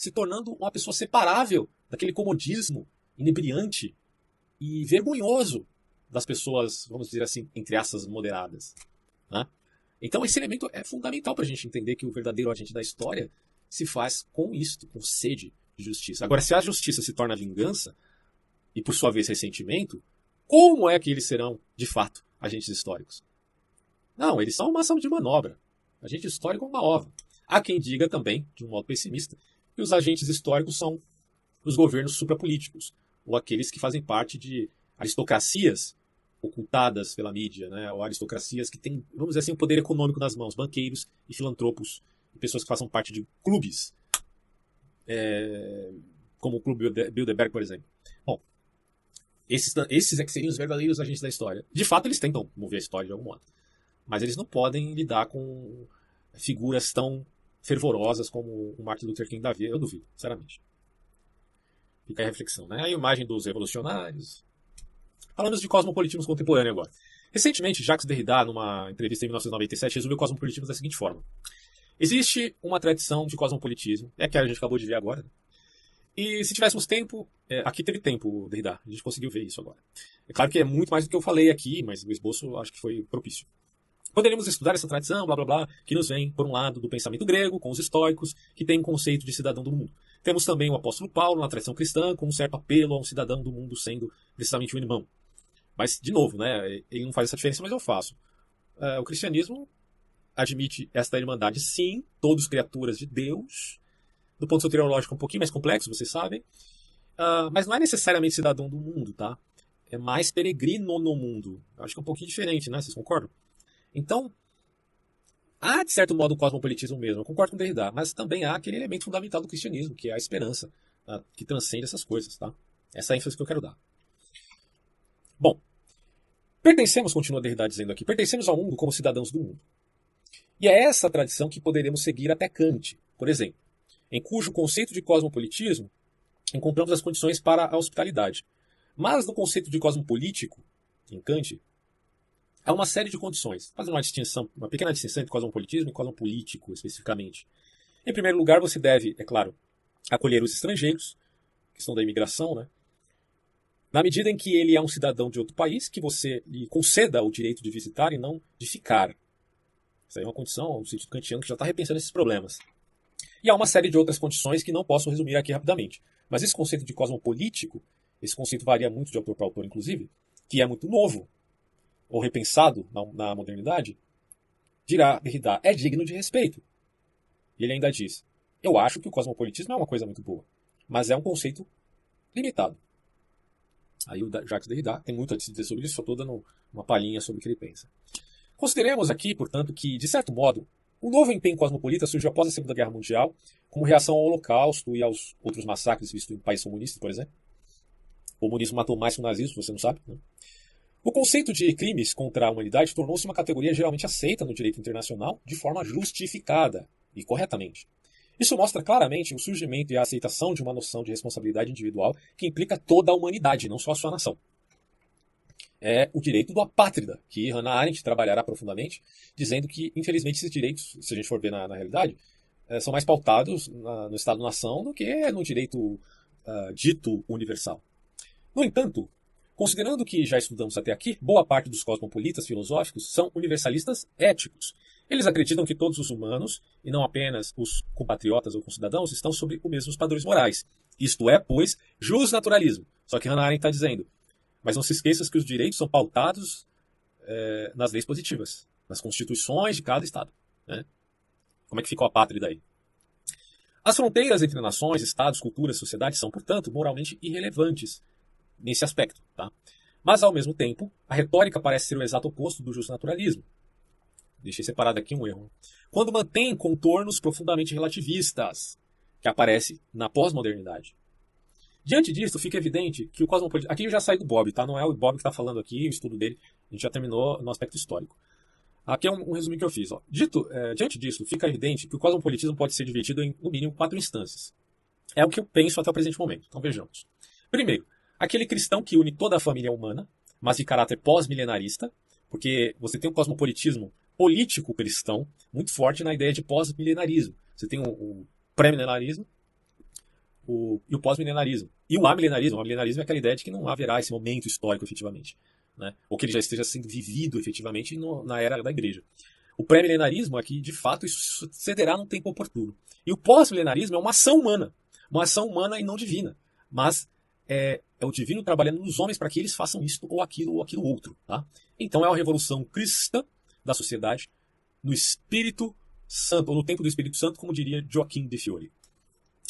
se tornando uma pessoa separável daquele comodismo inebriante e vergonhoso das pessoas, vamos dizer assim, entre aspas, moderadas. Né? Então, esse elemento é fundamental para a gente entender que o verdadeiro agente da história se faz com isto, com sede de justiça. Agora, se a justiça se torna vingança, e por sua vez ressentimento, como é que eles serão, de fato, agentes históricos? Não, eles são uma ação de manobra. Agente histórico é uma ova. Há quem diga também, de um modo pessimista, que os agentes históricos são os governos suprapolíticos, ou aqueles que fazem parte de aristocracias ocultadas pela mídia, né? ou aristocracias que têm, vamos dizer assim, o um poder econômico nas mãos, banqueiros e filantropos, e pessoas que façam parte de clubes, é, como o Clube Bilderberg, por exemplo. Bom, esses, esses é que seriam os verdadeiros agentes da história. De fato, eles tentam mover a história de algum modo, mas eles não podem lidar com figuras tão fervorosas como o Martin Luther King da vida, eu duvido, sinceramente. Fica a reflexão, né? A imagem dos revolucionários, Falamos de cosmopolitismo contemporâneo agora. Recentemente, Jacques Derrida, numa entrevista em 1997, resumiu o cosmopolitismo da seguinte forma: Existe uma tradição de cosmopolitismo, é que a gente acabou de ver agora. Né? E se tivéssemos tempo, é, aqui teve tempo, Derrida, a gente conseguiu ver isso agora. É claro que é muito mais do que eu falei aqui, mas o esboço acho que foi propício. Poderíamos estudar essa tradição, blá blá blá, que nos vem, por um lado, do pensamento grego, com os estoicos, que tem um conceito de cidadão do mundo. Temos também o apóstolo Paulo, na tradição cristã, com um certo apelo a um cidadão do mundo sendo precisamente um irmão. Mas, de novo, né, ele não faz essa diferença, mas eu faço. É, o cristianismo admite esta irmandade, sim, todos criaturas de Deus, do ponto soteriológico um pouquinho mais complexo, vocês sabem, uh, mas não é necessariamente cidadão do mundo, tá? É mais peregrino no mundo. Eu acho que é um pouquinho diferente, né? Vocês concordam? Então, há, de certo modo, um cosmopolitismo mesmo. Eu concordo com Derrida, mas também há aquele elemento fundamental do cristianismo, que é a esperança, uh, que transcende essas coisas, tá? Essa é a ênfase que eu quero dar. Bom, Pertencemos, continua Derrida dizendo aqui, pertencemos ao mundo como cidadãos do mundo. E é essa tradição que poderemos seguir até Kant, por exemplo, em cujo conceito de cosmopolitismo encontramos as condições para a hospitalidade. Mas no conceito de cosmopolítico, em Kant, há uma série de condições. Fazendo uma distinção, uma pequena distinção entre cosmopolitismo e cosmopolítico, especificamente. Em primeiro lugar, você deve, é claro, acolher os estrangeiros, questão da imigração, né? na medida em que ele é um cidadão de outro país, que você lhe conceda o direito de visitar e não de ficar. Isso aí é uma condição, um sentido kantiano que já está repensando esses problemas. E há uma série de outras condições que não posso resumir aqui rapidamente. Mas esse conceito de cosmopolítico, esse conceito varia muito de autor para autor, inclusive, que é muito novo, ou repensado na, na modernidade, dirá Derrida, é digno de respeito. E ele ainda diz, eu acho que o cosmopolitismo é uma coisa muito boa, mas é um conceito limitado. Aí o Jacques Derrida tem muito a dizer sobre isso, só estou dando uma palhinha sobre o que ele pensa. Consideremos aqui, portanto, que, de certo modo, um novo empenho cosmopolita surgiu após a Segunda Guerra Mundial, como reação ao Holocausto e aos outros massacres vistos em países comunistas, por exemplo. O comunismo matou mais que o nazismo, você não sabe. Né? O conceito de crimes contra a humanidade tornou-se uma categoria geralmente aceita no direito internacional de forma justificada e corretamente. Isso mostra claramente o surgimento e a aceitação de uma noção de responsabilidade individual que implica toda a humanidade, não só a sua nação. É o direito do apátrida, que Hannah Arendt trabalhará profundamente, dizendo que, infelizmente, esses direitos, se a gente for ver na, na realidade, é, são mais pautados na, no Estado-nação do que no direito uh, dito universal. No entanto, Considerando que já estudamos até aqui, boa parte dos cosmopolitas filosóficos são universalistas éticos. Eles acreditam que todos os humanos, e não apenas os compatriotas ou concidadãos, estão sob os mesmos padrões morais. Isto é, pois, justnaturalismo. Só que Hannah Arendt está dizendo. Mas não se esqueça que os direitos são pautados é, nas leis positivas, nas constituições de cada Estado. Né? Como é que ficou a pátria daí? As fronteiras entre nações, estados, culturas, sociedades são, portanto, moralmente irrelevantes nesse aspecto. Tá? Mas, ao mesmo tempo, a retórica parece ser o exato oposto do justnaturalismo. Deixei separado aqui um erro. Quando mantém contornos profundamente relativistas, que aparece na pós-modernidade. Diante disso, fica evidente que o cosmopolitismo. Aqui eu já saí do Bob, tá? Não é o Bob que está falando aqui, o estudo dele. A gente já terminou no aspecto histórico. Aqui é um, um resumo que eu fiz. Ó. Dito, é, diante disso, fica evidente que o cosmopolitismo pode ser dividido em, no mínimo, quatro instâncias. É o que eu penso até o presente momento. Então vejamos. Primeiro, aquele cristão que une toda a família humana, mas de caráter pós-milenarista, porque você tem um cosmopolitismo político cristão muito forte na ideia de pós-milenarismo. Você tem o, o pré-milenarismo o, e o pós-milenarismo. E o amilenarismo. O amilenarismo é aquela ideia de que não haverá esse momento histórico efetivamente né? ou que ele já esteja sendo vivido efetivamente no, na era da igreja. O pré-milenarismo é que, de fato, isso sucederá num tempo oportuno. E o pós-milenarismo é uma ação humana, uma ação humana e não divina, mas é, é o divino trabalhando nos homens para que eles façam isto ou aquilo ou aquilo outro. Tá? Então é uma revolução cristã da sociedade no Espírito Santo, ou no tempo do Espírito Santo, como diria Joaquim de Fiore.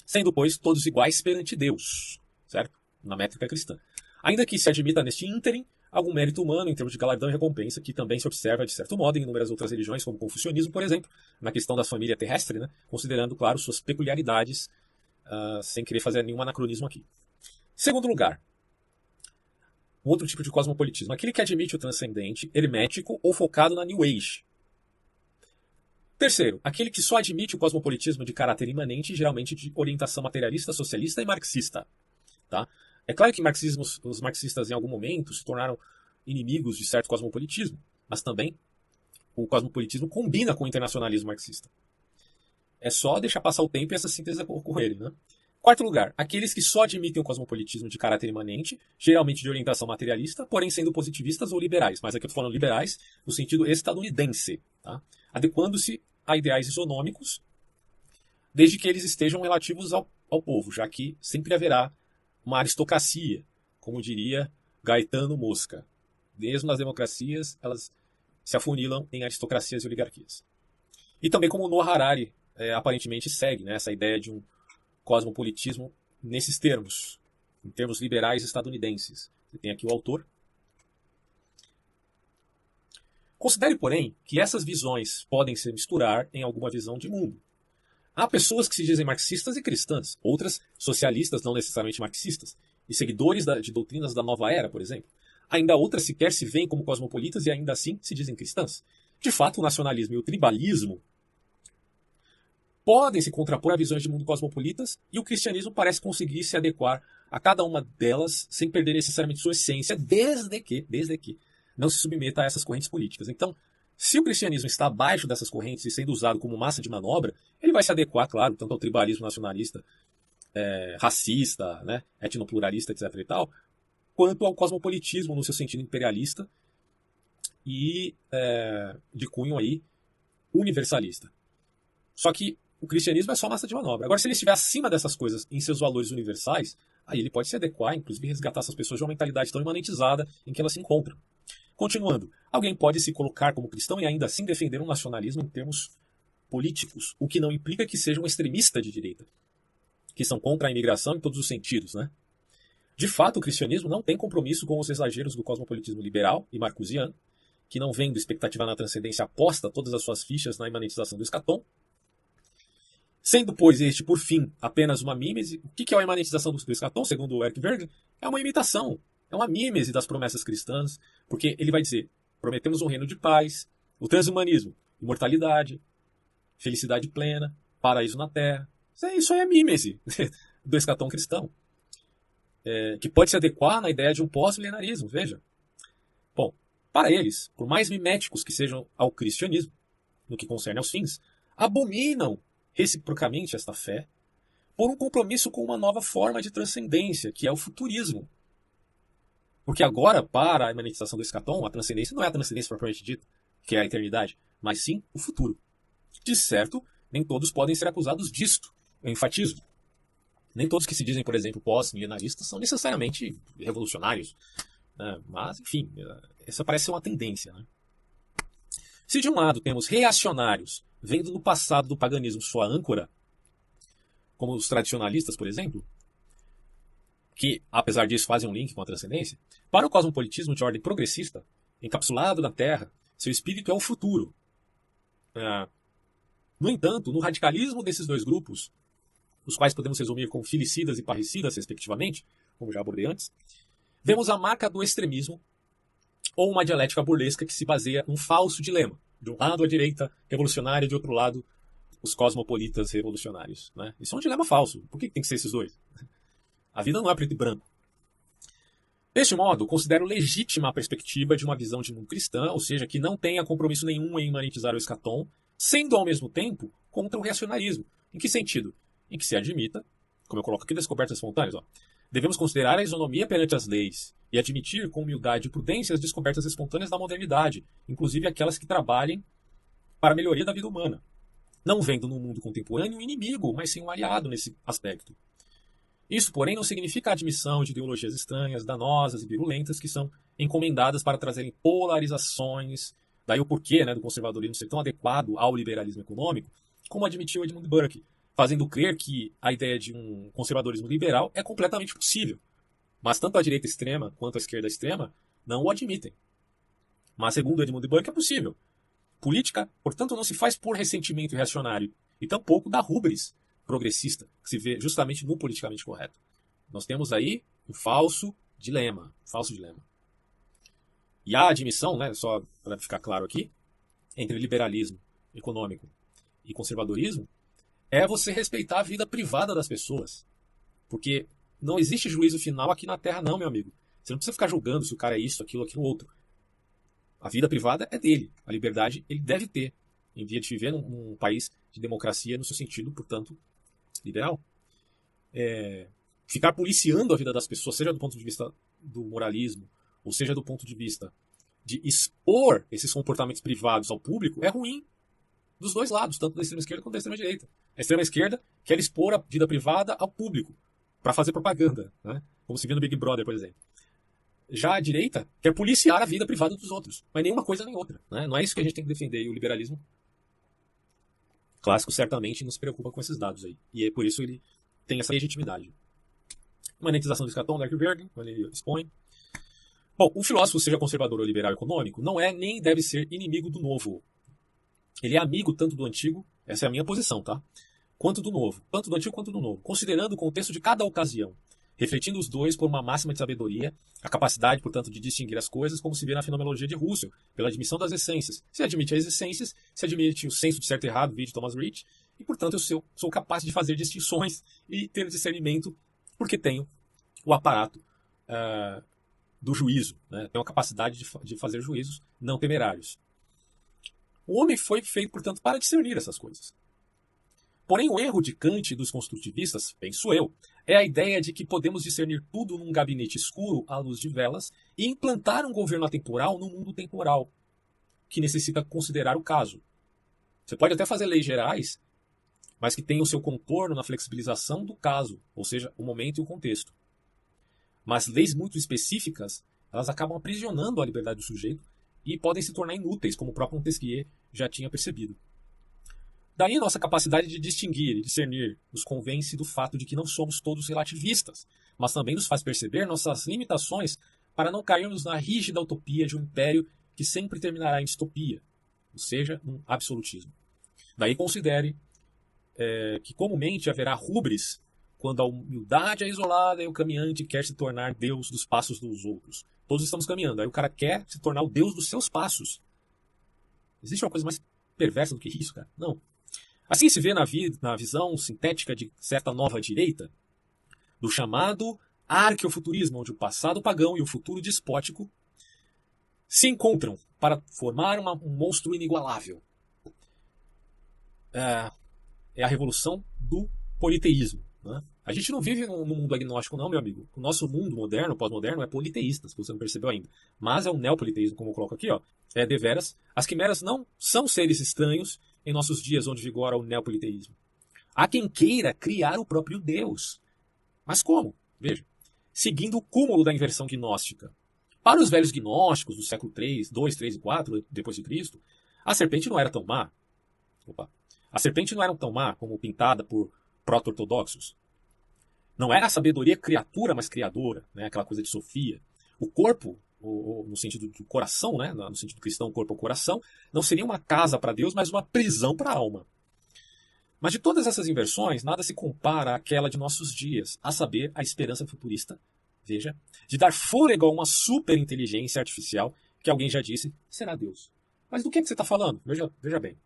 Sendo, pois, todos iguais perante Deus, certo? Na métrica cristã. Ainda que se admita neste ínterim algum mérito humano em termos de galardão e recompensa, que também se observa, de certo modo, em inúmeras outras religiões, como o confucionismo, por exemplo, na questão da família terrestre, né? considerando, claro, suas peculiaridades, uh, sem querer fazer nenhum anacronismo aqui. Segundo lugar, um outro tipo de cosmopolitismo, aquele que admite o transcendente, hermético ou focado na New Age. Terceiro, aquele que só admite o cosmopolitismo de caráter imanente, geralmente de orientação materialista, socialista e marxista. Tá? É claro que os marxistas em algum momento se tornaram inimigos de certo cosmopolitismo, mas também o cosmopolitismo combina com o internacionalismo marxista. É só deixar passar o tempo e essas sínteses ocorrerem. Né? Quarto lugar, aqueles que só admitem o cosmopolitismo de caráter imanente, geralmente de orientação materialista, porém sendo positivistas ou liberais. Mas aqui eu estou falando liberais no sentido estadunidense, tá? adequando-se a ideais isonômicos, desde que eles estejam relativos ao, ao povo, já que sempre haverá uma aristocracia, como diria Gaetano Mosca. Mesmo nas democracias, elas se afunilam em aristocracias e oligarquias. E também como Noah Harari é, aparentemente segue né, essa ideia de um cosmopolitismo nesses termos, em termos liberais estadunidenses. Você tem aqui o autor. Considere, porém, que essas visões podem se misturar em alguma visão de mundo. Há pessoas que se dizem marxistas e cristãs, outras socialistas, não necessariamente marxistas, e seguidores de doutrinas da nova era, por exemplo. Ainda outras sequer se veem como cosmopolitas e ainda assim se dizem cristãs. De fato, o nacionalismo e o tribalismo podem se contrapor a visões de mundo cosmopolitas e o cristianismo parece conseguir se adequar a cada uma delas sem perder necessariamente sua essência, desde que, desde que não se submeta a essas correntes políticas. Então, se o cristianismo está abaixo dessas correntes e sendo usado como massa de manobra, ele vai se adequar, claro, tanto ao tribalismo nacionalista, é, racista, né, etnopluralista, etc. e tal, quanto ao cosmopolitismo no seu sentido imperialista e é, de cunho aí universalista. Só que o cristianismo é só massa de manobra. Agora, se ele estiver acima dessas coisas em seus valores universais, aí ele pode se adequar, inclusive resgatar essas pessoas de uma mentalidade tão imanentizada em que elas se encontram. Continuando, alguém pode se colocar como cristão e ainda assim defender um nacionalismo em termos políticos, o que não implica que seja um extremista de direita, que são contra a imigração em todos os sentidos, né? De fato, o cristianismo não tem compromisso com os exageros do cosmopolitismo liberal e marcusiano, que não vendo expectativa na transcendência aposta todas as suas fichas na imanentização do escatom. Sendo, pois, este, por fim, apenas uma mímese, o que é a imanentização do escatom, segundo o Eric Berger? É uma imitação, é uma mímese das promessas cristãs, porque ele vai dizer: prometemos um reino de paz, o transhumanismo, imortalidade, felicidade plena, paraíso na terra. Isso isso aí é mímese [laughs] do escatão cristão, é, que pode se adequar na ideia de um pós-milenarismo, veja. Bom, para eles, por mais miméticos que sejam ao cristianismo, no que concerne aos fins, abominam reciprocamente esta fé por um compromisso com uma nova forma de transcendência, que é o futurismo, Porque agora, para a imanentização do escatom, a transcendência não é a transcendência propriamente dita, que é a eternidade, mas sim o futuro. De certo, nem todos podem ser acusados disto, eu enfatizo. Nem todos que se dizem, por exemplo, pós-milenaristas são necessariamente revolucionários. Né? Mas, enfim, essa parece ser uma tendência. Né? Se de um lado temos reacionários, vendo no passado do paganismo sua âncora, como os tradicionalistas, por exemplo, que, apesar disso, fazem um link com a transcendência, para o cosmopolitismo de ordem progressista, encapsulado na Terra, seu espírito é o futuro. É... No entanto, no radicalismo desses dois grupos, os quais podemos resumir como filicidas e parricidas, respectivamente, como já abordei antes, vemos a marca do extremismo ou uma dialética burlesca que se baseia num falso dilema. De um lado a direita revolucionária, de outro lado os cosmopolitas revolucionários. Né? Isso é um dilema falso. Por que tem que ser esses dois? [laughs] A vida não é preto e branco. Deste modo, considero legítima a perspectiva de uma visão de mundo cristã, ou seja, que não tenha compromisso nenhum em monetizar o escatom, sendo ao mesmo tempo contra o reacionarismo. Em que sentido? Em que se admita, como eu coloco aqui descobertas espontâneas, ó, devemos considerar a isonomia perante as leis e admitir com humildade e prudência as descobertas espontâneas da modernidade, inclusive aquelas que trabalhem para a melhoria da vida humana, não vendo no mundo contemporâneo um inimigo, mas sim um aliado nesse aspecto. Isso, porém, não significa a admissão de ideologias estranhas, danosas e virulentas que são encomendadas para trazerem polarizações, daí o porquê né, do conservadorismo ser tão adequado ao liberalismo econômico, como admitiu Edmund Burke, fazendo crer que a ideia de um conservadorismo liberal é completamente possível. Mas tanto a direita extrema quanto a esquerda extrema não o admitem. Mas, segundo Edmund Burke, é possível. Política, portanto, não se faz por ressentimento reacionário, e tampouco da rubris progressista, que se vê justamente no politicamente correto. Nós temos aí um falso dilema, falso dilema. E a admissão, né, só para ficar claro aqui, entre liberalismo econômico e conservadorismo, é você respeitar a vida privada das pessoas. Porque não existe juízo final aqui na Terra, não, meu amigo. Você não precisa ficar julgando se o cara é isso, aquilo, aquilo, outro. A vida privada é dele. A liberdade ele deve ter. Em via de viver num, num país de democracia, no seu sentido, portanto, liberal, é, ficar policiando a vida das pessoas, seja do ponto de vista do moralismo, ou seja do ponto de vista de expor esses comportamentos privados ao público, é ruim dos dois lados, tanto da extrema esquerda quanto da extrema direita. A extrema esquerda quer expor a vida privada ao público, para fazer propaganda, né? como se vê no Big Brother, por exemplo. Já a direita quer policiar a vida privada dos outros, mas nenhuma coisa nem outra. Né? Não é isso que a gente tem que defender. E o liberalismo clássico certamente não se preocupa com esses dados aí. E é por isso ele tem essa legitimidade. Monetização do escatom, Darkberg, quando ele expõe. Bom, o filósofo, seja conservador ou liberal econômico, não é nem deve ser inimigo do novo. Ele é amigo tanto do antigo, essa é a minha posição, tá? Quanto do novo, tanto do antigo quanto do novo, considerando o contexto de cada ocasião refletindo os dois por uma máxima de sabedoria, a capacidade, portanto, de distinguir as coisas, como se vê na fenomenologia de Russell, pela admissão das essências. Se admite as essências, se admite o senso de certo e errado, vídeo Thomas Rich, e, portanto, eu sou, sou capaz de fazer distinções e ter discernimento, porque tenho o aparato uh, do juízo, né? tenho a capacidade de, de fazer juízos não temerários. O homem foi feito, portanto, para discernir essas coisas. Porém, o erro de Kant e dos construtivistas, penso eu, é a ideia de que podemos discernir tudo num gabinete escuro à luz de velas e implantar um governo atemporal no mundo temporal, que necessita considerar o caso. Você pode até fazer leis gerais, mas que tenham seu contorno na flexibilização do caso, ou seja, o momento e o contexto. Mas leis muito específicas, elas acabam aprisionando a liberdade do sujeito e podem se tornar inúteis, como o próprio Montesquieu já tinha percebido. Daí nossa capacidade de distinguir e discernir nos convence do fato de que não somos todos relativistas, mas também nos faz perceber nossas limitações para não cairmos na rígida utopia de um império que sempre terminará em distopia, ou seja, um absolutismo. Daí considere é, que comumente haverá rubris quando a humildade é isolada e o caminhante quer se tornar Deus dos passos dos outros. Todos estamos caminhando, aí o cara quer se tornar o Deus dos seus passos. Existe uma coisa mais perversa do que isso, cara? Não. Assim se vê na, vi na visão sintética de certa nova direita, do chamado arqueofuturismo, onde o passado pagão e o futuro despótico se encontram para formar uma, um monstro inigualável. É, é a revolução do politeísmo. Né? A gente não vive num mundo agnóstico, não, meu amigo. O nosso mundo moderno, pós-moderno, é politeísta, se você não percebeu ainda. Mas é um neopoliteísmo, como eu coloco aqui, ó. É deveras. As quimeras não são seres estranhos em nossos dias onde vigora o neopoliteísmo. Há quem queira criar o próprio Deus. Mas como? Veja. Seguindo o cúmulo da inversão gnóstica. Para os velhos gnósticos do século 3, 2, 3 e 4 depois de Cristo, a serpente não era tão má. Opa. A serpente não era tão má como pintada por proto-ortodoxos. Não era a sabedoria criatura, mas criadora, né? aquela coisa de Sofia. O corpo, no sentido do coração, né? no sentido cristão, corpo ou coração, não seria uma casa para Deus, mas uma prisão para a alma. Mas de todas essas inversões, nada se compara àquela de nossos dias, a saber, a esperança futurista, veja, de dar fôlego a uma superinteligência artificial que alguém já disse será Deus. Mas do que, é que você está falando? Veja, veja bem.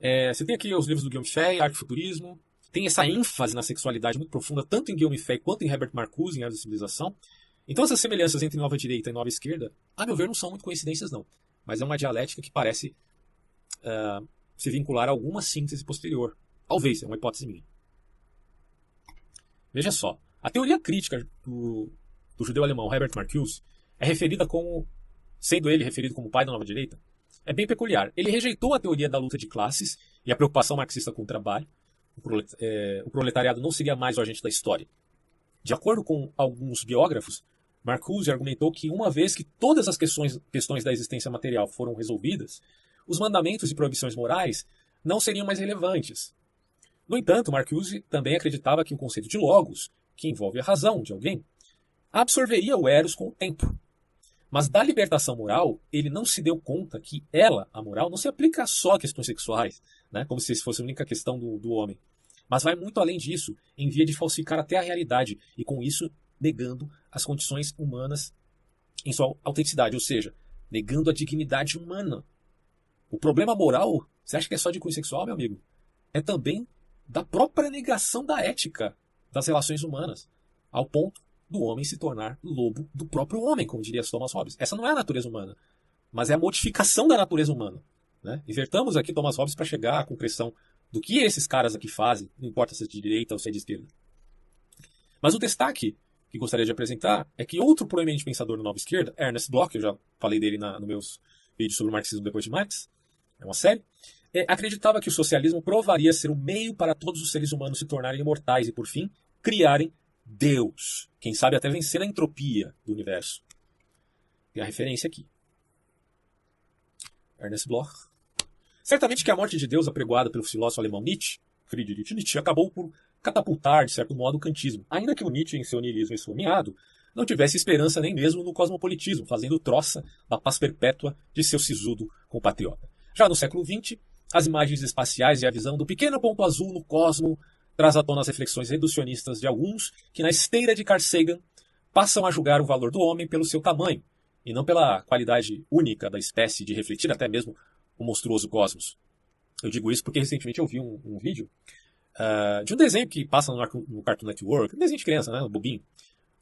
É, você tem aqui os livros do Guillaume Fay, Arte Futurismo, tem essa ênfase na sexualidade muito profunda, tanto em Guillaume Fay quanto em Herbert Marcuse, em da Civilização. Então essas semelhanças entre nova direita e nova esquerda, a meu ver, não são muito coincidências não. Mas é uma dialética que parece uh, se vincular a alguma síntese posterior. Talvez, é uma hipótese minha. Veja só, a teoria crítica do, do judeu alemão Herbert Marcuse é referida como, sendo ele referido como pai da nova direita, é bem peculiar. Ele rejeitou a teoria da luta de classes e a preocupação marxista com o trabalho. O proletariado não seria mais o agente da história. De acordo com alguns biógrafos, Marcuse argumentou que uma vez que todas as questões, questões da existência material foram resolvidas, os mandamentos e proibições morais não seriam mais relevantes. No entanto, Marcuse também acreditava que o conceito de logos, que envolve a razão de alguém, absorveria o eros com o tempo. Mas da libertação moral, ele não se deu conta que ela, a moral, não se aplica só a questões sexuais, né? como se fosse a única questão do, do homem. Mas vai muito além disso, em via de falsificar até a realidade, e com isso negando as condições humanas em sua autenticidade, ou seja, negando a dignidade humana. O problema moral, você acha que é só de cunho sexual, meu amigo? É também da própria negação da ética das relações humanas, ao ponto do homem se tornar lobo do próprio homem, como diria Thomas Hobbes. Essa não é a natureza humana, mas é a modificação da natureza humana. Né? Invertamos aqui Thomas Hobbes para chegar à concreção do que esses caras aqui fazem, não importa se é de direita ou se é de esquerda. Mas o destaque que gostaria de apresentar é que outro proeminente pensador da nova esquerda, Ernest Bloch, eu já falei dele na, nos meus vídeos sobre o marxismo depois de Marx, é uma série, é, acreditava que o socialismo provaria ser o meio para todos os seres humanos se tornarem imortais e, por fim, criarem Deus. Quem sabe até vencer a entropia do universo. Tem a referência aqui. Ernest Bloch. Certamente que a morte de Deus apregoada pelo filósofo alemão Nietzsche, Friedrich Nietzsche, acabou por catapultar, de certo modo, o kantismo. Ainda que o Nietzsche, em seu niilismo esfomeado, não tivesse esperança nem mesmo no cosmopolitismo, fazendo troça da paz perpétua de seu sisudo compatriota. Já no século XX, as imagens espaciais e a visão do pequeno ponto azul no cosmo traz à tona as reflexões reducionistas de alguns que, na esteira de Carl Sagan, passam a julgar o valor do homem pelo seu tamanho, e não pela qualidade única da espécie de refletir até mesmo o monstruoso cosmos. Eu digo isso porque recentemente eu vi um, um vídeo uh, de um desenho que passa no, no, Cartoon Network, um desenho de criança, né, no bobinho,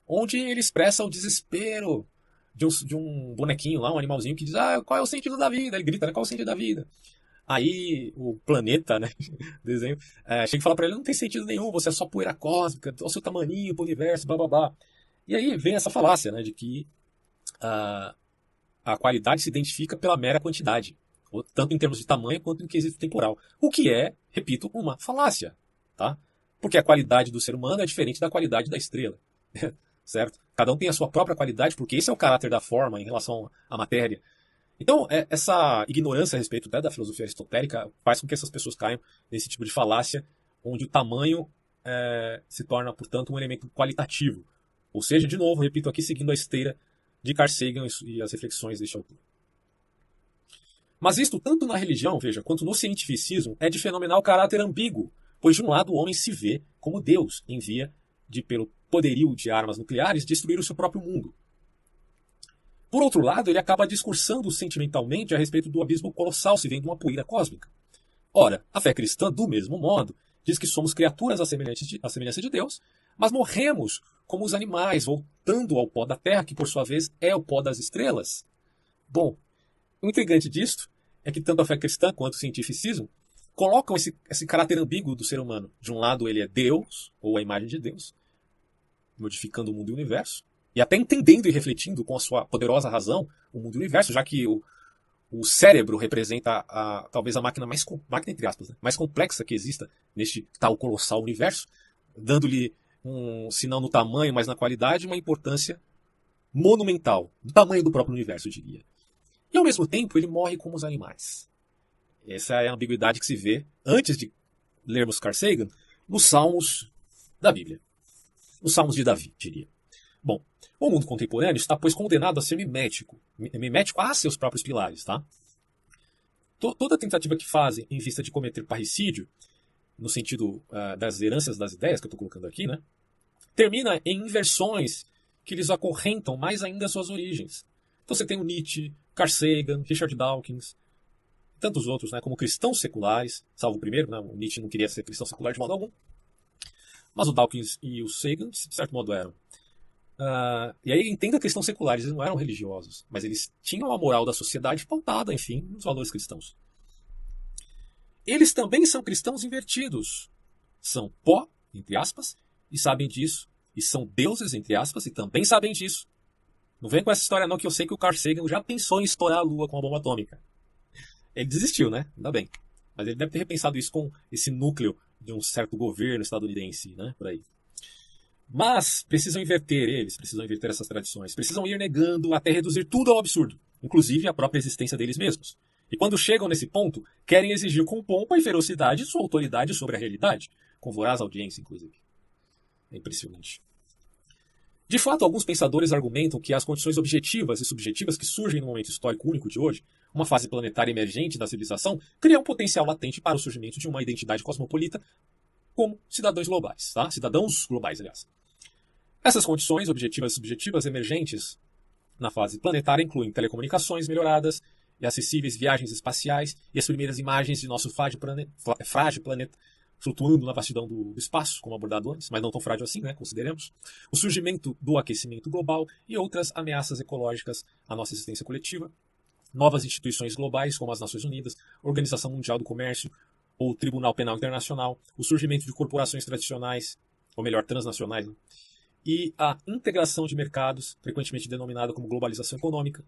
onde ele expressa o desespero de um, de um bonequinho lá, um animalzinho que diz, ah, qual é o sentido da vida? Ele grita, né, qual é o sentido da vida? Aí o planeta, né? [laughs] Desenho, é, chega e fala para ele: não tem sentido nenhum, você é só poeira cósmica, olha o seu tamaninho pro universo, blá blá blá. E aí vem essa falácia, né? De que uh, a qualidade se identifica pela mera quantidade, tanto em termos de tamanho quanto em quesito temporal. O que é, repito, uma falácia, tá? Porque a qualidade do ser humano é diferente da qualidade da estrela, [laughs] certo? Cada um tem a sua própria qualidade, porque esse é o caráter da forma em relação à matéria. Então, é, essa ignorância a respeito né, da filosofia aristotélica faz com que essas pessoas caiam nesse tipo de falácia, onde o tamanho é, se torna, portanto, um elemento qualitativo. Ou seja, de novo, repito aqui, seguindo a esteira de Carl Sagan e as reflexões deste autor. Mas isto, tanto na religião, veja, quanto no cientificismo, é de fenomenal caráter ambíguo, pois de um lado o homem se vê como Deus, em via de, pelo poderio de armas nucleares, destruir o seu próprio mundo. Por outro lado, ele acaba discursando sentimentalmente a respeito do abismo colossal se vendo uma poeira cósmica. Ora, a fé cristã, do mesmo modo, diz que somos criaturas à semelhança de, à semelhança de Deus, mas morremos como os animais, voltando ao pó da terra, que por sua vez é o pó das estrelas. Bom, o intrigante disto é que tanto a fé cristã quanto o cientificismo colocam esse, esse caráter ambíguo do ser humano. De um lado, ele é Deus, ou a imagem de Deus, modificando o mundo e o universo, e até entendendo e refletindo com a sua poderosa razão o mundo e o universo, já que o, o cérebro representa a, talvez a máquina mais máquina entre aspas, né, mais complexa que exista neste tal colossal universo, dando-lhe um, se não no tamanho, mas na qualidade, uma importância monumental, do tamanho do próprio universo, eu diria. E ao mesmo tempo, ele morre como os animais. Essa é a ambiguidade que se vê antes de lermos Carl Sagan nos Salmos da Bíblia. Nos Salmos de Davi, diria. Bom, o mundo contemporâneo está, pois, condenado a ser mimético, mimético a seus próprios pilares, tá? Toda tentativa que fazem em vista de cometer parricídio, no sentido uh, das heranças das ideias que eu estou colocando aqui, né? Termina em inversões que lhes acorrentam mais ainda as suas origens. Então você tem o Nietzsche, Carl Sagan, Richard Dawkins, tantos outros, né, como cristãos seculares, salvo o primeiro, né, o Nietzsche não queria ser cristão secular de modo algum, mas o Dawkins e o Sagan, de certo modo, eram. Uh, e aí entenda cristãos seculares, eles não eram religiosos, mas eles tinham a moral da sociedade pautada, enfim, nos valores cristãos. Eles também são cristãos invertidos. São pó, entre aspas, e sabem disso. E são deuses, entre aspas, e também sabem disso. Não vem com essa história não, que eu sei que o Carl Sagan já pensou em estourar a Lua com a bomba atômica. Ele desistiu, né? Ainda bem. Mas ele deve ter repensado isso com esse núcleo de um certo governo estadunidense, né? Por aí. Mas precisam inverter eles, precisam inverter essas tradições, precisam ir negando até reduzir tudo ao absurdo, inclusive a própria existência deles mesmos. E quando chegam nesse ponto, querem exigir com pompa e ferocidade sua autoridade sobre a realidade, com voraz audiência, inclusive. É impressionante. De fato, alguns pensadores argumentam que as condições objetivas e subjetivas que surgem no momento histórico único de hoje, uma fase planetária emergente da civilização, criam um potencial latente para o surgimento de uma identidade cosmopolita como cidadãos globais, tá? cidadãos globais, aliás. Essas condições objetivas e subjetivas emergentes na fase planetária incluem telecomunicações melhoradas e acessíveis viagens espaciais e as primeiras imagens de nosso frágil planeta, frágil planeta flutuando na vastidão do espaço, como abordadores, mas não tão frágil assim, né? Consideremos. O surgimento do aquecimento global e outras ameaças ecológicas à nossa existência coletiva. Novas instituições globais, como as Nações Unidas, Organização Mundial do Comércio ou Tribunal Penal Internacional. O surgimento de corporações tradicionais, ou melhor, transnacionais, né? e a integração de mercados, frequentemente denominada como globalização econômica,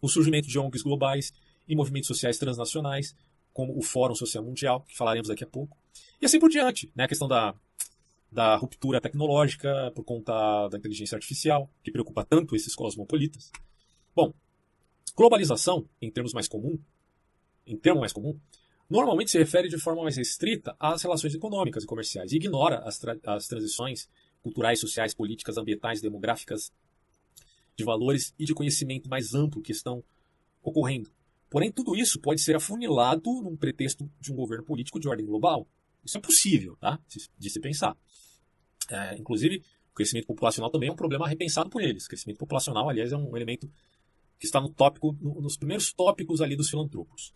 o surgimento de ONGs globais e movimentos sociais transnacionais, como o Fórum Social Mundial, que falaremos daqui a pouco, e assim por diante. Né? A questão da, da ruptura tecnológica por conta da inteligência artificial, que preocupa tanto esses cosmopolitas. Bom, globalização, em termos mais comum, em termo mais comum, normalmente se refere de forma mais restrita às relações econômicas e comerciais e ignora as, tra as transições culturais, sociais, políticas, ambientais, demográficas, de valores e de conhecimento mais amplo que estão ocorrendo. Porém, tudo isso pode ser afunilado num pretexto de um governo político de ordem global. Isso é possível, tá? De se pensar. É, inclusive, o crescimento populacional também é um problema repensado por eles. O crescimento populacional, aliás, é um elemento que está no tópico, no, nos primeiros tópicos ali dos filantropos.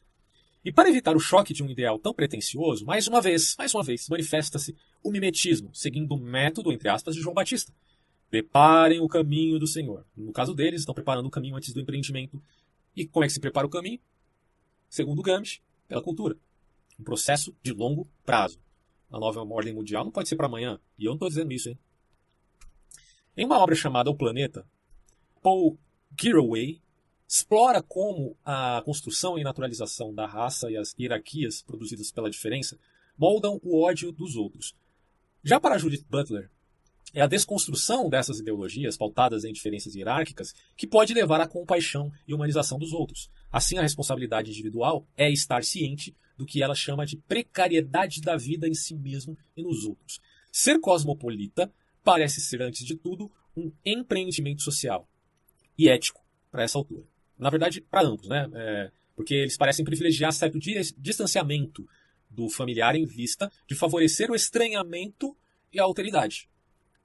E para evitar o choque de um ideal tão pretensioso, mais uma vez, mais uma vez, manifesta-se o mimetismo, seguindo o método, entre aspas, de João Batista. Preparem o caminho do Senhor. No caso deles, estão preparando o caminho antes do empreendimento. E como é que se prepara o caminho? Segundo Gramsci, pela cultura. Um processo de longo prazo. A nova ordem mundial não pode ser para amanhã. E eu não estou dizendo isso, hein? Em uma obra chamada O Planeta, Paul Giraway explora como a construção e naturalização da raça e as hierarquias produzidas pela diferença moldam o ódio dos outros. Já para Judith Butler, é a desconstrução dessas ideologias pautadas em diferenças hierárquicas que pode levar à compaixão e humanização dos outros. Assim, a responsabilidade individual é estar ciente do que ela chama de precariedade da vida em si mesmo e nos outros. Ser cosmopolita parece ser, antes de tudo, um empreendimento social e ético para essa altura. Na verdade, para ambos, né? É, porque eles parecem privilegiar certo distanciamento do familiar em vista de favorecer o estranhamento e a alteridade.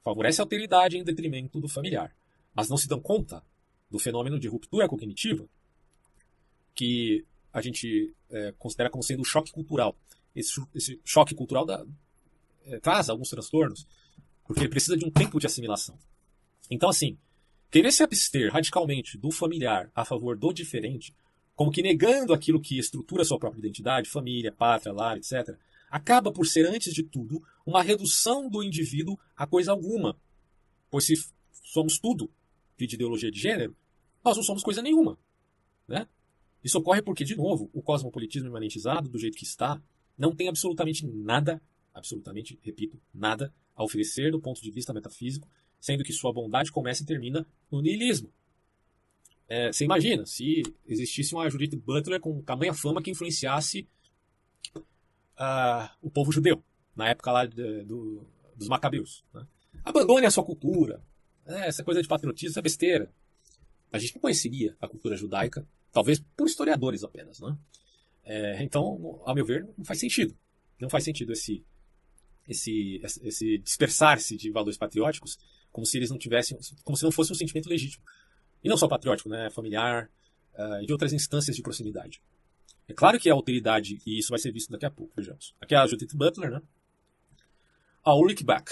Favorece a alteridade em detrimento do familiar. Mas não se dão conta do fenômeno de ruptura cognitiva que a gente é, considera como sendo o choque cultural. Esse, esse choque cultural é, traz alguns transtornos, porque ele precisa de um tempo de assimilação. Então, assim, Querer se abster radicalmente do familiar a favor do diferente como que negando aquilo que estrutura sua própria identidade, família, pátria, lar, etc., acaba por ser, antes de tudo, uma redução do indivíduo a coisa alguma. Pois se somos tudo, de ideologia de gênero, nós não somos coisa nenhuma. Né? Isso ocorre porque, de novo, o cosmopolitismo imanentizado, do jeito que está, não tem absolutamente nada, absolutamente, repito, nada a oferecer do ponto de vista metafísico, sendo que sua bondade começa e termina no niilismo. É, você imagina, se existisse uma Judith Butler com tamanha fama que influenciasse uh, o povo judeu, na época lá de, do, dos macabeus. Né? Abandone a sua cultura. É, essa coisa de patriotismo é besteira. A gente não conheceria a cultura judaica, talvez por historiadores apenas. Né? É, então, a meu ver, não faz sentido. Não faz sentido esse, esse, esse dispersar-se de valores patrióticos como se eles não tivessem, como se não fosse um sentimento legítimo. E não só patriótico, né? familiar uh, e de outras instâncias de proximidade. É claro que a alteridade, e isso vai ser visto daqui a pouco, vejamos. Aqui é a Judith Butler, né? A Ulrich Beck,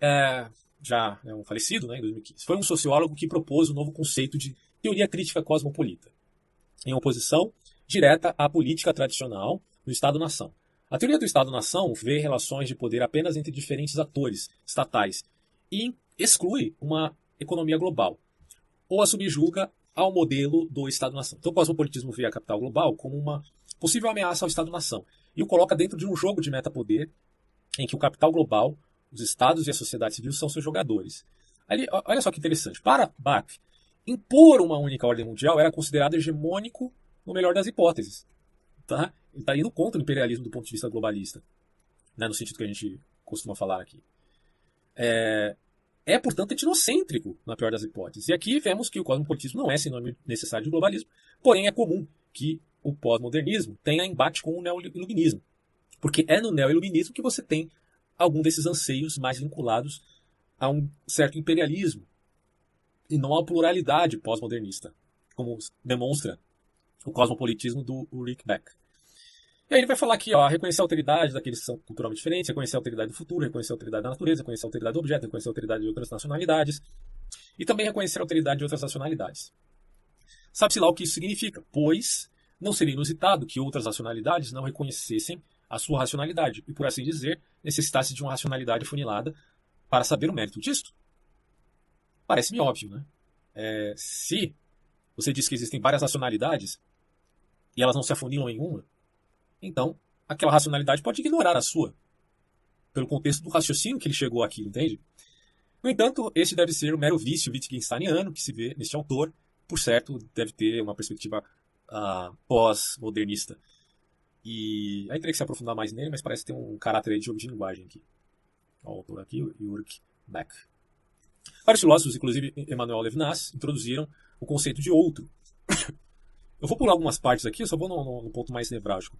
é, já é um falecido, né, em 2015, foi um sociólogo que propôs um novo conceito de teoria crítica cosmopolita, em oposição direta à política tradicional do Estado-nação. A teoria do Estado-nação vê relações de poder apenas entre diferentes atores estatais e exclui uma economia global, ou a subjuga ao modelo do Estado-nação. Então, o cosmopolitismo vê a capital global como uma possível ameaça ao Estado-nação e o coloca dentro de um jogo de metapoder em que o capital global, os estados e a sociedade civil são seus jogadores. Ali, olha só que interessante. Para Bach, impor uma única ordem mundial era considerado hegemônico no melhor das hipóteses. Tá? Ele está indo contra o imperialismo do ponto de vista globalista, né, no sentido que a gente costuma falar aqui. É, é, portanto, etnocêntrico, na pior das hipóteses. E aqui vemos que o cosmopolitismo não é sinônimo necessário de globalismo, porém é comum que o pós-modernismo tenha embate com o neo-iluminismo. Porque é no neo-iluminismo que você tem algum desses anseios mais vinculados a um certo imperialismo e não à pluralidade pós-modernista, como demonstra o cosmopolitismo do Ulrich Beck. E aí ele vai falar aqui, ó, reconhecer a alteridade daqueles que são culturalmente diferentes, reconhecer a alteridade do futuro, reconhecer a alteridade da natureza, reconhecer a alteridade do objeto, reconhecer a alteridade de outras nacionalidades e também reconhecer a alteridade de outras nacionalidades. Sabe-se lá o que isso significa, pois não seria inusitado que outras nacionalidades não reconhecessem a sua racionalidade e, por assim dizer, necessitasse de uma racionalidade funilada para saber o mérito disto. Parece-me óbvio, né? É, se você diz que existem várias nacionalidades e elas não se afunilam em uma, então, aquela racionalidade pode ignorar a sua, pelo contexto do raciocínio que ele chegou aqui, entende? No entanto, esse deve ser o mero vício Wittgensteiniano que se vê neste autor, por certo, deve ter uma perspectiva uh, pós-modernista. E aí teria que se aprofundar mais nele, mas parece ter um caráter de jogo de linguagem aqui. O autor aqui, Jürg Beck. Vários filósofos, inclusive Emmanuel Levinas, introduziram o conceito de outro. [coughs] Eu vou pular algumas partes aqui, eu só vou no, no, no ponto mais nevrálgico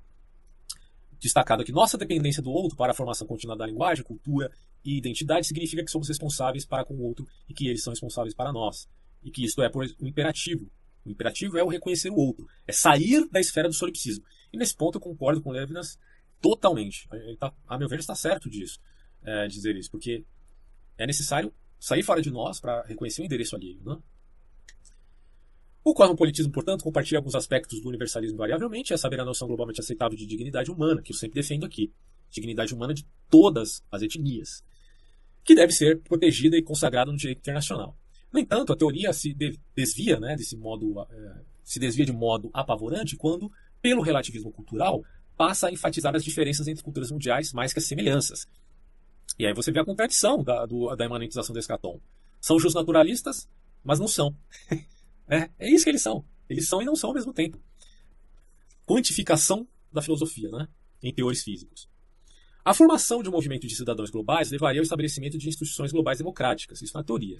destacado aqui, nossa dependência do outro para a formação contínua da linguagem, cultura e identidade significa que somos responsáveis para com o outro e que eles são responsáveis para nós. E que isto é por um imperativo. O imperativo é o reconhecer o outro, é sair da esfera do solipsismo. E nesse ponto eu concordo com Levinas totalmente. Ele tá, a meu ver, está certo disso, é, dizer isso, porque é necessário sair fora de nós para reconhecer o endereço alheio. Né? O cosmopolitismo, portanto, compartilha alguns aspectos do universalismo variavelmente, é saber a noção globalmente aceitável de dignidade humana, que eu sempre defendo aqui. Dignidade humana de todas as etnias, que deve ser protegida e consagrada no direito internacional. No entanto, a teoria se desvia, né, desse modo, é, se desvia de modo apavorante quando, pelo relativismo cultural, passa a enfatizar as diferenças entre culturas mundiais mais que as semelhanças. E aí você vê a contradição da, do, da imanentização do escatom. São justnaturalistas, mas não são. [laughs] É, é isso que eles são. Eles são e não são ao mesmo tempo. Quantificação da filosofia, né? Em teores físicos. A formação de um movimento de cidadãos globais levaria ao estabelecimento de instituições globais democráticas, isso na teoria.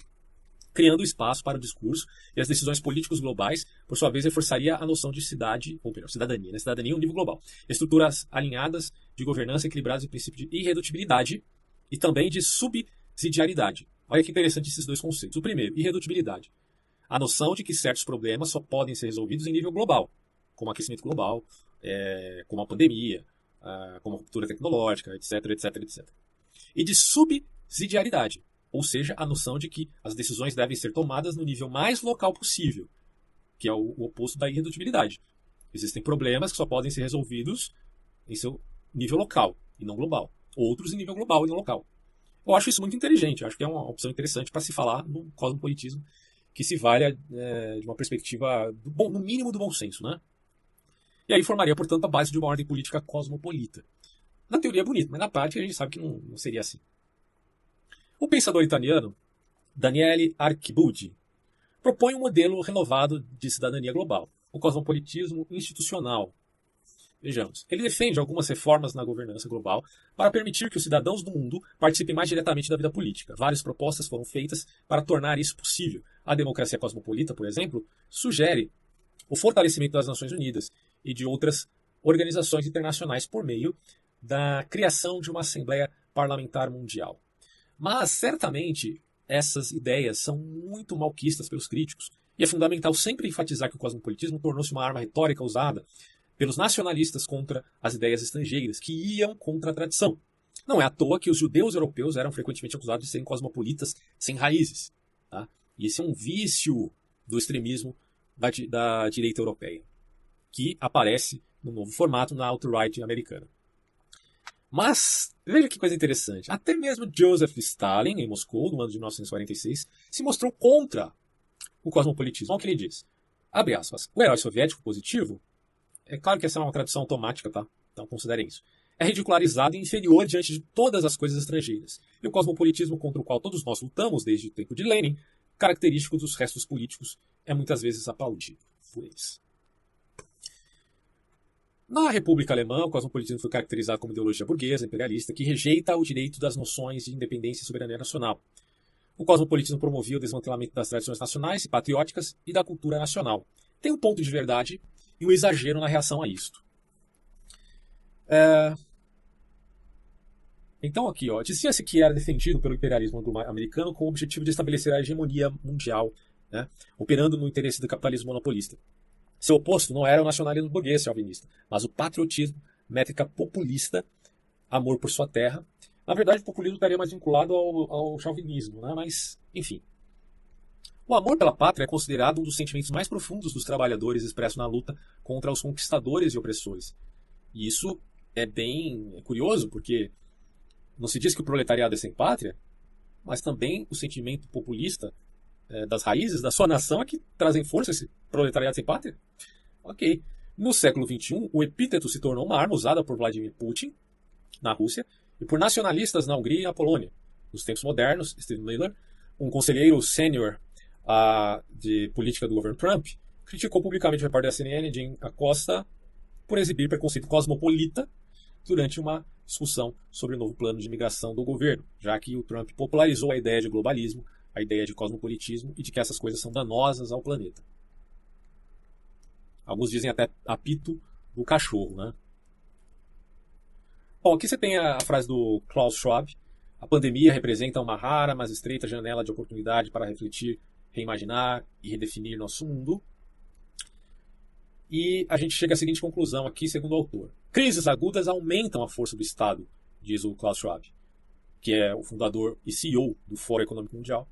Criando espaço para o discurso e as decisões políticos globais, por sua vez, reforçaria a noção de cidade, ou melhor, cidadania, né? cidadania um nível global. Estruturas alinhadas de governança equilibradas em princípio de irredutibilidade e também de subsidiariedade. Olha que interessante esses dois conceitos. O primeiro, irredutibilidade a noção de que certos problemas só podem ser resolvidos em nível global, como aquecimento global, é, como a pandemia, a, como a ruptura tecnológica, etc, etc, etc. E de subsidiariedade, ou seja, a noção de que as decisões devem ser tomadas no nível mais local possível, que é o, o oposto da irredutibilidade. Existem problemas que só podem ser resolvidos em seu nível local e não global. Outros em nível global e não local. Eu acho isso muito inteligente, acho que é uma opção interessante para se falar no cosmopolitismo que se valha é, de uma perspectiva, bom, no mínimo, do bom senso. Né? E aí formaria, portanto, a base de uma ordem política cosmopolita. Na teoria é bonito, mas na prática a gente sabe que não, não seria assim. O pensador italiano Daniele Archibudi propõe um modelo renovado de cidadania global, o cosmopolitismo institucional. Vejamos, ele defende algumas reformas na governança global para permitir que os cidadãos do mundo participem mais diretamente da vida política. Várias propostas foram feitas para tornar isso possível. A democracia cosmopolita, por exemplo, sugere o fortalecimento das Nações Unidas e de outras organizações internacionais por meio da criação de uma Assembleia Parlamentar Mundial. Mas, certamente, essas ideias são muito malquistas pelos críticos, e é fundamental sempre enfatizar que o cosmopolitismo tornou-se uma arma retórica usada pelos nacionalistas contra as ideias estrangeiras, que iam contra a tradição. Não é à toa que os judeus europeus eram frequentemente acusados de serem cosmopolitas sem raízes. Tá? E esse é um vício do extremismo da, da direita europeia, que aparece no novo formato na alt-right americana. Mas, veja que coisa interessante. Até mesmo Joseph Stalin, em Moscou, no ano de 1946, se mostrou contra o cosmopolitismo. Olha o que ele diz. Aspas. O herói soviético positivo, é claro que essa é uma tradução automática, tá? Então considerem isso. É ridicularizado e inferior diante de todas as coisas estrangeiras. E o cosmopolitismo contra o qual todos nós lutamos desde o tempo de Lenin, característico dos restos políticos, é muitas vezes aplaudido por eles. Na República Alemã, o cosmopolitismo foi caracterizado como ideologia burguesa, imperialista, que rejeita o direito das noções de independência e soberania nacional. O cosmopolitismo promovia o desmantelamento das tradições nacionais e patrióticas e da cultura nacional. Tem um ponto de verdade e um exagero na reação a isto. É... Então aqui, ó, dizia-se que era defendido pelo imperialismo americano com o objetivo de estabelecer a hegemonia mundial, né, operando no interesse do capitalismo monopolista. Seu oposto não era o nacionalismo burguês chauvinista, mas o patriotismo, métrica populista, amor por sua terra. Na verdade, o populismo estaria mais vinculado ao, ao chauvinismo, né? mas, enfim. O amor pela pátria é considerado um dos sentimentos mais profundos dos trabalhadores expresso na luta contra os conquistadores e opressores. E isso é bem curioso, porque não se diz que o proletariado é sem pátria, mas também o sentimento populista é, das raízes da sua nação é que trazem força esse proletariado sem pátria? Ok. No século XXI, o epíteto se tornou uma arma usada por Vladimir Putin na Rússia e por nacionalistas na Hungria e na Polônia. Nos tempos modernos, Steve Miller, um conselheiro sênior uh, de política do governo Trump, criticou publicamente o repórter da CNN, Jim Acosta, por exibir preconceito cosmopolita durante uma discussão sobre o novo plano de imigração do governo, já que o Trump popularizou a ideia de globalismo a ideia de cosmopolitismo e de que essas coisas são danosas ao planeta. Alguns dizem até apito do cachorro, né? Bom, aqui você tem a frase do Klaus Schwab. A pandemia representa uma rara, mas estreita janela de oportunidade para refletir, reimaginar e redefinir nosso mundo. E a gente chega à seguinte conclusão aqui, segundo o autor. Crises agudas aumentam a força do Estado, diz o Klaus Schwab, que é o fundador e CEO do Fórum Econômico Mundial.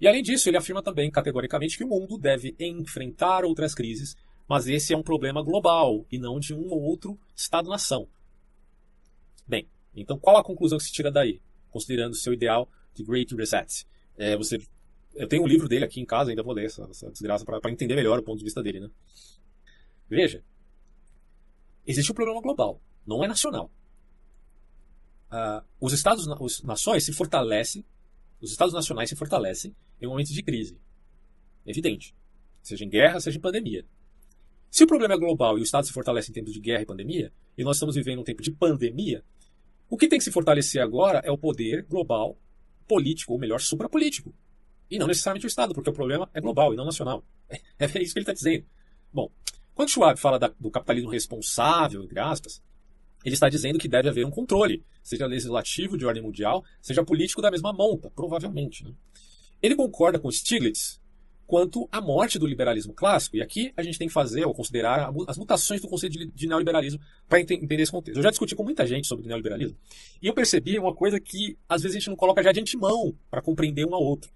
E além disso, ele afirma também categoricamente que o mundo deve enfrentar outras crises, mas esse é um problema global e não de um ou outro Estado-nação. Bem, então qual a conclusão que se tira daí, considerando o seu ideal de Great Reset? É, você, eu tenho um livro dele aqui em casa, ainda vou ler essa, essa desgraça para entender melhor o ponto de vista dele. Né? Veja, existe um problema global, não é nacional. Uh, os Estados, as nações se fortalecem, os Estados nacionais se fortalecem em momentos de crise. Evidente. Seja em guerra, seja em pandemia. Se o problema é global e o Estado se fortalece em tempos de guerra e pandemia, e nós estamos vivendo um tempo de pandemia, o que tem que se fortalecer agora é o poder global, político, ou melhor, suprapolítico. E não necessariamente o Estado, porque o problema é global e não nacional. É, [laughs] é isso que ele está dizendo. Bom, quando Schwab fala da, do capitalismo responsável, entre aspas, ele está dizendo que deve haver um controle, seja legislativo de ordem mundial, seja político da mesma monta, provavelmente. Né? Ele concorda com Stiglitz quanto à morte do liberalismo clássico, e aqui a gente tem que fazer ou considerar as mutações do conceito de, de neoliberalismo para entender esse contexto. Eu já discuti com muita gente sobre neoliberalismo, e eu percebi uma coisa que às vezes a gente não coloca já de antemão para compreender um ao outro,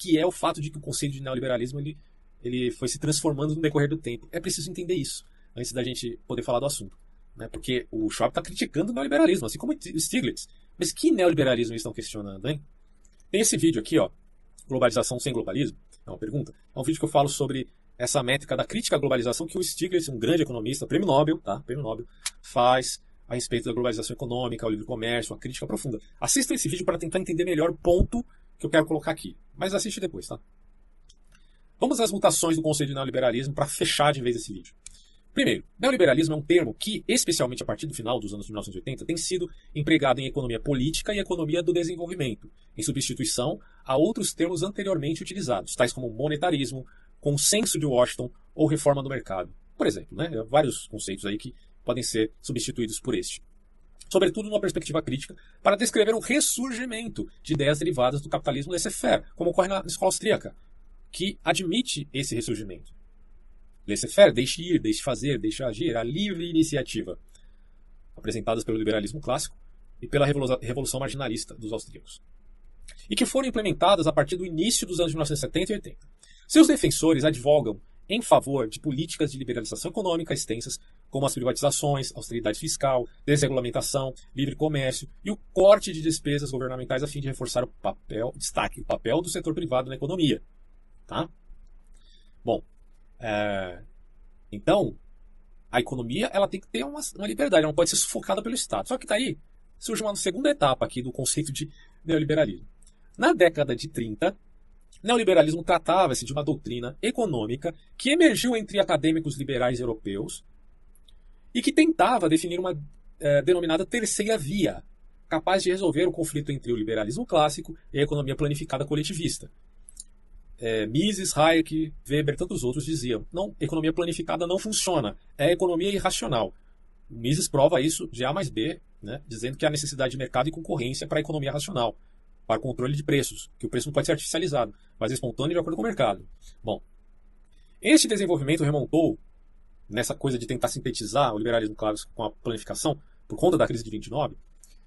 que é o fato de que o conceito de neoliberalismo ele ele foi se transformando no decorrer do tempo. É preciso entender isso antes da gente poder falar do assunto. Né? Porque o Schwab está criticando o neoliberalismo, assim como o Stiglitz. Mas que neoliberalismo eles estão questionando, hein? Tem esse vídeo aqui, ó, Globalização sem Globalismo, é uma pergunta. É um vídeo que eu falo sobre essa métrica da crítica à globalização que o Stiglitz, um grande economista, prêmio Nobel, tá? Prêmio Nobel, faz a respeito da globalização econômica, o livre comércio, a crítica profunda. Assista esse vídeo para tentar entender melhor o ponto que eu quero colocar aqui. Mas assiste depois, tá? Vamos às mutações do conceito de neoliberalismo para fechar de vez esse vídeo. Primeiro, neoliberalismo é um termo que, especialmente a partir do final dos anos 1980, tem sido empregado em economia política e economia do desenvolvimento, em substituição a outros termos anteriormente utilizados, tais como monetarismo, consenso de Washington ou reforma do mercado. Por exemplo, né? vários conceitos aí que podem ser substituídos por este. Sobretudo numa perspectiva crítica, para descrever um ressurgimento de ideias derivadas do capitalismo laissez-faire, como ocorre na escola austríaca, que admite esse ressurgimento. Laissez-faire, deixe ir, deixe fazer, deixe agir, a livre iniciativa, apresentadas pelo liberalismo clássico e pela revolução marginalista dos austríacos. E que foram implementadas a partir do início dos anos 1970 e 80. Seus defensores advogam em favor de políticas de liberalização econômica extensas, como as privatizações, austeridade fiscal, desregulamentação, livre comércio e o corte de despesas governamentais a fim de reforçar o papel, destaque, o papel do setor privado na economia. Tá? Bom, é, então, a economia ela tem que ter uma, uma, liberdade, ela não pode ser sufocada pelo Estado. Só que daí surge uma segunda etapa aqui do conceito de neoliberalismo. Na década de 30, neoliberalismo tratava-se de uma doutrina econômica que emergiu entre acadêmicos liberais europeus e que tentava definir uma é, denominada terceira via, capaz de resolver o conflito entre o liberalismo clássico e a economia planificada coletivista. É, Mises, Hayek, Weber e tantos outros diziam: não, economia planificada não funciona, é economia irracional. Mises prova isso de A mais B, né, dizendo que há necessidade de mercado e concorrência para a economia racional para controle de preços, que o preço não pode ser artificializado, mas espontâneo de acordo com o mercado. Bom, este desenvolvimento remontou nessa coisa de tentar sintetizar o liberalismo clássico com a planificação, por conta da crise de 29,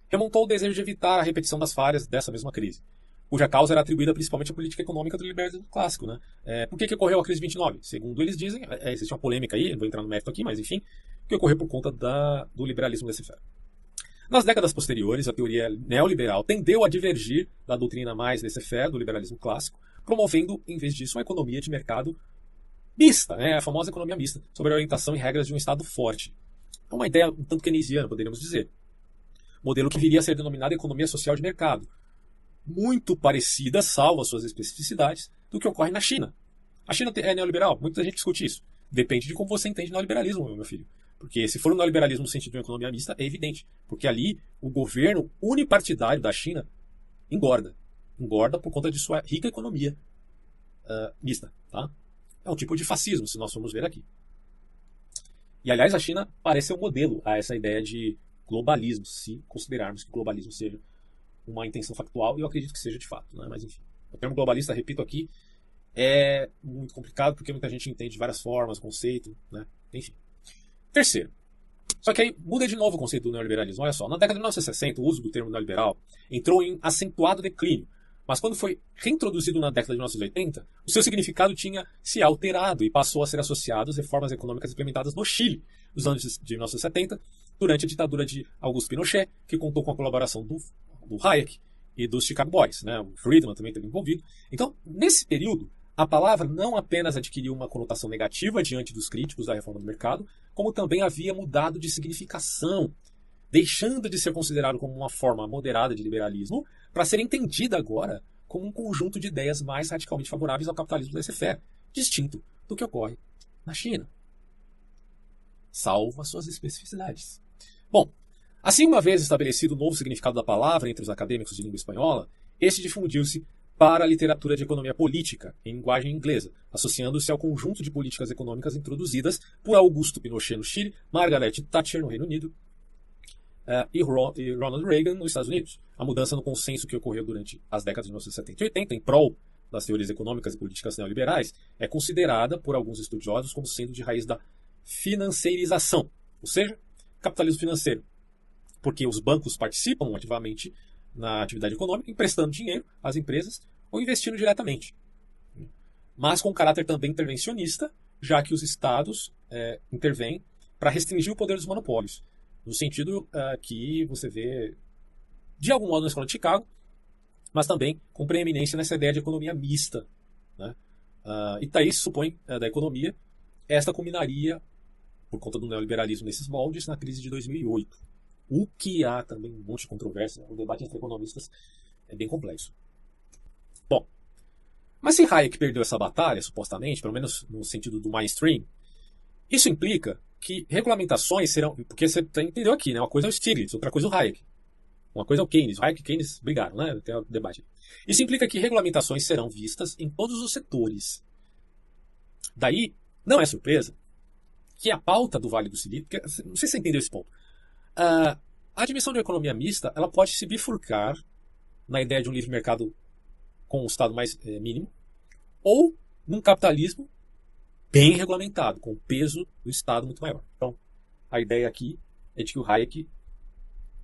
remontou ao desejo de evitar a repetição das falhas dessa mesma crise, cuja causa era atribuída principalmente à política econômica do liberalismo clássico. Né? É, por que, que ocorreu a crise de 29? Segundo eles dizem, é, existe uma polêmica aí, não vou entrar no mérito aqui, mas enfim, que ocorreu por conta da, do liberalismo laissez-faire. Nas décadas posteriores, a teoria neoliberal tendeu a divergir da doutrina mais laissez-faire do liberalismo clássico, promovendo, em vez disso, uma economia de mercado mista, né? a famosa economia mista, sobre a orientação e regras de um Estado forte. É uma ideia um tanto keynesiana, poderíamos dizer. Modelo que viria a ser denominado economia social de mercado. Muito parecida, salvo as suas especificidades, do que ocorre na China. A China é neoliberal? Muita gente discute isso. Depende de como você entende neoliberalismo, meu filho. Porque se for o neoliberalismo no sentido de uma economia mista, é evidente. Porque ali o governo unipartidário da China engorda. Engorda por conta de sua rica economia uh, mista. Tá? É um tipo de fascismo, se nós formos ver aqui. E aliás, a China parece ser um modelo a essa ideia de globalismo, se considerarmos que globalismo seja uma intenção factual, e eu acredito que seja de fato. Né? Mas enfim. O termo globalista, repito aqui, é muito complicado porque muita gente entende de várias formas, conceito, né? enfim. Terceiro, só que aí muda de novo o conceito do neoliberalismo. Olha só, na década de 1960, o uso do termo neoliberal entrou em acentuado declínio. Mas quando foi reintroduzido na década de 1980, o seu significado tinha se alterado e passou a ser associado às reformas econômicas implementadas no Chile nos anos de 1970, durante a ditadura de Augusto Pinochet, que contou com a colaboração do, do Hayek e dos Chicago Boys. Né? O Friedman também esteve envolvido. Então, nesse período, a palavra não apenas adquiriu uma conotação negativa diante dos críticos da reforma do mercado, como também havia mudado de significação, deixando de ser considerado como uma forma moderada de liberalismo para ser entendida agora como um conjunto de ideias mais radicalmente favoráveis ao capitalismo laissez-faire, distinto do que ocorre na China. Salvo as suas especificidades. Bom, assim uma vez estabelecido o novo significado da palavra entre os acadêmicos de língua espanhola, este difundiu-se para a literatura de economia política, em linguagem inglesa, associando-se ao conjunto de políticas econômicas introduzidas por Augusto Pinochet no Chile, Margaret Thatcher no Reino Unido uh, e, Ronald Reagan nos Estados Unidos. A mudança no consenso que ocorreu durante as décadas de 1970 e 80 em prol das teorias econômicas e políticas neoliberais é considerada por alguns estudiosos como sendo de raiz da financeirização, ou seja, capitalismo financeiro, porque os bancos participam ativamente na atividade econômica, emprestando dinheiro às empresas ou investindo diretamente. mas com caráter também intervencionista, já que os estados é, intervêm para restringir o poder dos monopólios, no sentido uh, que você vê, de algum modo, na escola de Chicago, mas também com preeminência nessa ideia de economia mista. Né? Uh, e supõe uh, da economia, esta culminaria, por conta do neoliberalismo nesses moldes, na crise de 2008. O que há também um monte de controvérsia, o debate entre economistas é bem complexo. Bom, mas se Hayek perdeu essa batalha, supostamente, pelo menos no sentido do mainstream, isso implica que regulamentações serão. Porque você entendeu aqui, né? Uma coisa é o Stiglitz, outra coisa é o Hayek. Uma coisa é o Keynes. O Hayek e Keynes brigaram, né? Tem o debate. Isso implica que regulamentações serão vistas em todos os setores. Daí, não é surpresa que a pauta do Vale do Silício. Não sei se você entendeu esse ponto. A dimensão de economia mista ela pode se bifurcar na ideia de um livre mercado com um Estado mais é, mínimo, ou num capitalismo bem regulamentado, com o peso do Estado muito maior. Então, a ideia aqui é de que o Hayek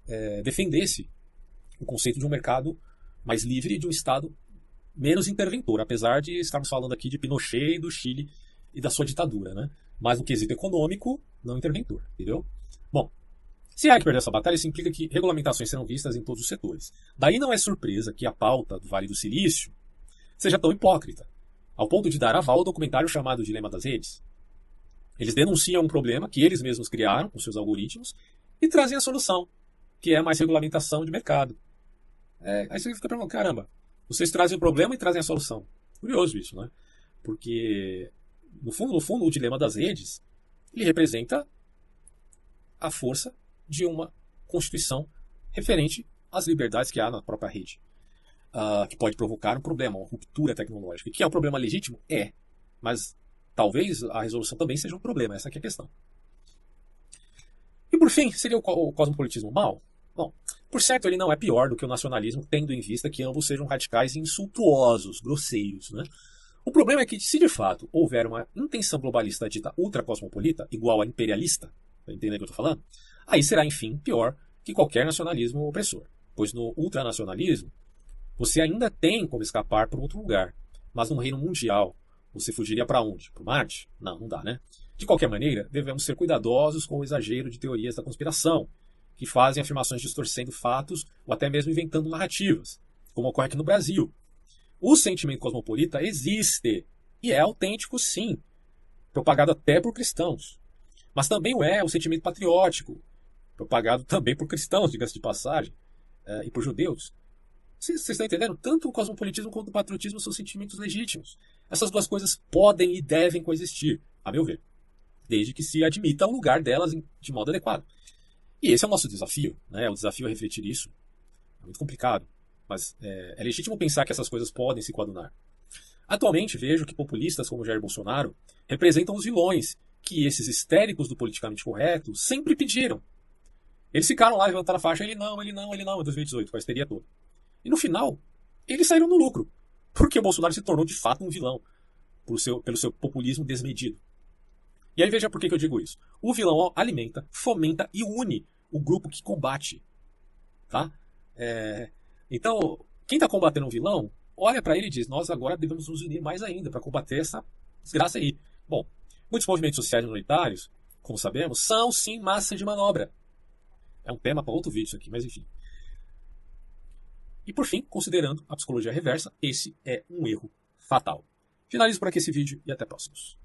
é, defendesse o conceito de um mercado mais livre e de um Estado menos interventor, apesar de estarmos falando aqui de Pinochet e do Chile e da sua ditadura, né? Mas no quesito econômico, não interventor, entendeu? Bom, se Hayek perder essa batalha, isso implica que regulamentações serão vistas em todos os setores. Daí não é surpresa que a pauta do Vale do Silício seja tão hipócrita ao ponto de dar aval ao documentário chamado Dilema das Redes. Eles denunciam um problema que eles mesmos criaram com seus algoritmos e trazem a solução, que é mais regulamentação de mercado. É, aí você fica perguntando, caramba, vocês trazem o problema e trazem a solução. Curioso isso, né? Porque, no fundo, no fundo, o dilema das redes, ele representa a força de uma constituição referente às liberdades que há na própria rede uh, que pode provocar um problema, uma ruptura tecnológica. Que é um problema legítimo? É. Mas talvez a resolução também seja um problema, essa é a questão. E por fim, seria o, o cosmopolitismo mal? Bom, por certo, ele não é pior do que o nacionalismo, tendo em vista que ambos sejam radicais e insultuosos, grosseiros. Né? O problema é que, se de fato houver uma intenção globalista dita ultracosmopolita, igual a imperialista, tá entendendo o que eu estou falando? Aí será, enfim, pior que qualquer nacionalismo opressor. Pois no ultranacionalismo, você ainda tem como escapar para outro lugar. Mas num reino mundial, você fugiria para onde? Para Marte? Não, não dá, né? De qualquer maneira, devemos ser cuidadosos com o exagero de teorias da conspiração, que fazem afirmações distorcendo fatos ou até mesmo inventando narrativas, como ocorre aqui no Brasil. O sentimento cosmopolita existe e é autêntico, sim, propagado até por cristãos. Mas também o é o sentimento patriótico, propagado também por cristãos, diga-se de passagem, eh, e por judeus. Vocês estão entendendo? Tanto o cosmopolitismo quanto o patriotismo são sentimentos legítimos. Essas duas coisas podem e devem coexistir, a meu ver, desde que se admita o lugar delas de modo adequado. E esse é o nosso desafio, né? O desafio é refletir isso. É muito complicado, mas é, é legítimo pensar que essas coisas podem se coadunar. Atualmente vejo que populistas como Jair Bolsonaro representam os vilões que esses histéricos do politicamente correto sempre pediram. Eles ficaram lá levantando a faixa, ele não, ele não, ele não, em 2018, com a histeria toda. E no final, eles saíram no lucro. Porque o Bolsonaro se tornou de fato um vilão seu, pelo seu populismo desmedido. E aí veja por que, que eu digo isso. O vilão alimenta, fomenta e une o grupo que combate. Tá? É... Então, quem está combatendo um vilão, olha para ele e diz: Nós agora devemos nos unir mais ainda para combater essa desgraça aí. Bom, muitos movimentos sociais minoritários, como sabemos, são sim massa de manobra. É um tema para outro vídeo isso aqui, mas enfim. E por fim, considerando a psicologia reversa, esse é um erro fatal. Finalizo por aqui esse vídeo e até próximos.